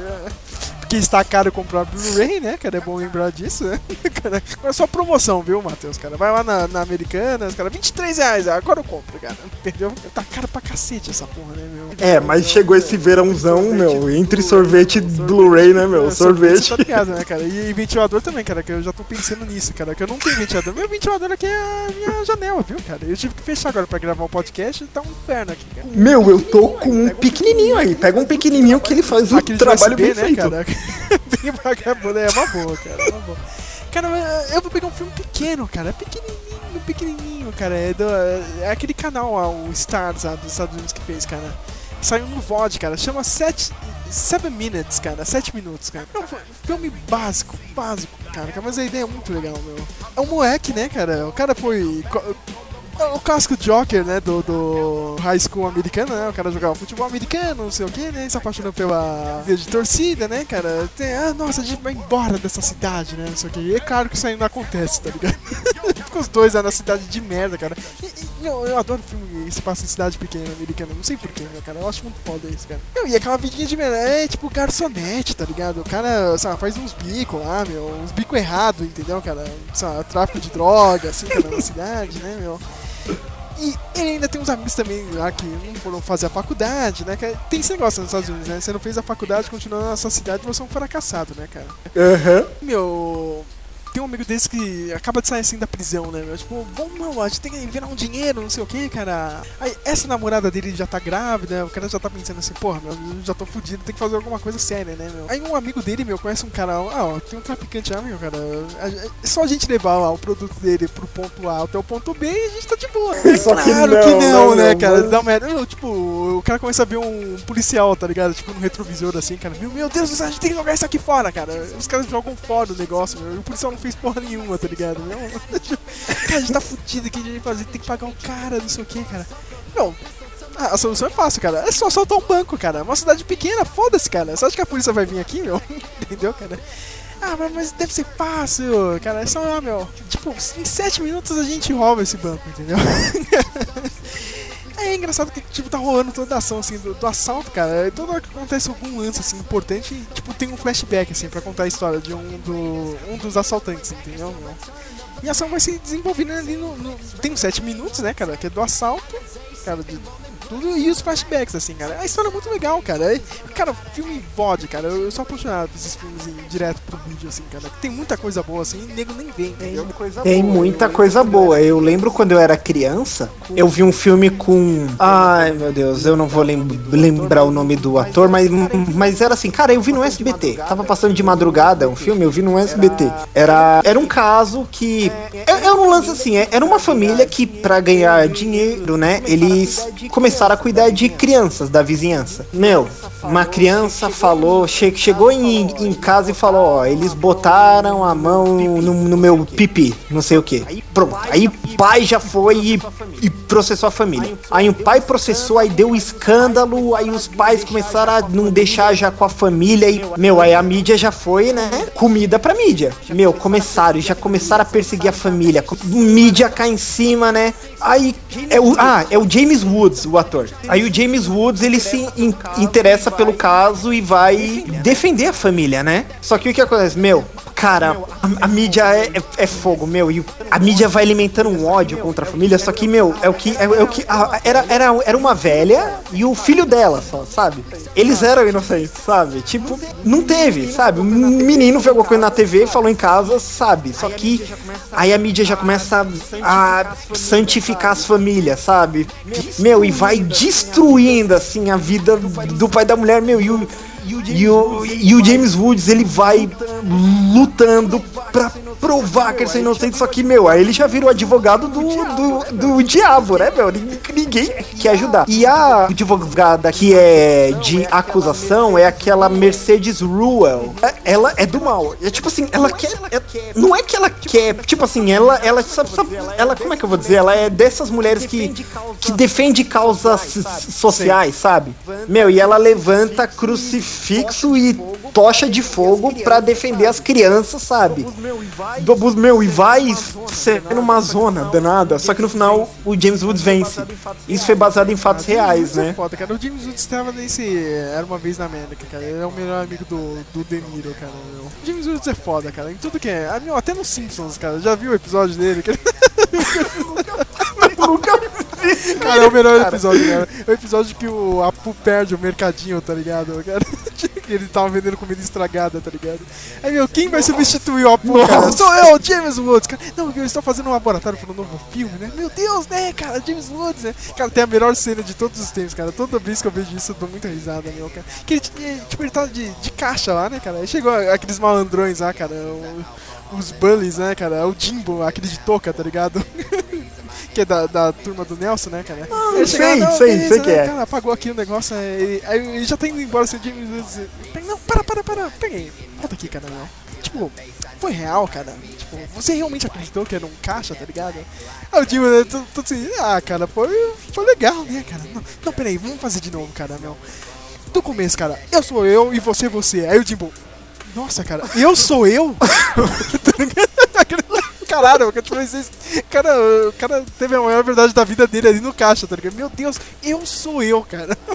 Porque está caro comprar Blu-ray, né, cara? É bom lembrar disso, né? [laughs] Cara, é só promoção, viu, Matheus, cara? Vai lá na, na Americanas, cara, 23 reais, agora eu compro, cara. Entendeu? Tá caro pra cacete essa porra, né, meu? É, mas chegou esse verãozão, meu, entre sorvete e Blu-ray, né, meu? É, Sorvete. Tá ligado, né, cara? E, ventilador também, cara, que eu já tô pensando nisso, cara, que eu não tenho ventilador. Meu ventilador aqui é a minha janela, viu, cara? Eu tive que fechar agora pra gravar o podcast e tá um inferno aqui, cara. Meu, eu tô com um pequenininho aí. Pega um pequenininho que ele faz o trabalho bem né, feito. cara? [laughs] bem vagabundo, é uma boa, cara, é uma boa. Cara, mas eu vou pegar um filme pequeno, cara, pequenininho, pequenininho, cara. É, do, é aquele canal, o Stars, dos Estados Unidos que fez, cara. Saiu no VOD, cara. Chama 7 Seven Minutes, cara. 7 minutos, cara. É um filme básico, básico, cara. Mas a ideia é muito legal, meu. É um moleque, né, cara? O cara foi. Co- O clássico Joker, né, do, do high school americano, né, o cara jogava futebol americano, não sei o que, né, se apaixonou pela vida de torcida, né, cara, tem, ah, nossa, a gente vai embora dessa cidade, né, não sei o que, e é claro que isso aí não acontece, tá ligado? [laughs] Fica os dois lá na cidade de merda, cara, e, e, meu, eu adoro filme que se passa em cidade pequena americana, não sei porquê, meu, cara, eu acho muito foda isso, cara. E aquela vidinha de merda, é tipo garçonete, tá ligado? O cara, lá, faz uns bicos lá, meu, uns bicos errados, entendeu, cara, lá, tráfico de droga, assim, cara, na cidade, né, meu. E ele ainda tem uns amigos também lá que não foram fazer a faculdade, né? cara? Tem esse negócio nos Estados Unidos, né? Você não fez a faculdade, continua na sua cidade, você é um fracassado, né, cara? Aham. Meu. Tem um amigo desse que acaba de sair assim da prisão, né? Meu? Tipo, vamos, não, a gente tem que virar um dinheiro, não sei o que, cara. Aí essa namorada dele já tá grávida, o cara já tá pensando assim, porra, meu, eu já tô fudido, tem que fazer alguma coisa séria, né, meu? Aí um amigo dele, meu, conhece um cara, ah, ó, tem um traficante lá, meu, cara. a- É só a gente levar lá o produto dele pro ponto A até o ponto B e a gente tá de boa. É Só que claro não, que não, né, né, meu? cara? Mas- Dá merda. Meu, tipo, o cara começa a ver um policial, tá ligado? Tipo, no retrovisor assim, cara. Meu, meu Deus, a gente tem que jogar isso aqui fora, cara. Os caras jogam fora o negócio, meu. O policial não fez porra nenhuma, tá ligado? Meu, [laughs] cara, a gente tá fudido, o que a gente fazer? Tem que pagar o cara, não sei o que, cara. Não. A a solução é fácil, cara. É só soltar um banco, cara. É uma cidade pequena, foda-se, cara. Você acha que a polícia vai vir aqui, meu? [laughs] Entendeu, cara? Ah, mas, mas deve ser fácil, cara. É só, ah, meu. Tipo, em 7 minutos a gente rouba esse banco, entendeu? [laughs] É engraçado que tipo, tá rolando toda a ação assim, do, do assalto, cara. É Toda hora que acontece algum lance assim, importante, tipo, tem um flashback assim, pra contar a história de um, do, um dos assaltantes, entendeu? E a ação vai se desenvolvendo ali no. no- tem uns 7 minutos, né, cara? Que é do assalto, cara, de tudo e os flashbacks, assim, cara. A história é muito legal, cara. É- cara, filme VOD, cara. Eu, eu sou apaixonado por esses filmes em, direto pro vídeo, assim, cara. Tem muita coisa boa, assim, e nego nem vem, entendeu? Tem muita coisa boa. Eu lembro quando eu era criança, eu vi um filme com. Ai meu Deus, eu não vou lem- lembrar o nome do ator, mas, mas era assim, cara, eu vi no SBT. Tava passando de madrugada um filme, eu vi no SBT. Era, era um caso que. É, é um lance assim, era uma família que, pra ganhar dinheiro, né, eles começaram a cuidar de crianças da vizinhança. Meu, uma criança falou, che- chegou em, em casa e falou, ó, eles botaram a mão no, no meu pipi, não sei o que. Pronto, aí o pai já foi e, e processou a família. Aí o pai processou, aí deu escândalo, aí os pais começaram a não deixar já com a família e, meu, aí a mídia já foi, né, comida pra mídia. Meu, começaram, já começaram a perseguir a família, mídia cá em cima, né, aí é o, ah, é o James Woods, o ator. Aí o James Woods, ele se in- interessa pelo caso e vai defender a família, né? Só que o que acontece, meu, cara, a, a mídia é, é- é fogo, meu, e a mídia vai alimentando um ódio contra a família, só que, meu, é o que, é, é o que, a- era, era, era uma velha e o filho dela só, sabe? Eles eram inocentes, sabe? Tipo, não teve, sabe? Um menino viu alguma coisa na TV e falou em casa, sabe? Só que aí a mídia já começa a, a santificar as famílias, sabe? Meu, e vai destruindo, assim, a vida do pai da mulher, meu, e o, e o, e o James Woods, ele vai lutando pra provar que eles são inocentes, só que, meu, aí ele já vira o advogado do, do, do diabo, né, meu? Ninguém, quer ajudar. E a advogada que é de acusação é aquela Mercedes Ruel. Ela é do mal. É tipo assim, ela quer. é- não é que ela quer. Tipo assim, ela. Ela, sabe, sabe- ela como é que eu vou dizer? Ela é dessas mulheres que, que defende causas sociais, sabe? Meu, e ela levanta crucifixo e tocha de fogo pra defender as crianças, sabe? Do meu, e vai sendo uma zona danada. Só que no final o James Woods vence. Isso foi baseado em fatos reais, é né? foda, cara. O James Woods estava nesse. Era uma vez na América, cara. Ele é o melhor amigo do, do De Niro, cara. Meu. O James Woods é foda, cara. Em tudo que é. Ah, meu, até nos Simpsons, cara. Já viu o episódio dele? Ele- [laughs] [laughs] [laughs] Cara, é o melhor episódio, cara. É o episódio que o Apu perde o mercadinho, tá ligado? Cara? Que [laughs] ele tava vendendo comida estragada, tá ligado? Aí, meu, quem vai substituir o Apu, cara? Sou eu, James Woods, cara. Não, eu estou fazendo um laboratório para um novo filme, né? Meu Deus, né, cara? James Woods, né? Cara, tem a melhor cena de todos os tempos, cara. Toda vez que eu vejo isso, eu dou muita risada, meu, cara. Que ele, tinha- tipo, ele tava de, de caixa lá, né, cara? Aí chegou aqueles malandrões lá, cara. o- os bullies, né, cara? O Jimbo, aquele de touca, tá ligado? [laughs] que é da, da turma do Nelson, né, cara? Ele sei, não, sei, beleza, sei que né, é. Cara, apagou aqui o negócio, aí ele, aí ele já tá indo embora, assim, o James Woods... pega- Não, para, para, para, peguei. Volta aqui, cara, não. Tipo, foi real, cara. Tipo, você realmente acreditou que era um caixa, tá ligado? Aí o Jimbo, né, tudo, tudo assim, ah, cara, foi, foi legal, né, cara? Não, não, peraí, vamos fazer de novo, cara, meu. Do começo, cara, eu sou eu e você é você. Aí o Jimbo, nossa, cara, eu sou eu? [laughs] Tá ligado? Caralho, porque, tipo, esses- cara, o cara teve a maior verdade da vida dele ali no caixa, tá ligado? Meu Deus, eu sou eu, cara. [laughs]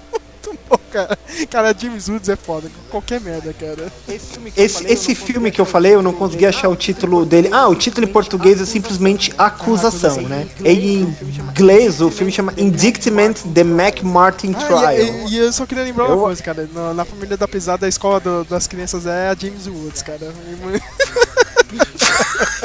Muito bom, cara. Cara, James Woods é foda, qualquer merda, cara. Esse, esse filme que eu falei, eu não consegui achar o título dele. Ah, o título em português é simplesmente Acusação, né? Em inglês, o filme chama Indictment The Mac Martin Ah, Trial. e, e- e eu só queria lembrar uma Eu- coisa, cara. Na, na família da pesada, a escola do- das crianças é a James Woods, cara. [laughs]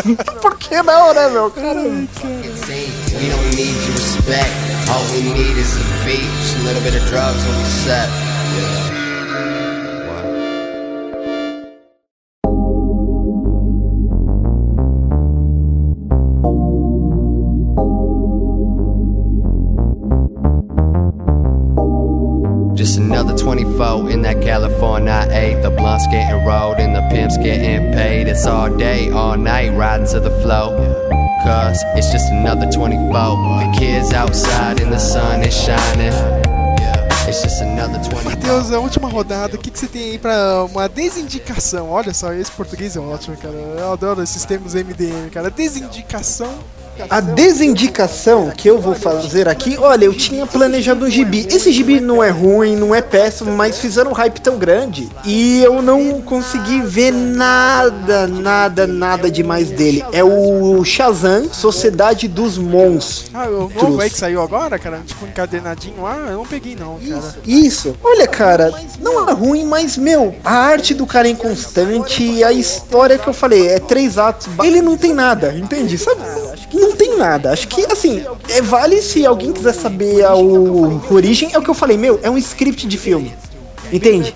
[laughs] Por que não, né, meu? Cara, We don't need your respect. All we need is a just a little bit of drugs when we set. Just another 24 in that California 8. The blunts getting rolled and the pimps getting paid. It's all day, all night, riding to the flow. Cause it's just another 24. The kids outside and the sun is shining. It's just another 24. Matheus, a última rodada, o que, que você tem aí pra uma desindicação? Olha só, esse português é ótimo, cara. Eu adoro esses termos MDM, cara. Desindicação. A desindicação que eu vou fazer aqui, olha, eu tinha planejado um gibi. Esse gibi não é ruim, não é péssimo, mas fizeram um hype tão grande e eu não consegui ver nada, nada, nada demais dele. É o Shazam, Sociedade dos Monstros. Ah, o novo aí que saiu agora, cara? Tipo, encadernadinho lá, eu não peguei não, cara. Isso. Olha, cara, não é ruim, mas, meu, a arte do cara é inconstante e a história que eu falei é três atos. Ele não tem nada, entende? Sabe? Não tem nada. Acho que, assim, é, vale se alguém quiser saber a o- origem, é o que eu falei, meu, é um script de filme. Entende?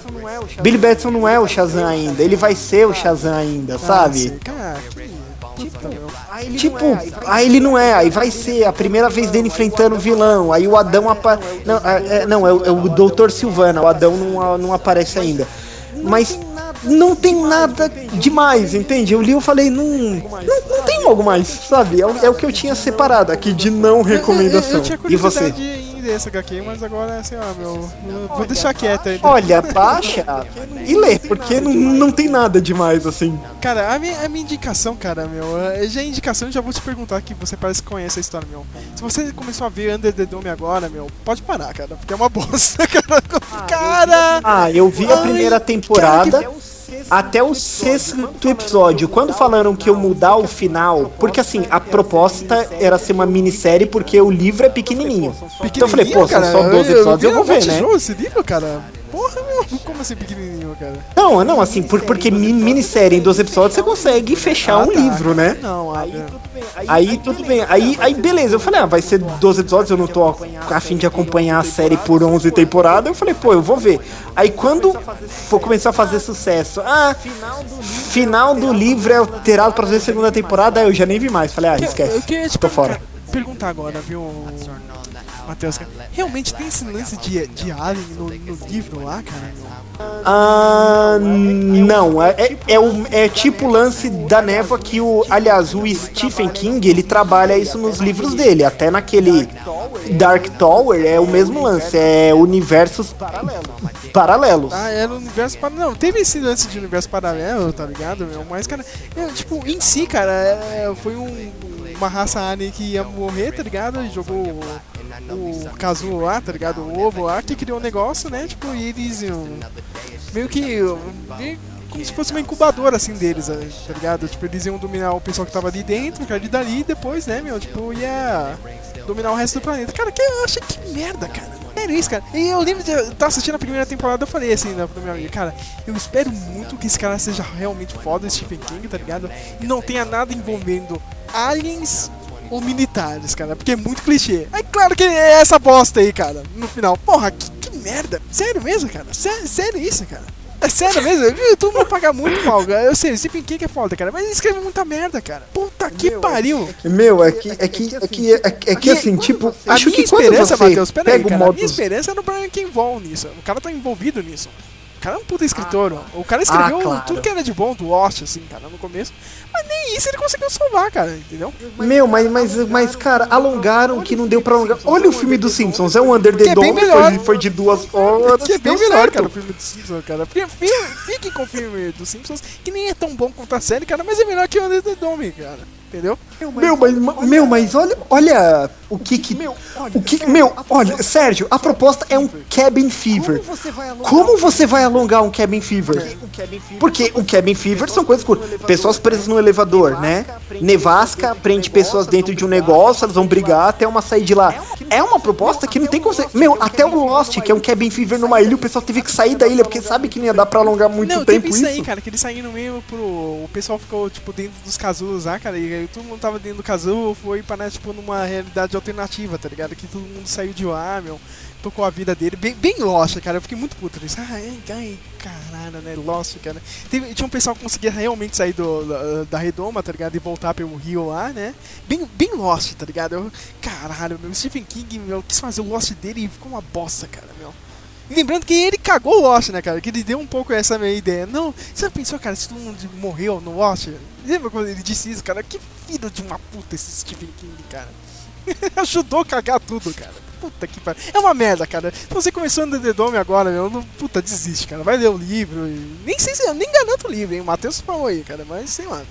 Billy Batson não é o Shazam ainda, ele vai ser o Shazam ainda, sabe? Tipo, aí ele não é, aí vai ser a primeira vez dele enfrentando o vilão, aí o Adão apa não, é, é- não, é, o- é o Doutor Silvana, o Adão não, não aparece ainda. Mas não tem nada demais, entende? Eu li e falei, não, não, não tem algo mais, sabe? É, o- é o que eu tinha separado aqui de não recomendação. Eu, eu tinha E você? curiosidade em ler essa HQ, mas agora, sei lá, meu. eu Vou deixar quieto ainda. Olha, baixa e lê, porque não, não tem nada demais assim. Cara, a minha, a minha indicação, cara, meu, eh, já é indicação, eu já vou te perguntar que você parece que conhece a história, meu. Se você começou a ver Under the Dome agora, meu, pode parar, cara, porque é uma [laughs] bosta, cara. Cara! Ah, eu vi a primeira temporada até o sexto episódio. Quando falaram que eu mudar o final, porque assim, a proposta era ser uma minissérie porque o livro é pequenininho. Então eu falei, pô, são só 12 episódios, eu vou ver, né? Esse livro, cara? Porra, meu, como assim pequenininho, cara? Não, não, assim, por- porque mi- minissérie em 12 episódios você consegue fechar um livro, né? Não, ah, Aí tudo bem, aí, aí beleza, eu falei, ah, vai ser 12 episódios, eu não tô a fim de acompanhar a série por 11 temporadas, eu falei, pô, eu vou ver. Aí quando for começar a fazer sucesso, ah, final do livro é alterado pra fazer segunda temporada, aí eu já nem vi mais, falei, ah, esquece, tô fora. perguntar agora, viu, Matheus, cara? Realmente tem esse lance de, de Alien no, no livro lá, cara? Ah, não, é, é, é, o- é tipo o lance da névoa que o, aliás, o Stephen King, ele trabalha isso nos livros dele, até naquele Dark Tower é o mesmo lance, é universos paralelos. Ah, era um universo paralelo. Não, teve esse lance de universo paralelo, tá ligado, meu? Mas, cara, é, tipo, em si, cara, é, foi um, uma raça alien que ia morrer, tá ligado? E jogou o, o casulo lá, tá ligado? O ovo lá, que criou um negócio, né? Tipo, e eles iam. Meio que. como se fosse uma incubadora, assim, deles, eh, tá ligado? Tipo, eles iam dominar o pessoal que tava ali dentro, cara, ali dali, e depois, né, meu? Tipo, ia dominar o resto do planeta. Cara, que eu achei que merda, cara. Sério isso, cara. E eu lembro de estar assistindo a primeira temporada, eu falei assim né, pra minha amiga, cara, eu espero muito que esse cara seja realmente foda, Stephen King, tá ligado? E não tenha nada envolvendo aliens ou militares, cara, porque é muito clichê. Aí claro que é essa bosta aí, cara, no final. Porra, que, que merda. Sério mesmo, cara? Sério, sério isso, cara? É sério mesmo? Eu- Tu não paga muito mal, cara. Eu sei, Stephen King é foda, cara, mas ele escreve muita merda, cara. Puta que pariu. Meu, é que, é que, é que, é que, é que assim, tipo, A acho minha que esperança, Matheus, pera aí, o cara. A modo... minha esperança é no Brian Ken Vaughan nisso. O cara tá envolvido nisso. O cara é um puta escritor. ó. O cara escreveu Ah, claro. tudo que era de bom do Lost, assim, cara, no começo. Mas nem isso ele conseguiu salvar, cara, entendeu? Meu, mas, mas, mas, cara, alongaram que não deu pra alongar. Olha o filme dos Simpsons, é um Under the é bem Dome, melhor. foi, foi de duas horas. Que é bem melhor, cara, o filme dos Simpsons, cara. Fiquem com o filme dos Simpsons, que nem é tão bom quanto a série, cara, mas é melhor que o Under the Dome, cara. Entendeu? Meu, mas, meu, mas olha, olha o que que. O que, meu, olha, Sérgio, a proposta é um cabin fever. Como você vai alongar um cabin fever? Porque um cabin fever são coisas curtas. Pessoas presas no elevador, né? Nevasca prende pessoas dentro de um negócio, elas vão brigar até uma sair de lá. É uma proposta que não tem como. Meu, até o Lost, que é um cabin fever numa ilha, o pessoal teve que sair da ilha, porque sabe que não ia dar pra alongar muito não, tempo teve isso isso. aí, cara, que eles saíram meio pro. O pessoal ficou, tipo, dentro dos casulos lá, cara, e aí todo mundo tava dentro do casulo, foi pra, né, tipo, numa realidade alternativa, tá ligado? Que todo mundo saiu de lá, meu, tocou a vida dele, bem, bem Lost, cara, eu fiquei muito puto nisso. Ai, ai, caralho, né, Lost, cara. Teve, tinha um pessoal que conseguia realmente sair do, da, da redoma, tá ligado? E voltar pelo rio lá, né? Bem, bem Lost, tá ligado? Eu, caralho, meu, Stephen King, meu, quis fazer o Lost dele e ficou uma bosta, cara, meu. Lembrando que ele cagou o Lost, né, cara? Que ele deu um pouco essa minha ideia. Não, você já pensou, cara, se todo mundo morreu no Lost? Lembra quando ele disse isso, cara? Que filho de uma puta esse Stephen King, cara. [laughs] Ajudou a cagar tudo, cara. Puta que pariu. É uma merda, cara. Você começou no The Dome agora, meu, não, puta, desiste, cara. Vai ler o livro. E... Nem sei se eu nem garanto o livro, hein? O Matheus falou aí, cara, mas sei lá.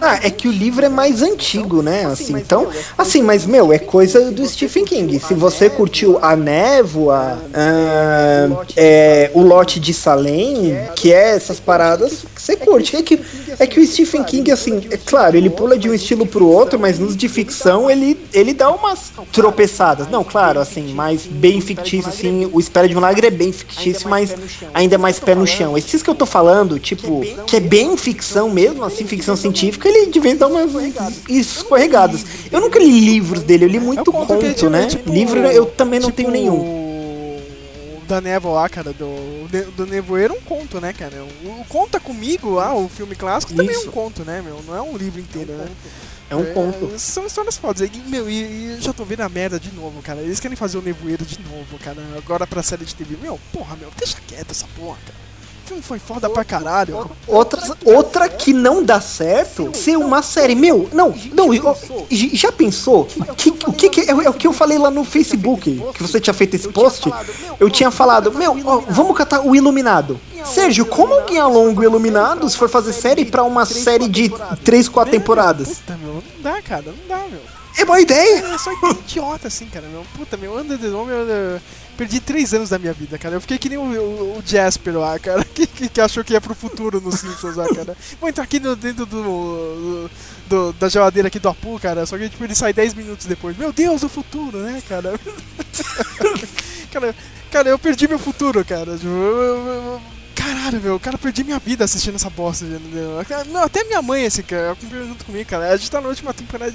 Ah, é que o livro é mais antigo, né? Assim, então, assim, mas meu, é coisa do Stephen King. Se você curtiu A Névoa, ah, é, o Lote de Salem, que é essas paradas, você curte. É que, é que o Stephen King, assim, é claro, ele pula de um estilo pro outro, mas nos de ficção ele, ele dá umas tropeçadas. Não, claro, assim, mas bem fictício, assim, o Espera de um Milagre é bem fictício, mas ainda é mais pé no chão. Esses que eu tô falando, tipo, que é bem ficção mesmo, assim, ficção científica, ele de vez dá umas escorregadas. Eu nunca li livros dele, eu li muito conto que é conto, tipo- né? tipo- Livro eu também não tipo tenho nenhum. O da névoa lá, cara, do, do Nevoeiro é um conto, né, cara? O, o Conta Comigo lá, o filme clássico, também é um Isso. conto, né, meu? Não é um livro inteiro, né? É um conto. São histórias fodas. E, meu, e, e eu já tô vendo a merda de novo, cara. Eles querem fazer o Nevoeiro de novo, cara. Agora pra série de TV. Meu, porra, meu, deixa quieto essa porra, cara. Filme foi foda pra caralho. Outra, outra que não dá certo ser uma série. Meu, não, não, já pensou? Que, o que, que é, é o que eu falei lá no Facebook? Que você tinha feito esse post? Eu tinha falado, meu, ó, vamos catar o Iluminado. Sérgio, como alguém alonga o Iluminado se for fazer série pra uma série de 3, 4 temporadas? Puta, meu, não dá, cara, não dá, meu. É boa ideia. É só idiota assim, cara, meu. Puta, meu, Under the Dome, eu, eu perdi três anos da minha vida, cara. Eu fiquei que nem o, o- o Jasper lá, cara, [laughs] que, que, que achou que ia pro futuro nos Simpsons lá, cara. Vou entrar aqui no, dentro do, do- do- da geladeira aqui do Apu, cara, só que tipo, ele sai 10 minutos depois. Meu Deus, o futuro, né, cara? [laughs] cara, cara, eu perdi meu futuro, cara. Tipo, eu- eu- Caralho, meu, cara, perdi minha vida assistindo essa bosta. entendeu? Não, até minha mãe, assim, cara, acompanhou junto comigo, cara. A gente tá na última temporada.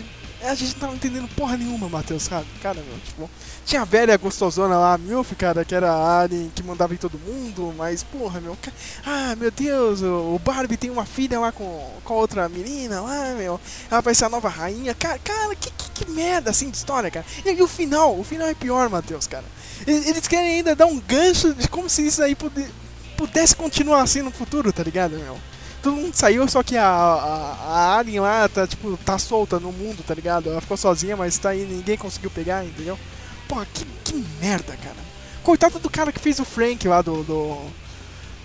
A gente não tava entendendo porra nenhuma, Matheus, sabe? Cara, meu, tipo. Tinha a velha gostosona lá, Milf, cara, que era a Alien que mandava em todo mundo, mas, porra, meu. ca- Ah, meu Deus, o Barbie tem uma filha lá com, com a outra menina lá, meu. Ela vai ser a nova rainha. Cara, cara que, que, que merda, assim, de história, cara. E, e o final, o final é pior, Matheus, cara. Eles, querem ainda dar um gancho de como se isso aí pude- pudesse continuar assim no futuro, tá ligado, meu? Todo mundo saiu, só que a, a, a Alien lá tá, tipo, tá solta no mundo, tá ligado? Ela ficou sozinha, mas tá aí, ninguém conseguiu pegar, entendeu? Porra, que, que merda, cara. coitado do cara que fez o Frank lá do. do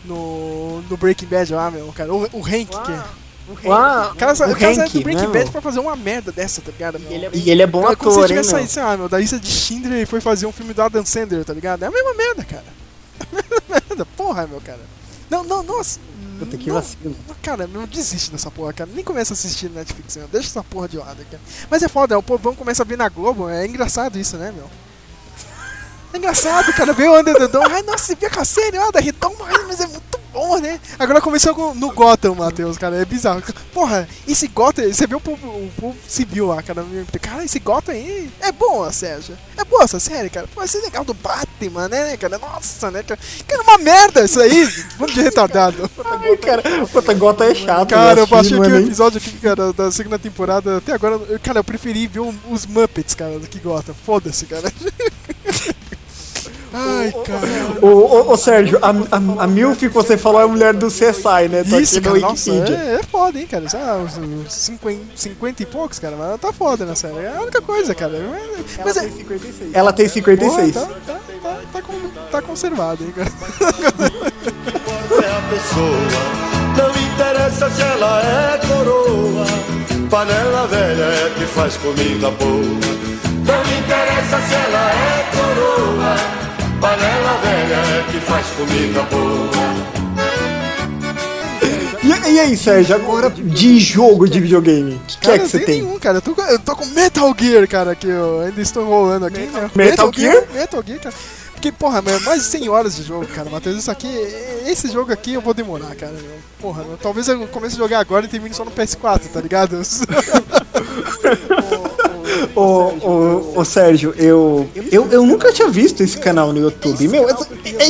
no, no Breaking Bad lá, meu, cara. O, o Hank, que é. Ah, O cara, o o cara Hank, do Breaking né, Bad pra fazer uma merda dessa, tá ligado? Meu? E ele é bom Cara, como se ator, hein, tivesse saído, sei lá, meu, da lista de Schindler e foi fazer um filme do Adam Sandler, tá ligado? É a mesma merda, cara. [laughs] É a mesma merda, porra, meu, cara. Não, não, nossa. Puta, que não, vacilo. Cara, não desiste dessa porra, cara. Nem começa a assistir Netflix, meu. Deixa essa porra de lado, cara. Mas é foda, o povão começa a ver na Globo. É engraçado isso, né, meu? É engraçado, cara. Ver o Under the Dome. Ai, nossa, você viu a série, ó, da mas é muito bom, né? Agora começou com, no Gotham, Matheus, cara. É bizarro. Porra, esse Gotham, você viu o povo, o povo civil lá, cara. Cara, esse Gotham aí é bom, Sérgio. É boa essa série, cara. Pô, vai ser legal do Batman, né, cara? Nossa, né, cara? Cara, uma merda isso aí. Vamos de retardado. Ai, cara, puta, Gota é chato. Cara, eu acho que baixei não é aqui o episódio aqui, cara, da segunda temporada. Até agora, eu- cara, eu preferi ver os Muppets, cara, do que Gotham. Foda-se, cara. [laughs] Ai, cara. Ô, Sérgio, a, a, a Milf que você falou é a mulher do CSI, né? Tá Isso, cara, nossa, é, é foda, hein, cara. Já uns, uns 50, 50 e poucos, cara, mas ela tá foda na série. É a única coisa, cara. Mas, mas é, Ela tem 56. Porra, tá, tá, tá, tá, con- tá conservado, hein, cara. é a pessoa. Não interessa se ela é coroa. Panela velha é que faz comida boa. Não interessa se ela é coroa. Panela velha é que faz comida boa. E, e aí, Sérgio, agora de jogo de videogame, o que, que é que você tem nenhum, cara. Eu tô, com- eu tô com Metal Gear, cara, que eu ainda estou rolando aqui. né? Metal Gear? Metal Gear, cara. Porque, porra, mais de 100 horas de jogo, cara. Matheus, isso aqui, esse jogo aqui eu vou demorar, cara. Porra, talvez eu comece a jogar agora e termine só no PS4, tá ligado? [laughs] [laughs] Ô, ô, ô, Sérgio, eu, eu, eu nunca tinha visto esse canal no YouTube. Meu, é,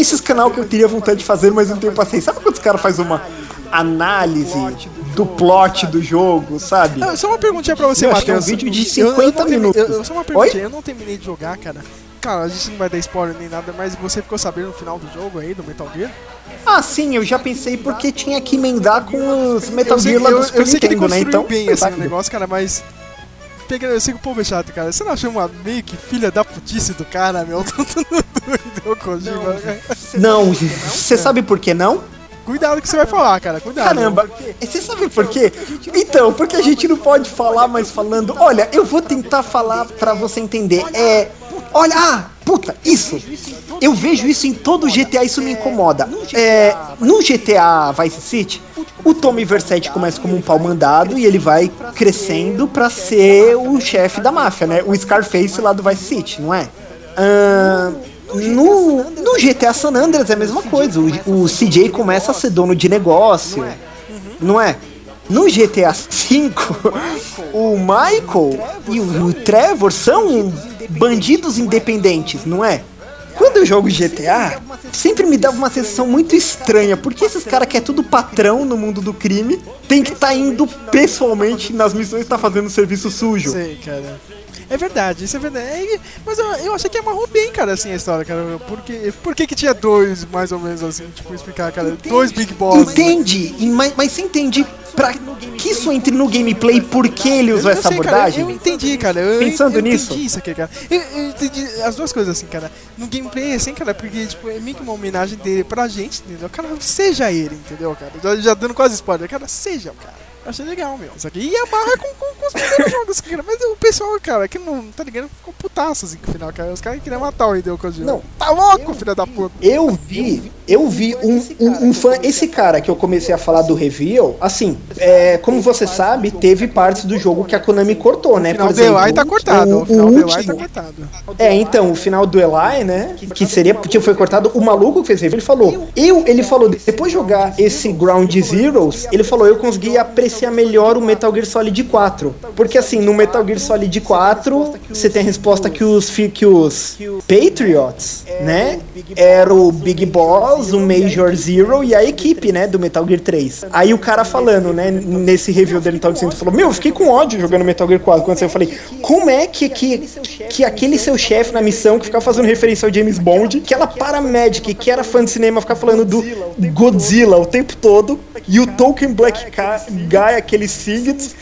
esses canal que eu teria vontade de fazer, mas não tenho paciência. Sabe quando os caras fazem uma análise do plot do jogo, sabe? Ah, só uma perguntinha pra você, que é um Matheus. vídeo de Eu- eu 50 não termi- minutos. Eu, só uma perguntinha, Oi? eu não terminei de jogar, cara. Cara, a gente não vai dar spoiler nem nada, mas você ficou sabendo no final do jogo aí, do Metal Gear? Ah, sim, eu já pensei porque tinha que emendar com os Metal Gear lá do Super eu sei que ele né? Então, bem assim, o negócio, cara, mas. Pega, eu sei que o povo é chato, cara. Você não achou uma meio que filha da putice do cara, meu? [laughs] Tudo Kojima. Não, você sabe por que não? Cuidado que você vai falar, cara. Cuidado. Caramba, você sabe por quê? Então, porque a gente não pode falar mais falando. Olha, eu vou tentar falar pra você entender. É. Olha, ah, puta, isso! Eu vejo isso em todo GTA, isso me incomoda. É, no GTA Vice City, o Tommy Versetti começa como um pau mandado e ele vai crescendo pra ser o chefe da máfia, né? O Scarface lá do Vice City, não é? No, no GTA San Andreas é a mesma coisa. O, o CJ começa a ser dono de negócio, não é? No GTA V, [laughs] o Michael e o Trevor são bandidos independentes, não é? Quando eu jogo GTA, sempre me dava uma sensação muito estranha, porque esses caras que é tudo patrão no mundo do crime, tem que estar indo pessoalmente nas missões e tá fazendo serviço sujo. Sei, cara. É verdade, isso é verdade. É, mas eu, eu achei que amarrou bem, cara, assim, a história, cara. Porque, por que que tinha dois, mais ou menos, assim, tipo, explicar, cara? Dois Big Boss. Entende, mas, mas você entende pra que isso entre no gameplay, por que ele usou Eu essa sei, cara, abordagem? eu entendi, cara. Eu, Pensando eu nisso. entendi isso aqui, cara. Eu, eu entendi as duas coisas assim, cara. No gameplay, assim, cara, porque, tipo, é meio que uma homenagem dele pra gente, entendeu? Cara, seja ele, entendeu, cara? Já, já dando quase spoiler, cara, seja o cara. Eu Achei legal, meu. Isso aqui. E amarra com, com, com os primeiros [laughs] jogos, cara. Mas o pessoal, cara, que não tá ligado, ficou putaço assim com o final, cara. Os caras queriam matar o Hideo Kojima. Não. Tá louco, filho da puta. Eu vi, eu vi um, um, um fã, esse cara que eu comecei a falar do reveal, assim, é, como você sabe, teve partes do jogo que a Konami cortou, né? O final Por do exemplo, Eli tá cortado. o- O final do Eli tá cortado. É, então, o final do Eli, né? Que seria porque foi cortado. O maluco que fez review, ele falou. Eu, ele falou, depois de jogar esse Ground Zeroes, ele falou, eu consegui apreciar melhor o Metal Gear Solid 4. Porque assim, no Metal Gear Solid 4, você tem a resposta que os, que os Patriots, né? Era o Big Boss, o Major Zero e a equipe, né? Do Metal Gear 3. Aí o cara falando, né? Nesse review dele, então, ele falou: Meu, eu fiquei com ódio jogando Metal Gear 4. Quando eu falei, como é que, que, que aquele seu chefe na missão que ficava fazendo referência ao James Bond, que ela paramedic, que era fã de cinema, ficar falando do Godzilla o tempo todo, e o Token Black Guy, aquele Sigurds,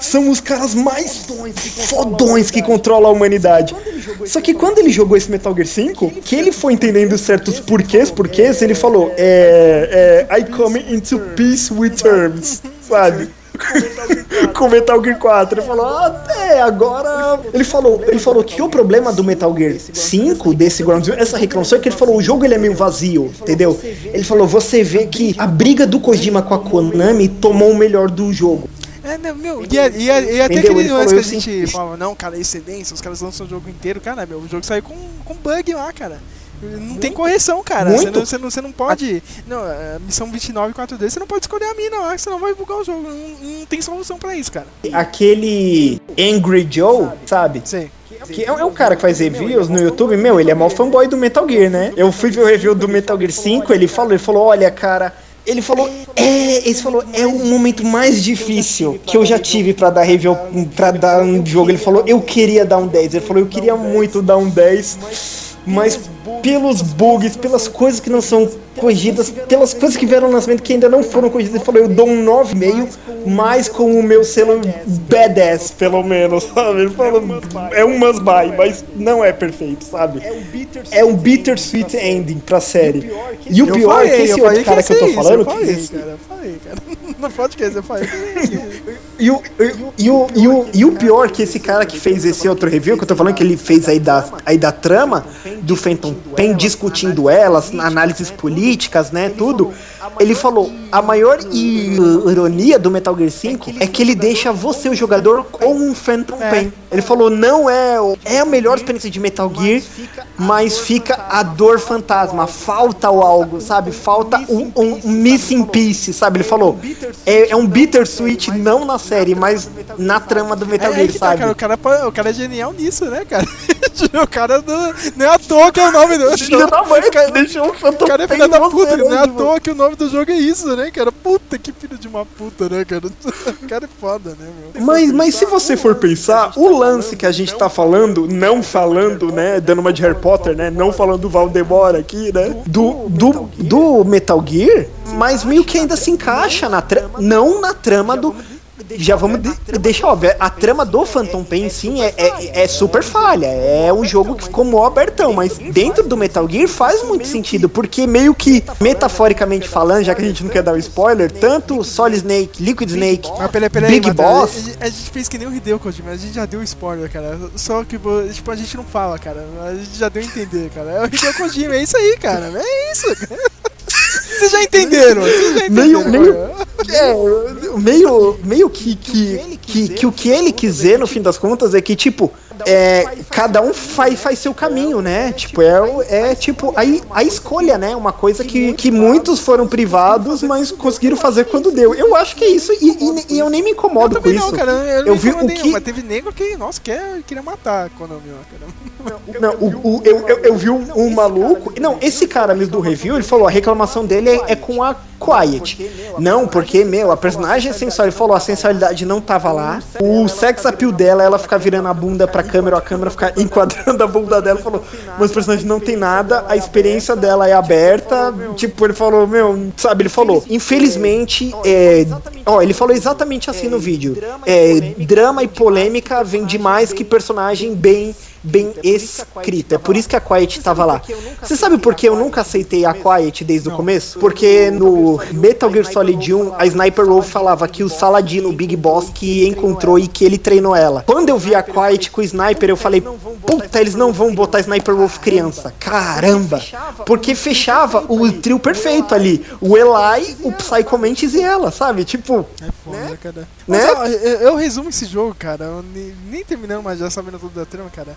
são os caras mais fodões que controlam a humanidade. Só que quando ele jogou esse Metal Gear 5, que ele foi entendendo certos porquês, porquês, ele falou, é, é, I come into peace with terms, sabe? [laughs] com Metal Gear 4. Ele falou, ah, é, agora. Ele falou, ele falou que o problema do Metal Gear 5, desse Ground Zero, essa reclamação é que ele falou, o jogo ele é meio vazio, entendeu? Ele falou, você vê que a briga do Kojima com a Konami tomou o melhor do jogo. É, não, meu, e, a- e, a- e até Entendeu? aquele Ele lance que a gente falava, não, cara, excelência, os caras lançam o jogo inteiro, cara, meu, o jogo saiu com, com bug lá, cara. Não tem correção, cara. Você não, você não, você não pode. Não, missão 29 4D, você não pode escolher a mina lá, senão vai bugar o jogo. Não, não tem solução pra isso, cara. Aquele Angry Joe, sabe? Sim. Que é, é um cara que faz reviews no YouTube, meu, ele é mó fanboy do Metal Gear, né? Eu fui ver o review do Metal Gear 5, ele falou, ele falou, olha, cara, ele falou, é, ele falou, é o momento mais difícil que eu já tive pra dar review, pra dar um jogo. Ele falou, eu queria dar um 10. Ele falou, eu queria muito dar um 10, mas pelos bugs, pelas coisas que não são corrigidas, pelas coisas que vieram no lançamento que ainda não foram corrigidas, ele falou, eu dou um 9,5, mas com o meu selo badass, pelo menos, [laughs] sabe? Ele falou, é um must buy, mas não é perfeito, sabe? É um bittersweet ending pra série. E o pior é que esse outro cara ia que eu tô falando, eu que falei, esse- cara, eu falei, cara. [laughs] No podcast eu falei. E o, e, o, e, o, e o pior que esse cara que fez esse outro review, que eu tô falando que ele fez aí da, aí da trama do Phantom Pain discutindo elas, análises políticas, né, tudo, ele falou, a maior ironia do Metal Gear 5 é que ele deixa você, o jogador, com um Phantom Pain. Ele falou, não é, o- é a melhor experiência de Metal Gear, mas fica a dor fantasma, falta o algo, sabe? Falta um, um, um missing piece, sabe? Ele falou, é, é um bittersweet não na série, mas na trama do Metal É, Gear, que tá, sabe? cara, o, cara, o cara é genial nisso, né, cara? [laughs] o cara do, não é à toa que é o nome do [laughs] Não, mas deixou o Phantom O cara é Pain filho da no puta, não é à toa que o nome do jogo é isso, né, cara? Puta, que filho de uma puta, né, cara? [laughs] O cara é foda, né, meu? Mas, mas se você for pensar, o lance que a gente tá falando, não falando, né, dando uma de Harry Potter, né, não falando do Valdemar aqui, né, do, do, do Metal Gear, mas meio que ainda se encaixa na trama, não na trama do... Já vamos de, deixar óbvio, a trama do Phantom Pain sim é, é, é super falha, é um jogo que ficou mó abertão, mas dentro do Metal Gear faz muito sentido, porque meio que, metaforicamente falando, já que a gente não quer dar o spoiler, tanto Solid Snake, Liquid Snake, Mas peraí, peraí, Big Matheus, Boss... A, a gente fez que nem o Hideo Kojima, a gente já deu spoiler, cara. Só que, tipo, a gente não fala, cara. A gente já deu a entender, cara. É o Hideo Kojima, é isso aí, cara. É isso, cara. [laughs] Vocês já entenderam, vocês já entenderam. meio, meio, é, meio, meio que, que, que, que o que ele quiser no fim das contas é que, tipo, é, cada um faz, faz seu caminho, né? Tipo, é, o- é tipo a, a escolha, né? Uma coisa que, que muitos foram privados, mas conseguiram fazer quando deu. Eu acho que é isso, e, e- e eu nem me incomodo com Também isso. não, cara. Eu, eu vi o que. Mas teve nego que, nossa, quer, queria matar a Konami, ó, cara. Não, [laughs] o, o- eu, eu, eu vi um, um maluco. Não, esse cara mesmo do review, ele falou: a reclamação dele é, é com a Quiet. Não, porque, meu, a personagem é sensual. Ele falou: a sensualidade não tava lá. O sex appeal dela, ela ficar virando a bunda pra câmera, a câmera ficar enquadrando a bunda dela. Falou: mas o personagem não tem nada, a experiência dela é aberta. Tipo, ele falou: meu, sabe, ele falou: infelizmente, é. Ó, ele falou exatamente assim no vídeo: é, drama e polêmica vem demais que personagem bem bem escrita. É por isso que a Quiet tava lá. Você sabe por que eu nunca aceitei a Quiet desde o começo? Porque no Metal Gear Solid 1, a Sniper Wolf falava que o Saladino, o Big Boss, que encontrou e que ele treinou ela. Quando eu vi a Quiet com o Sniper, eu falei, puta, eles não vão botar Sniper Wolf criança. Caramba! Porque fechava o trio perfeito ali. O Eli, o Psycho Mantis e ela, sabe? Tipo, É foda, cara. Né? Mas, ó, eu, eu resumo esse jogo, cara. eu nem, nem terminando, mas já sabendo tudo da trama, cara.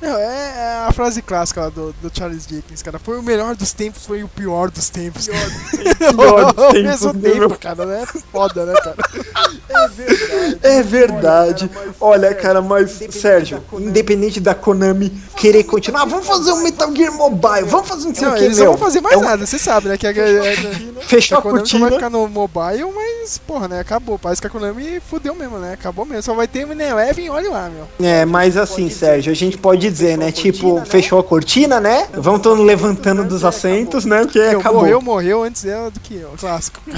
Não, é, é a frase clássica lá do, do Charles Dickens, cara. Foi o melhor dos tempos, foi o pior dos tempos. Pior dos [laughs] Ao tempos, mesmo né, tempo, meu? cara, né? Foda, né, cara? É verdade. Olha, cara, mas, Sérgio, independente da Konami querer continuar, vamos fazer um Metal Gear Mobile, vamos fazer um Não, que, eles não vão fazer mais É um- nada, você sabe, né? Que a, é, Fechou a Konami só cortina. vai ficar no mobile, mas, porra, né? Acabou. Parece que a Konami fudeu mesmo, né? Acabou mesmo. Só vai ter o Eleven, olha lá, meu. É, mas assim, Sérgio, a gente pode dizer, né? Tipo, fechou a cortina, né? Vão todo levantando dos assentos, né? Porque Eu, acabou. morreu, morreu antes dela do que eu. Clássico. [laughs]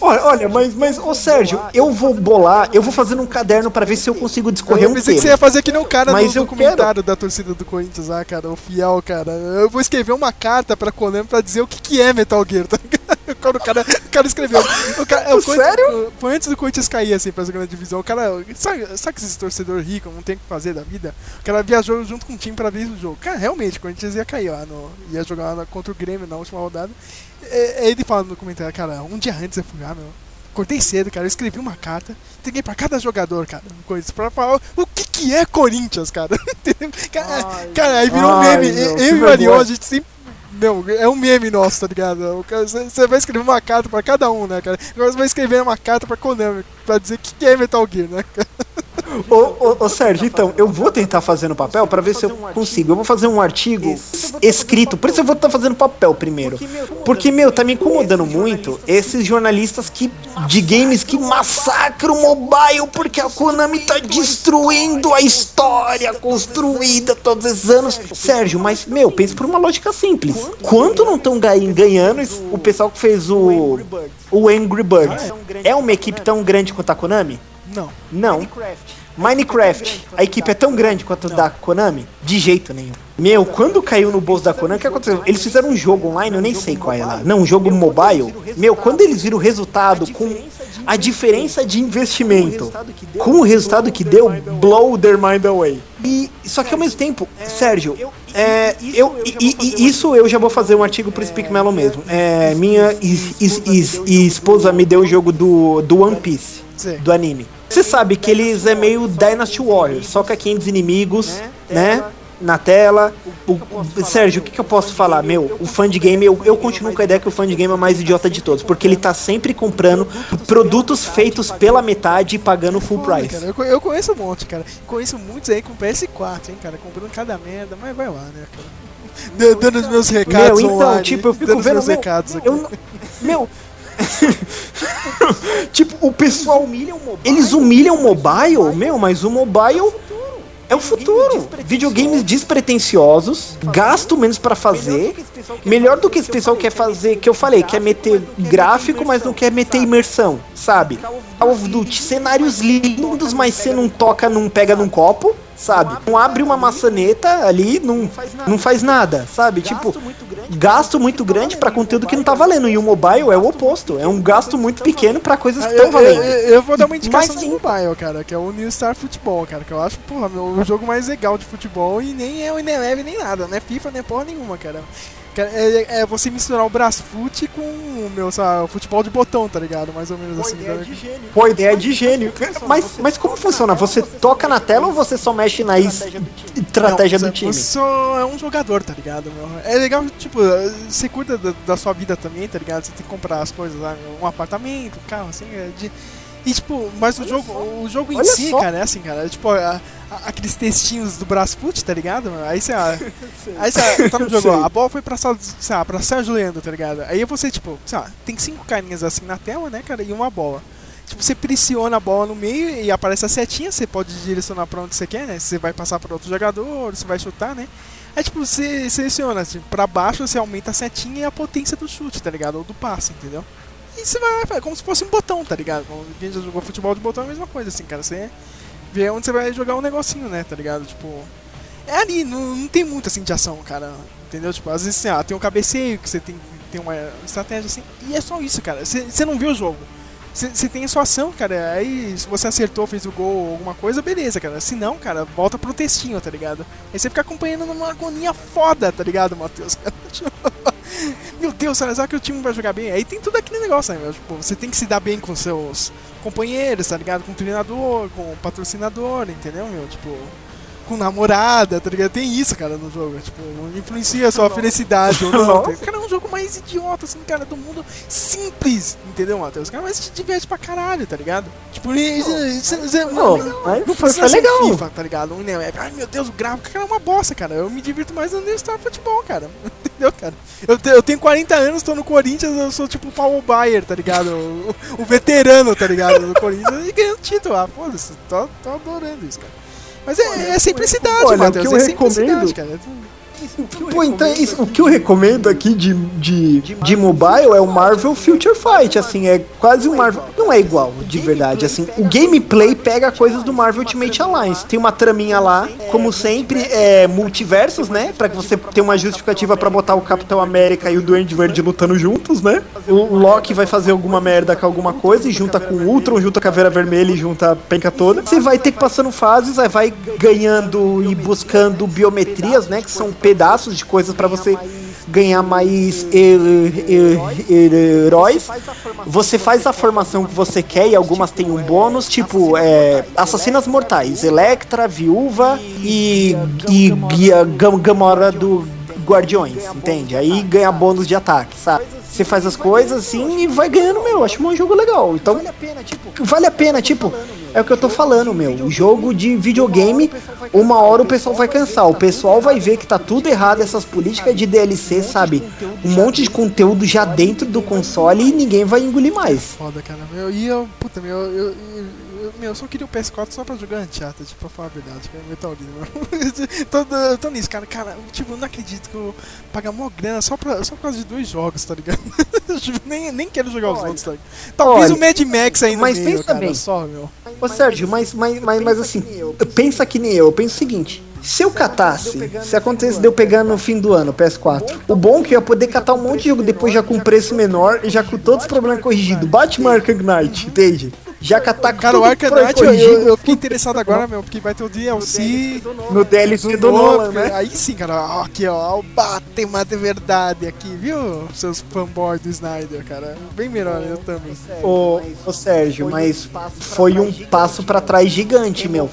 Olha, olha, mas, mas, ô Sérgio, eu vou bolar, eu vou fazer um caderno pra ver se eu consigo discorrer Eu um pensei que você ia fazer que nem o cara Mas do, eu documentário da torcida do Corinthians lá, cara, o fiel, cara. Eu vou escrever uma carta pra Konami pra dizer o que, que é Metal Gear, tá ligado? [laughs] Quando o cara, o cara escreveu. O cara, é, o Sério? Foi antes do Corinthians cair, assim, pra segunda divisão. O cara, sabe, sabe que esses torcedores ricos não tem o que fazer da vida? O cara viajou junto com o time pra ver o jogo. Cara, realmente, o Corinthians ia cair lá, no, ia jogar lá contra o Grêmio na última rodada. É, ele fala no comentário, cara, um dia antes eu fui lá, meu. Cortei cedo, cara. Eu escrevi uma carta, entreguei pra cada jogador, cara. Corinthians, pra falar o que, que é Corinthians, cara. [laughs] Cara, cara, aí virou um Ai, meme. meu, eu que e o Ariel, a gente sempre. Meu, é um meme nosso, tá ligado? Você vai escrever uma carta pra cada um, né, cara? Agora você vai escrever uma carta pra Konami, pra dizer o que, é Metal Gear, né, cara? Ô, ô, ô, Sérgio, então, eu vou tentar fazer no papel pra ver se eu consigo. Eu vou fazer um artigo escrito, por isso eu vou estar fazendo papel primeiro. Porque, meu, tá me incomodando muito esses jornalistas que de games que massacram o mobile porque a Konami tá destruindo a história construída todos esses anos. Sérgio, mas, meu, pense por uma lógica simples. Quanto não estão ganhando o pessoal que fez o, o Angry Birds? É uma equipe tão grande quanto a Konami? Não. Não. Minecraft, a equipe é tão grande quanto a da Konami? De jeito nenhum. Meu, quando caiu no bolso da Konami, o que aconteceu? Eles fizeram um jogo online, eu nem sei qual é lá. Não, um jogo mobile. Meu, quando eles viram o resultado com a diferença de investimento, com o resultado que deu, blow their mind away. E só que ao mesmo tempo, Sérgio, é, eu, e, e- isso eu já vou fazer um artigo pro Speak Mellow mesmo. É, minha esposa me deu o jogo do, do One Piece, do anime. Você sabe que eles é meio Dynasty Warriors, só com 500 inimigos, né? Na tela. O- o- Sérgio, o que, que eu posso falar? Meu, o fã de game, eu, eu continuo com a ideia que o fã de game é o mais idiota de todos, porque ele tá sempre comprando produtos feitos pela metade e pagando full price. cara. Eu, co- eu conheço um monte, cara. Conheço muitos aí com PS4, hein, cara. Comprando cada merda, mas vai lá, né, cara. Dando os meus recados Meu, então, online, tipo, eu fico dando os vendo, meus meu, recados aqui. eu meu, [laughs] tipo, o pessoal humilha o mobile. Eles humilham o mobile, meu, mas o mobile é o futuro. Videogames despretensiosos, gasto menos pra fazer, melhor do que esse pessoal quer fazer, que eu falei, quer meter gráfico, mas não quer meter imersão, sabe? Call of Duty, cenários lindos, mas você não toca, não pega num copo, sabe? Não abre uma maçaneta ali, não, não faz nada, sabe? Tipo, gasto muito grande pra conteúdo que não tá valendo. E o mobile é o oposto, é um gasto muito pequeno pra coisas que estão valendo. eu- eu vou dar uma indicação Mas de mobile, cara, que é o New Star Football, cara, que eu acho, porra, meu, o jogo mais legal de futebol e nem é o Ineleve nem nada, não é FIFA, nem porra nenhuma, cara. Cara, É, é você misturar o Brasfoot com o meu, sabe, o futebol de botão, tá ligado? Mais ou menos assim. tá ligado? Pô, ideia de gênio. Mas, mas como funciona? Você toca na tela ou você só mexe na es- estratégia Não, do time? Você só é um jogador, tá ligado? meu? É legal, tipo, você cuida da, da sua vida também, tá ligado? Você tem que comprar as coisas lá, um apartamento, um carro, assim, é de... E tipo, mas o jogo, o jogo em Olha si, só. cara, é assim, cara, é tipo, a- a- aqueles textinhos do Brasfoot, tá ligado? meu? Aí você, [laughs] aí você tá no jogo, ó, a bola foi pra, sei lá, pra Sérgio Leandro, tá ligado? Aí você, tipo, sei lá, tem cinco carinhas assim na tela, né, cara, e uma bola. Tipo, você pressiona a bola no meio e aparece a setinha, você pode direcionar pra onde você quer, né? Você vai passar pra outro jogador, você vai chutar, né? Aí, tipo, você seleciona, tipo, pra baixo você aumenta a setinha e a potência do chute, tá ligado? Ou do passe, entendeu? E você vai, é como se fosse um botão, tá ligado? Quem já jogou futebol de botão é a mesma coisa, assim, cara. Você vê onde você vai jogar um negocinho, né, tá ligado? Tipo, é ali, não, não tem muito assim de ação, cara. Entendeu? Tipo, às vezes assim, ah, tem um cabeceio que você tem, tem uma estratégia assim, e é só isso, cara. Você você não viu o jogo. Você você tem a sua ação, cara. Aí, se você acertou, fez o gol alguma coisa, beleza, cara. Se não, cara, volta pro textinho, tá ligado? Aí você fica acompanhando numa agonia foda, tá ligado, Matheus? [laughs] Meu Deus, será que o time vai jogar bem? Aí tem tudo aquele negócio, né? Tipo, você tem que se dar bem com seus companheiros, tá ligado? Com o treinador, com o patrocinador, entendeu, meu? Tipo, com namorada, tá ligado? Tem isso, cara, no jogo. Tipo, influencia a sua felicidade ou não. tá? Cara, é um jogo mais idiota, assim, cara, do mundo simples, entendeu, Matheus? Cara, mas te diverte pra caralho, tá ligado? Tipo, Não, não, não precisa ser legal. FIFA, tá ligado? Um Ineleve. Ai, meu Deus, o gráfico, cara, é uma bosta, cara. Eu me divirto mais no Star Futebol, cara. [laughs] Entendeu, cara? Eu, te- eu tenho 40 anos, tô no Corinthians, eu sou tipo o Paulo Baier, tá ligado? O, o veterano, tá ligado? Do Corinthians e ganhando título. Ah, foda-se, tô, tô adorando isso, cara. Mas é, é simplicidade, Olha, Matheus. que eu É simplicidade, recomendo- cara. Pô, então isso, o que eu recomendo aqui de, de, de mobile é o Marvel Future Fight, assim, é quase um Marvel. Não é igual, de verdade, assim. O gameplay pega coisas do Marvel Ultimate Alliance. Tem uma traminha lá, como sempre, é multiversos, né? Pra que você tenha uma justificativa pra botar o Capitão América e o Duende Verde lutando juntos, né? O Loki vai fazer alguma merda com alguma coisa e junta com o Ultron, junta a Caveira Vermelha e junta a penca toda. Você vai ter que passando fases, aí vai ganhando e buscando biometrias, né? Que são pedaços de coisas pra você ganhar mais her- her- her- heróis. Você faz a formação que você quer e algumas têm um bônus, tipo é, assassinas mortais, Electra, Viúva e, e, e a Gam- Gamora do Guardiões, entende? Aí ganha bônus de ataque, sabe? Você faz as coisas assim e vai ganhando, meu. Acho um jogo legal. Então, vale a pena, tipo, é o que eu tô falando, meu. O jogo de videogame, uma hora o pessoal vai cansar. O pessoal vai ver que tá tudo errado essas políticas de DLC, sabe? Um monte de conteúdo já dentro do console e ninguém vai engolir mais. Foda, cara. Meu, e eu, puta, meu, eu, eu, eu- meu, eu só queria o PS4 só pra jogar Uncharted, pra falar a verdade, cara. Metal Gear, tô, tô- tô nisso, cara. Cara, tipo, eu não acredito que eu vou pagar mó grana só, pra, só por causa de dois jogos, tá ligado? [laughs] Tipo, nem, nem quero jogar os outros, tá ligado? Talvez olha, o Mad Max aí no mas meio, pensa cara, bem. só, meu. Ô Sérgio, mas, mas, mas, mas assim, pensa que nem eu, eu penso o seguinte. Se eu catasse, se acontecesse de eu pegar no fim do ano o PS4, o bom é que eu ia poder catar um monte de jogo depois já com preço menor e já com todos os problemas corrigidos. Batman Arkham Knight, entende? Já catar Cara, o problema Knight, eu, eu, fiquei interessado agora, meu, porque vai ter o DLC no DLC do novo, Nolan, né? Aí sim, cara, ó, aqui, ó, o Batman de verdade aqui, viu? Seus fanboys do Snyder, cara. Bem melhor, eu também. Ô, ô Sérgio, mas foi um passo pra trás gigante, meu.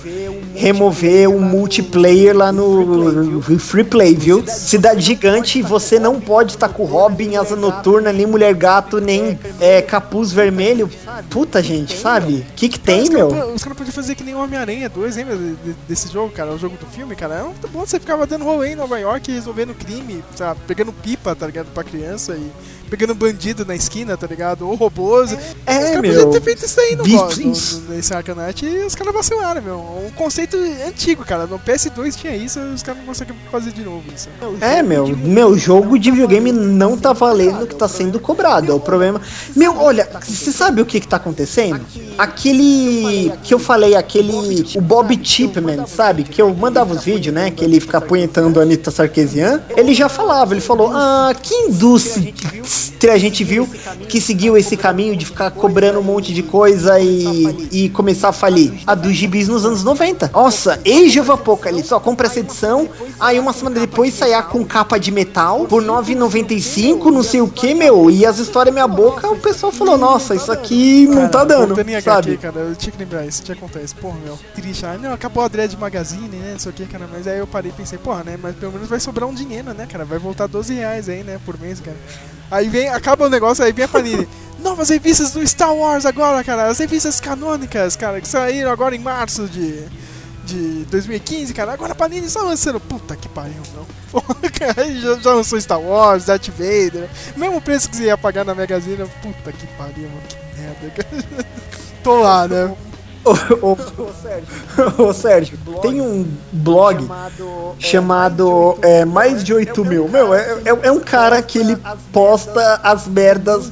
Remover o multiplayer lá no Free Play, viu? Cidade Gigante, você não pode estar com Robin, Asa Noturna, nem Mulher Gato, nem é, Capuz Vermelho. Puta, gente, sabe? O que que tem, os meu? Cara, os caras podiam fazer que nem o Homem-Aranha 2, lembra de- de- desse jogo, cara? O jogo do filme, cara. É muito bom você ficava dando rolê em Nova York resolvendo crime, sabe? Pegando pipa, tá ligado? Pra criança e pegando bandido na esquina, tá ligado? Ou robôs. É, os caras meu. ter feito isso aí no, no, nesse Knight e os caras vacilaram, meu. Um conceito antigo, cara. No PS2 tinha isso, os caras não conseguem fazer de novo isso. É, meu, meu jogo de videogame não tá valendo o que tá sendo cobrado. É o problema. Meu, olha, você sabe o que que tá acontecendo? Aquele que eu falei, aquele. O Bob Chipman, sabe? Que eu mandava os vídeos, né? Que ele fica apunhetando a Anitta Sarkeesian. Ele já falava, ele falou: Ah, que indústria a gente viu que seguiu esse caminho de ficar cobrando um monte de coisa e, e começar a falir? A dos gibis nos anos 90. Nossa, Age of Apocalypse, ó, compra essa edição. Aí uma semana depois saia com capa de metal por 9,95, não sei o que, meu. E as histórias meia boca, o pessoal falou: Nossa, isso aqui não tá dando, sabe? Cara, eu tinha que lembrar isso, que isso. Porra, meu, triste. Ah, não, acabou a Dread Magazine, né, não sei o que, cara. Mas aí eu parei e pensei, porra, né, mas pelo menos vai sobrar um dinheiro, né, cara. Vai voltar 12 reais aí, né, por mês, cara. Aí vem, acaba o negócio, aí vem a Panini. Novas revistas do Star Wars agora, cara. As revistas canônicas, cara, que saíram agora em março de, de 2015, cara. Agora a Panini está lançando. Puta que pariu, não. [laughs] Já, já lançou Star Wars, Darth Vader. Mesmo preço que você ia pagar na Magazine. Puta que pariu, mano. Que merda, cara. [laughs] Tô lá, né? Ô, ô, ô, Sérgio, tem um blog chamado é, Mais de 8 mil. Meu, é, é, é um cara que ele posta as merdas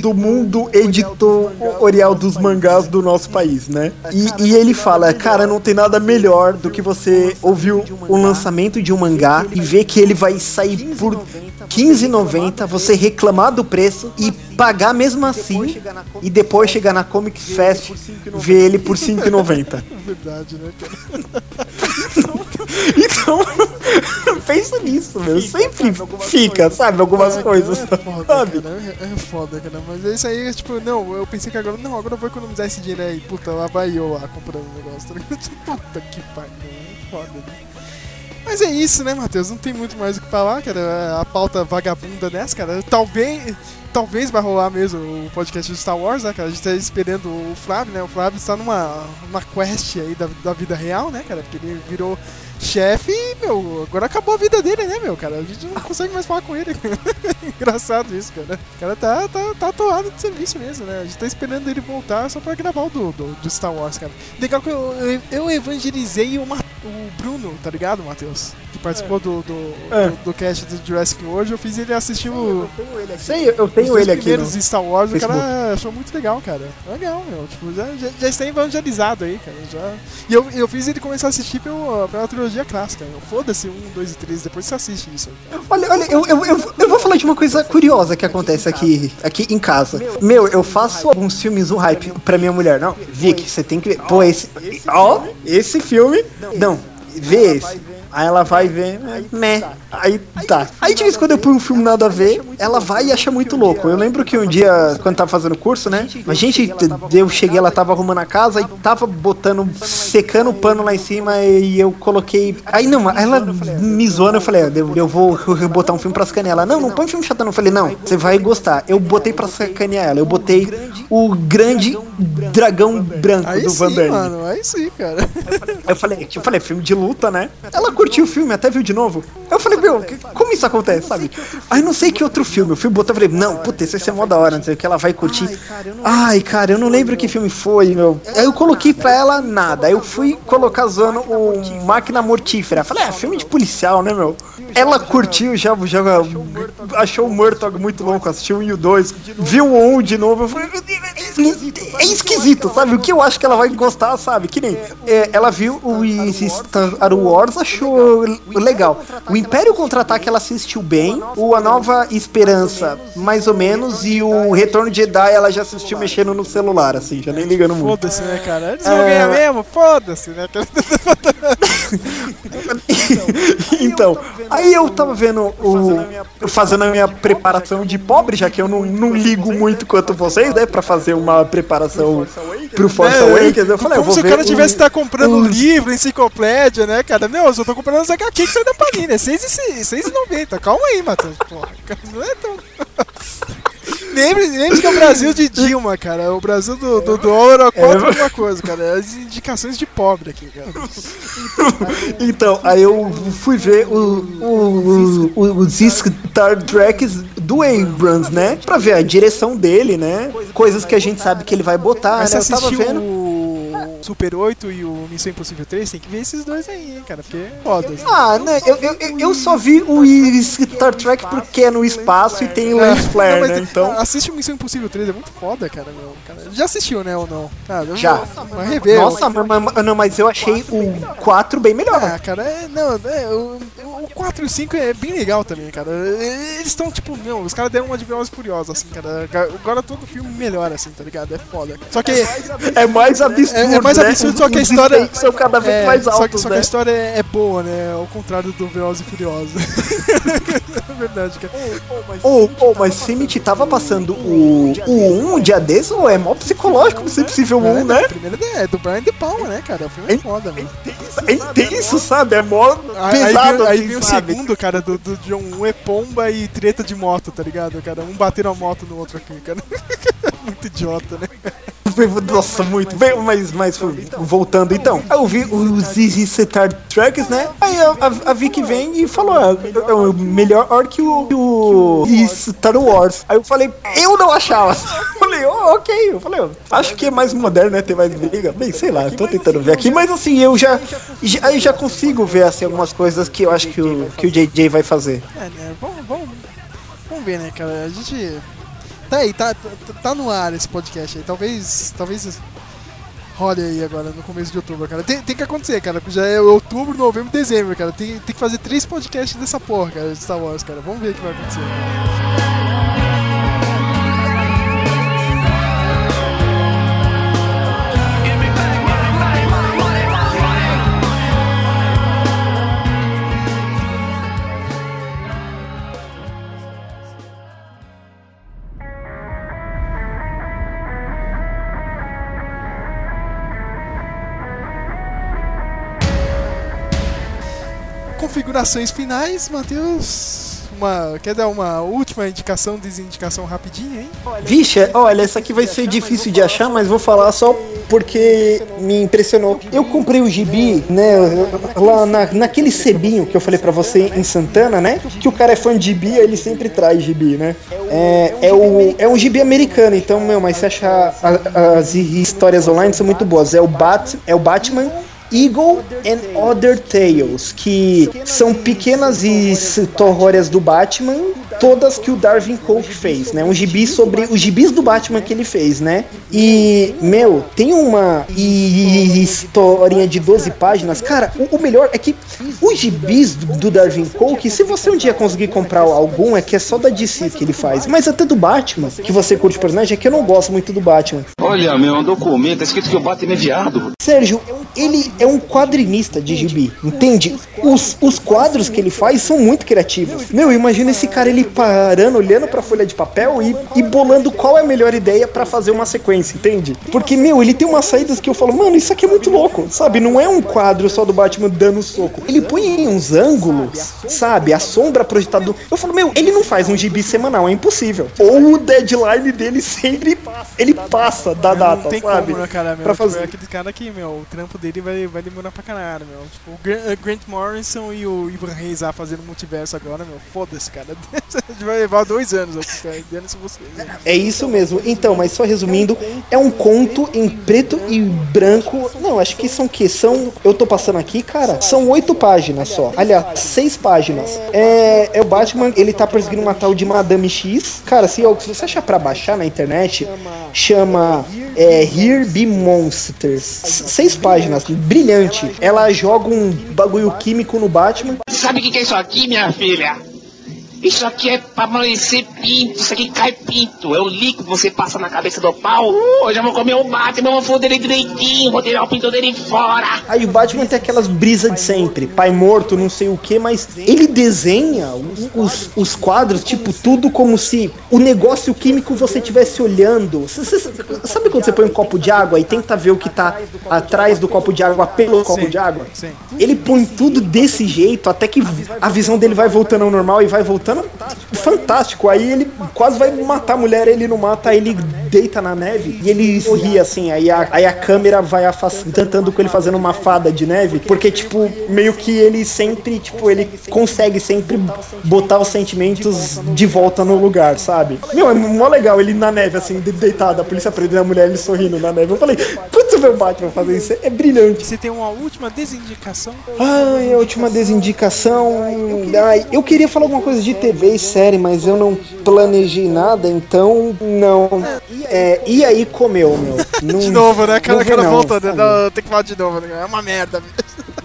do mundo editorial dos mangás do nosso país, né? E, e ele fala, cara, não tem nada melhor do que você ouvir o, o lançamento de um mangá e ver que ele vai sair por 15,90, você reclamar do preço e pagar mesmo assim e depois chegar na Comic Fest ver ele por 5,90. [laughs] Verdade, né, cara? Então, [laughs] pensa nisso, meu. Sempre fica, sabe? Algumas coisas. É foda, Sabe? cara. É, é foda, cara. Mas isso aí, tipo, não, eu pensei que agora, não, agora eu vou economizar esse dinheiro aí. Puta, lá vai eu lá comprando o negócio. Tá? [laughs] Puta que pariu. É foda, né? Mas é isso, né, Matheus? Não tem muito mais o que falar, cara. A pauta vagabunda dessa, cara. Talvez, talvez vai rolar mesmo o podcast do Star Wars, né, cara? A gente tá esperando o Flávio, né? O Flávio está numa uma quest aí da, da vida real, né, cara? Porque ele virou chefe e, meu, agora acabou a vida dele, né, meu, cara? A gente não consegue mais falar com ele. [laughs] Engraçado isso, cara. O cara tá, tá, tá de serviço mesmo, né? A gente tá esperando ele voltar só pra gravar o do, do, do Star Wars, cara. Legal que eu, eu, eu evangelizei uma o Bruno, tá ligado, Matheus? Que participou do, do, É. do, do cast do Jurassic World, eu fiz ele assistir o. Sei, eu os tenho dois ele aqui. primeiros no Star Wars, o cara achou muito legal, cara. Legal, meu. Tipo, já, já, já está evangelizado aí, cara. Já... E eu, eu fiz ele começar a assistir pelo, pela trilogia clássica. Eu, Foda-se, um, dois e três, depois você assiste isso cara. Olha, olha, eu, eu, eu, eu vou falar de uma coisa curiosa que acontece aqui, aqui em casa. Meu, eu faço alguns filmes um hype pra minha mulher. Não, Vic, você tem que ver. Pô, esse. Ó, esse filme. Não, vê esse. Aí ela vai ver, né? Aí tá. Aí de vez em quando eu ponho um filme nada a ver, ela vai e acha muito louco. Eu lembro que um dia, quando tava fazendo curso, né? A gente, eu cheguei, ela tava arrumando a casa e tava botando, secando o pano lá em cima e eu coloquei. Aí não, ela me zoando, eu falei, "Ah, eu, eu vou botar um filme pra sacanear ela. Não, não põe filme chato, não. Eu falei, não, você vai gostar. Eu botei pra sacanear ela. Eu botei o grande dragão branco do Van sim, Damme. mano, aí sim, cara. Eu falei, eu falei, filme de luta, né? Ela curtiu o filme, até viu de novo. Eu falei, meu, como isso acontece, sabe? Aí não sei que outro filme, o filme botou, eu falei, não, puta, esse é mó da hora, não sei o que, ela vai curtir. Ai, cara, eu não lembro que filme foi, meu. Aí eu coloquei pra ela nada. Aí eu fui colocar zoando o Máquina Mortífera. Falei, é, filme de policial, né, meu? Ela curtiu, já, já achou o Murtaugh muito louco, assistiu o 1 e o 2, viu o 1 de novo. Eu falei, meu Deus, é esquisito, sabe? O que eu acho que ela vai gostar, sabe? Que nem é, ela viu o Star Wars, achou legal. O Império Contra-Ataque ela assistiu bem. O A Nova Esperança, mais ou menos. E o Retorno de Jedi ela já assistiu mexendo no celular, assim, já nem ligando muito. Foda-se, né, cara? Eles vão É. ganhar mesmo? Foda-se, né? [laughs] então, aí eu tava vendo o. fazendo a minha preparação de pobre, já que eu não, não ligo muito quanto vocês, né? Pra fazer uma preparação pro Force É, Awakens. Eu falei, eu Como vou se o cara tivesse o- tá comprando os- livro, enciclopédia, né, cara? Não, eu só tô comprando os HQ que saiu da Panini, é 6,90. Calma aí, Matheus. Porra, não é tão... [laughs] Lembre- Lembre-se que é o Brasil de Dilma, cara. O Brasil do, do dólar É. alguma coisa, cara. As indicações de pobre aqui, cara. [laughs] Então, aí eu fui ver o, o, o- os Star Treks do Abrams, né? Pra ver a direção dele, né? Coisas que a gente sabe que ele vai botar, Mas né? Eu tava vendo. O Super 8 e o Missão Impossível 3? Tem que ver esses dois aí, hein, cara. Porque é foda. assim. Ah, né? Eu, eu, eu- eu só vi o Star Trek porque é no espaço e tem o É, Lens Flare, não, mas né? Então. Assiste o Missão Impossível 3, é muito foda, cara, meu. Cara, já assistiu, né, ou não? Cara, eu Já. vou- Vai rever. Nossa, mas, mas- não, mas eu achei o 4 bem melhor. Ah, cara, é, não, é, o, o 4 e o 5 é bem legal também, cara. Eles estão, tipo, meu, os caras deram uma de Velozes Furiosos, assim, cara. Agora todo filme melhora, assim, tá ligado? É foda. Só que... É mais absurdo. É, é mais né? absurdo, só que a Os história... stakes são cada vez é, mais só que- altos, Só que, né? a história é, é boa, né? Ao contrário do Velozes e Furiosos. [laughs] é verdade, cara. Ô, ô, mas Simit tava passando o, o 1 um dia desse, ô, é mó psicológico você possível É, 1, não, né? a primeira é do Brian De Palma, né, cara? O filme é foda, mano. É intenso, sabe? É mó pesado, aí assim, vem o sabe? segundo, cara, do, do John. Um é pomba e treta de moto, tá ligado, cara? Um batendo a moto no outro aqui, cara. [laughs] Muito idiota, né? Nossa, muito bem, mas, mas voltando então. Eu vi os Easy Star Treks, né? Aí a, a, a Vicky vem e falou: ah, é o melhor que o, que o Star Wars. Aí eu falei: eu não achava. [laughs] Falei: oh, ok. Eu falei: oh, acho que é mais moderno, né? Tem mais briga. Bem, sei lá, tô tentando ver aqui, mas assim, eu já, já, já consigo ver assim, algumas coisas que eu acho que o, que o JJ vai fazer. É, né? Vamos, vamos, vamos ver, né, cara? A gente. Tá aí, tá, tá, tá no ar esse podcast aí. Talvez. Talvez. Role aí agora, no começo de outubro, cara. Tem, tem que acontecer, cara. Já é outubro, novembro, dezembro, cara. Tem, tem que fazer três podcasts dessa porra, cara, de Star Wars, cara. Vamos ver o que vai acontecer. Configurações finais, Matheus. Uma, quer dar uma última indicação, desindicação rapidinha, hein? Vixe, olha, essa aqui vai ser difícil de achar, mas vou falar só porque me impressionou. Eu comprei o gibi, né, lá na, naquele sebinho que eu falei pra você em Santana, né? Que o cara é fã de gibi, ele sempre traz gibi, né? É, é, o, é um gibi americano, então, meu, mas você acha a- as histórias online são muito boas. É o, Bat, é o Batman Eagle and Other Tales, que são pequenas histórias. do Batman, todas que o Darwin Coke fez, né? Um gibi sobre os gibis do Batman que ele fez, né? E, meu, tem uma hi- historinha de 12 páginas. Cara, o, o melhor é que os gibis do, do Darwin Coke, se você um dia conseguir comprar algum, é que é só da DC que ele faz. Mas até do Batman, que você curte o personagem, é que eu não gosto muito do Batman. Olha, meu, um documento, tá escrito que o Batman é viado. Sérgio, ele é um quadrinista de gibi, entende? Os, os quadros que ele faz são muito criativos. Meu, imagina esse cara ele parando, olhando pra folha de papel e, e bolando qual é a melhor ideia pra fazer uma sequência, entende? Porque, meu, ele tem umas saídas que eu falo, mano, isso aqui é muito louco, sabe? Não é um quadro só do Batman dando soco. Ele põe em uns ângulos, sabe? A sombra projetada. do- Eu falo, meu, ele não faz um gibi semanal, é impossível. Ou o deadline dele sempre ele passa da data, Não tem sabe? como, né, cara, meu? Pra Tipo, fazer. é aquele cara que, meu, o trampo dele vai, vai demorar pra caralho, meu. Tipo, o uh, Grant Morrison e o Ivan Reis lá fazendo multiverso agora, meu. Foda-se, cara. [laughs] [laughs] A gente vai levar dois anos vocês. né? É isso mesmo. Então, mas só resumindo, é um conto em preto e branco. Não, acho que são que são. Eu tô passando aqui, cara. São oito páginas só. Aliás, seis páginas. É, é o Batman. Ele tá perseguindo uma tal de Madame X. Cara, se, se você achar pra baixar na internet, chama é, Here Be Monsters. Seis páginas, brilhante. Ela joga um bagulho químico no Batman. Sabe o que é isso aqui, minha filha? Isso aqui é pra amanhecer pinto, isso aqui cai pinto. É o líquido que você passa na cabeça do pau. Uh, hoje eu vou comer o Batman, vou foder ele direitinho, vou tirar o pinto dele fora. Aí o Batman tem aquelas brisas de sempre, pai morto, não sei o que, mas ele desenha os, os quadros, tipo, tudo como se o negócio químico você estivesse olhando. Cê- cê- sabe quando você põe um copo de água e tenta ver o que tá atrás do copo de água pelo copo de água? Sim. Ele põe tudo desse jeito, até que a visão dele vai voltando ao normal e vai voltando. Fantástico. Aí ele quase vai matar a mulher, ele não mata, aí ele deita na neve e ele ri assim. Aí a, aí a câmera vai afastando com ele fazendo uma fada de neve, porque, tipo, meio que ele sempre, tipo, ele consegue sempre botar os sentimentos de volta no lugar, sabe? Meu, é mó legal ele na neve, assim, de- deitado, a polícia prendendo a mulher, ele sorrindo na neve. Eu falei, putz, meu Batman fazer isso é brilhante. Você tem uma última desindicação? Ai, a última desindicação. Ai, eu queria falar alguma coisa de TV e série, mas eu não planejei nada, então não. É, e aí comeu, meu. Não, [laughs] De novo, né? Aquela voltando. sabe? Não, Tem que falar de novo, né? É uma merda.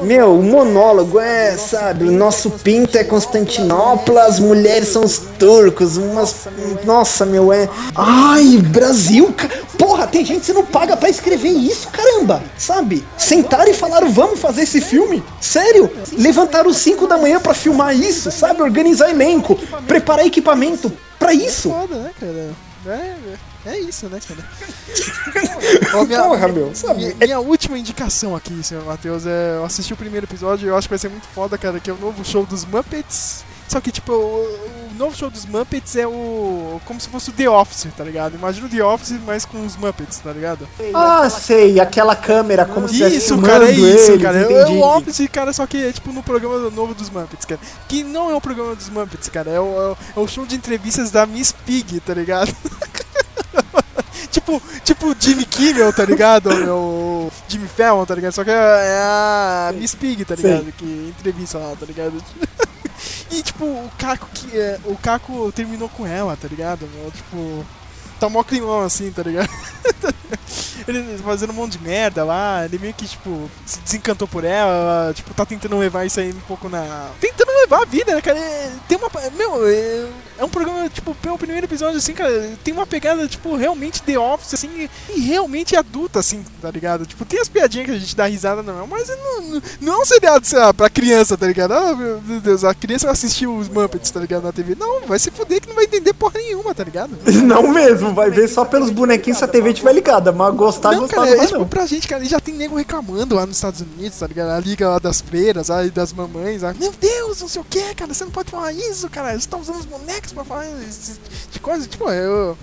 Meu, o monólogo é, sabe, o nosso pinto é Constantinopla, as mulheres são os turcos, umas. Nossa, meu, é. Ai, Brasil, porra, tem gente que não paga pra escrever isso, caramba, sabe? Sentaram e falaram, vamos fazer esse filme? Sério? Levantaram 5 da manhã pra filmar isso, sabe? Organizar elenco, preparar equipamento pra isso. Foda, né, cara? É, é isso, né, cara? [laughs] Ó, Porra, meu? Minha, minha última indicação aqui, senhor Matheus, é. Eu assisti o primeiro episódio e eu acho que vai ser muito foda, cara, que é o novo show dos Muppets. Só que, tipo, o, o novo show dos Muppets é o. como se fosse o The Office, tá ligado? Imagina o The Office, mas com os Muppets, tá ligado? Ah, sei, aquela câmera, como se estivesse Isso, cara, é isso, eles, cara. É entendi. o Office, cara, só que é tipo no programa novo dos Muppets, cara. Que não é o programa dos Muppets, cara. É o, é o- é show de entrevistas da Miss Pig, tá ligado? [laughs] tipo, tipo Jimmy Kimmel, tá ligado? O, o Jimmy Fallon, tá ligado? Só que é, é a Miss Pig, tá ligado? Sei. Que entrevista lá, tá ligado? [laughs] E tipo, o Caco que é, o Caco terminou com ela, tá ligado? Tipo, tá mó climão assim, tá ligado? [laughs] ele fazendo um monte de merda lá, ele meio que, tipo, se desencantou por ela, tipo, tá tentando levar isso aí um pouco na. Tentando levar a vida, né, cara? É, Tem uma. Meu, é, é um programa, tipo, pelo primeiro episódio, assim, cara, tem uma pegada, tipo, realmente The Office, assim, e realmente adulta, assim, tá ligado? Tipo, tem as piadinhas que a gente dá risada, não, mas não, não, é um seriado, sei lá, pra criança, tá ligado? Ah, meu Deus, a criança vai assistir os Muppets, tá ligado, na TV. Não, vai se fuder que não vai entender porra nenhuma, tá ligado? [laughs] Não mesmo, vai ver só pelos bonequinhos se a TV tiver ligada, mas gostar, Não, gostar cara, não é, tipo, pra gente, cara, já tem nego reclamando lá nos Estados Unidos, tá ligado? A liga lá das freiras, aí das mamães, lá. Meu Deus, não sei o que, cara, você não pode falar isso, cara. Você tá usando os bonecos pra falar esse de coisa. Tipo, eu.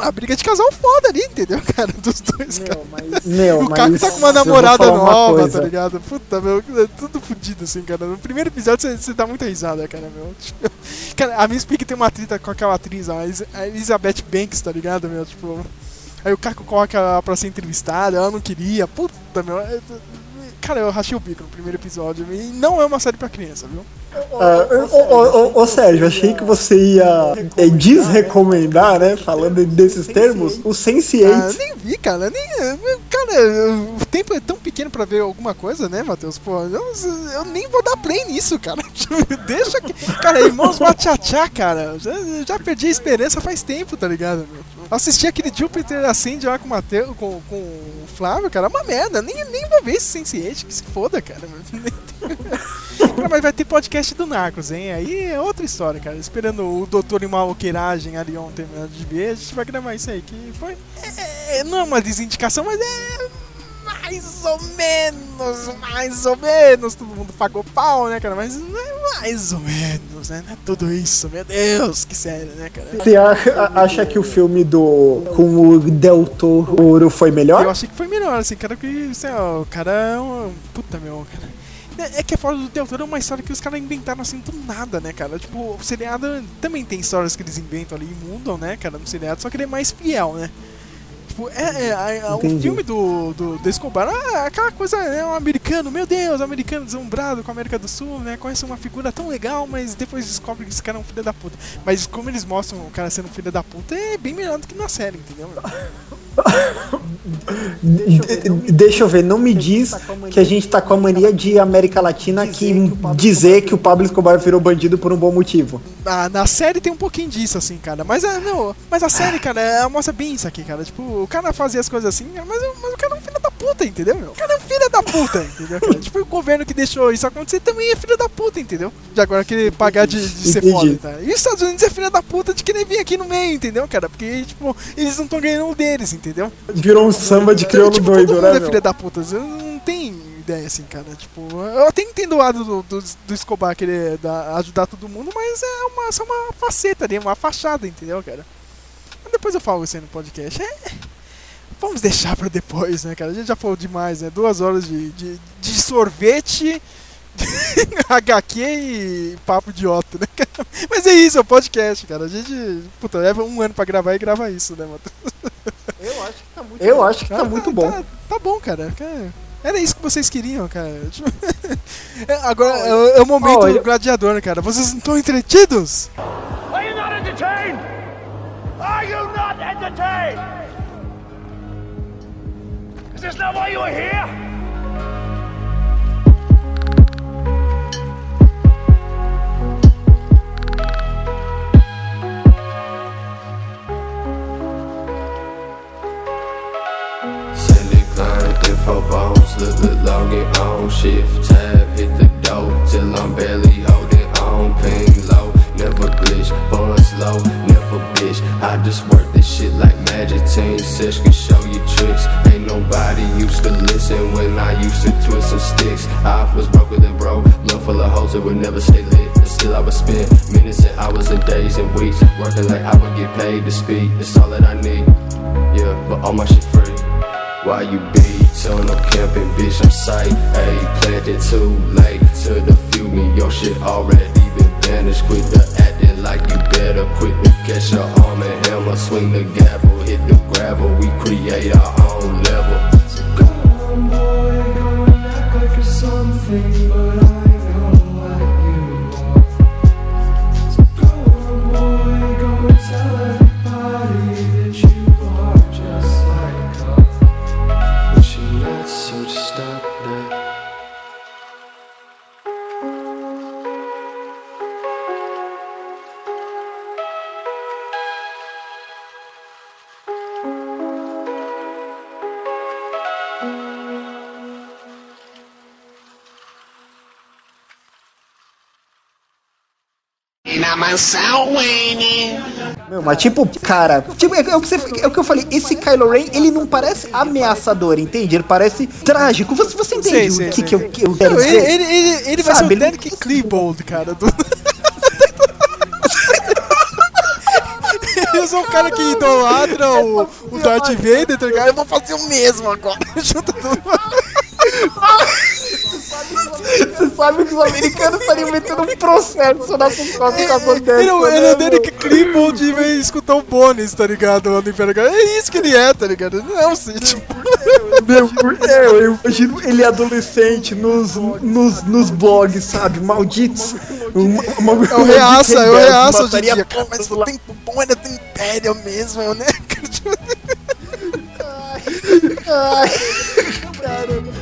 A briga de casal foda ali, entendeu, [laughs] cara? Dos dois, cara. Meu, o Caco mas tá com uma namorada uma nova, coisa. tá ligado? Puta, meu, é tudo fudido assim, cara. No primeiro episódio você- você dá muita risada, cara, meu. [laughs] Cara, a Miss Pig tem uma treta com aquela atriz, a Elizabeth Banks, tá ligado, meu? Tipo. Aí o Caco coloca ela pra ser entrevistada, ela não queria. Puta, meu. é- cara, eu rachei o bico no primeiro episódio. E não é uma série pra criança, viu? Ah, ô, Sérgio, achei que você ia é, desrecomendar, né? Falando desses termos, o Ah, Sense8. nem vi, cara. Nem, cara, o tempo é tão pequeno pra ver alguma coisa, né, Matheus? Pô, eu, eu nem vou dar play nisso, cara. [laughs] Deixa que. Cara, Irmãos Bachachá, cara. Já, já perdi a esperança faz tempo, tá ligado? Meu? Assisti aquele Jupiter Ascend lá com o com, com o Flávio, cara. É uma merda. Nem, nem vou ver esse Sense8, que se foda, cara. [laughs] Cara, mas vai ter podcast do Narcos, hein? Aí é outra história, cara. Esperando o Doutor em Malqueiragem ali ontem terminar de ver, a gente vai gravar isso aí. Que foi. é, não é uma desindicação, mas é. Mais ou menos, mais ou menos. Todo mundo pagou pau, né, cara? Mas não é mais ou menos, né? Não é tudo isso, meu Deus, que sério, né, cara? Você acha que o filme do com o Del Toro foi melhor? Eu achei que foi melhor, assim, cara, que sei lá, o cara é um. Puta meu, cara. É, é que a fora do Del Toro é uma história que os caras inventaram assim do nada, né, cara? Tipo, o seriado também tem histórias que eles inventam ali e mudam, né, cara, no seriado, só que ele é mais fiel, né? Tipo, é, é, a- o filme do, do, do Escobar, ah, aquela coisa, é um americano, meu Deus, americano deslumbrado com a América do Sul, né? Conhece uma figura tão legal, mas depois descobre que esse cara é um filho da puta. Mas como eles mostram o cara sendo um filho da puta, é bem melhor do que na série, entendeu? De- [laughs] Deixa eu ver, não me diz que a gente tá com a mania de América Latina que dizer que o Pablo Escobar virou bandido por um bom motivo. Ah, na série tem um pouquinho disso, assim, cara. Mas, é, não, mas a série, cara, é, mostra bem isso aqui, cara. Tipo, o cara fazia as coisas assim, mas, mas o cara é um filho da puta, entendeu? meu? O cara é um filho da puta, entendeu? cara? tipo, o governo que deixou isso acontecer também é filho da puta, entendeu? De agora querer pagar de, de ser foda, tá? E os Estados Unidos é filho da puta de querer vir aqui no meio, entendeu, cara? Porque, tipo, eles não estão ganhando o deles, entendeu? Virou um samba de crioulo tipo, doido, todo mundo né? é filho da puta. Eu não tem ideia assim, cara. Tipo, eu até entendo o lado do, do, do Escobar querer dar- ajudar todo mundo, mas é uma, só uma faceta ali, uma fachada, entendeu, cara? Depois eu falo isso aí no podcast. É, vamos deixar pra depois, né, cara? A gente já falou demais, né? Duas horas de, de, de sorvete. [laughs] HQ e papo idiota, né, cara? Mas é isso, é o podcast, cara. A gente, puta, leva um ano pra gravar e grava isso, né, mano? Eu acho que tá muito Eu acho que tá muito bom. Tá, tá bom, cara. Era isso que vocês queriam, cara. [laughs] É, Agora é, é o momento Olha- gladiador, né, cara. Vocês não estão entretidos? Are you not entertained? Are you not entertained? Is this not why you are here? Sandy Klein, info bombs, look, look, log it on shift tab, hit the door till I'm barely holding on, ping low, never glitch, funds low, never bitch. I just work this shit like magic team, sesh can show you tricks. Ain't nobody used to listen when I used to twist some sticks. I was broke with it, bro, love full of hoes that would never stay lit. But still I would spend minutes and hours and days and weeks working like I would get paid to speak. It's all that I need. Yeah, but all my shit free. Why you be telling no camping, bitch? I'm psyched. Ayy, planted too late to defuse me. Your shit already been vanished. Quit the acting like you better. Quit to catch your arm and hammer. Swing the gavel, hit the gravel. We create our own level. So go on, boy, go and act like you're something, but I Wayne. Meu, mas tipo, cara, tipo, é, é o que você- é o que eu falei, esse Kylo Ren, ele não parece ameaçador, entende? Ele parece trágico. Você, você entende Sei, o sei, que, sei. que, eu, que eu quero ele, dizer? ele, ele, ele vai ser Sabe, o ele- Derek Klebold, cara. Do... [laughs] Eu sou o cara que idolatra o, o Darth Vader, tá ligado? Eu vou fazer o mesmo agora. [laughs] Junta tudo. [laughs] Você sabe que os americanos estariam metendo um processo na Fucoca por causa dessa, Ele, é ele é o Derek? Klebold e vem escutar o Bones, tá ligado? Lá no Império. É isso que ele é, tá ligado? Não, sim, tipo... Meu, é, eu imagino ele adolescente nos, nos, nos blogs, sabe? Malditos. Uma, uma, É o reaça, é o reaça hoje em dia. Cara, mas o tempo bom era do Império mesmo, né? Ai, caramba.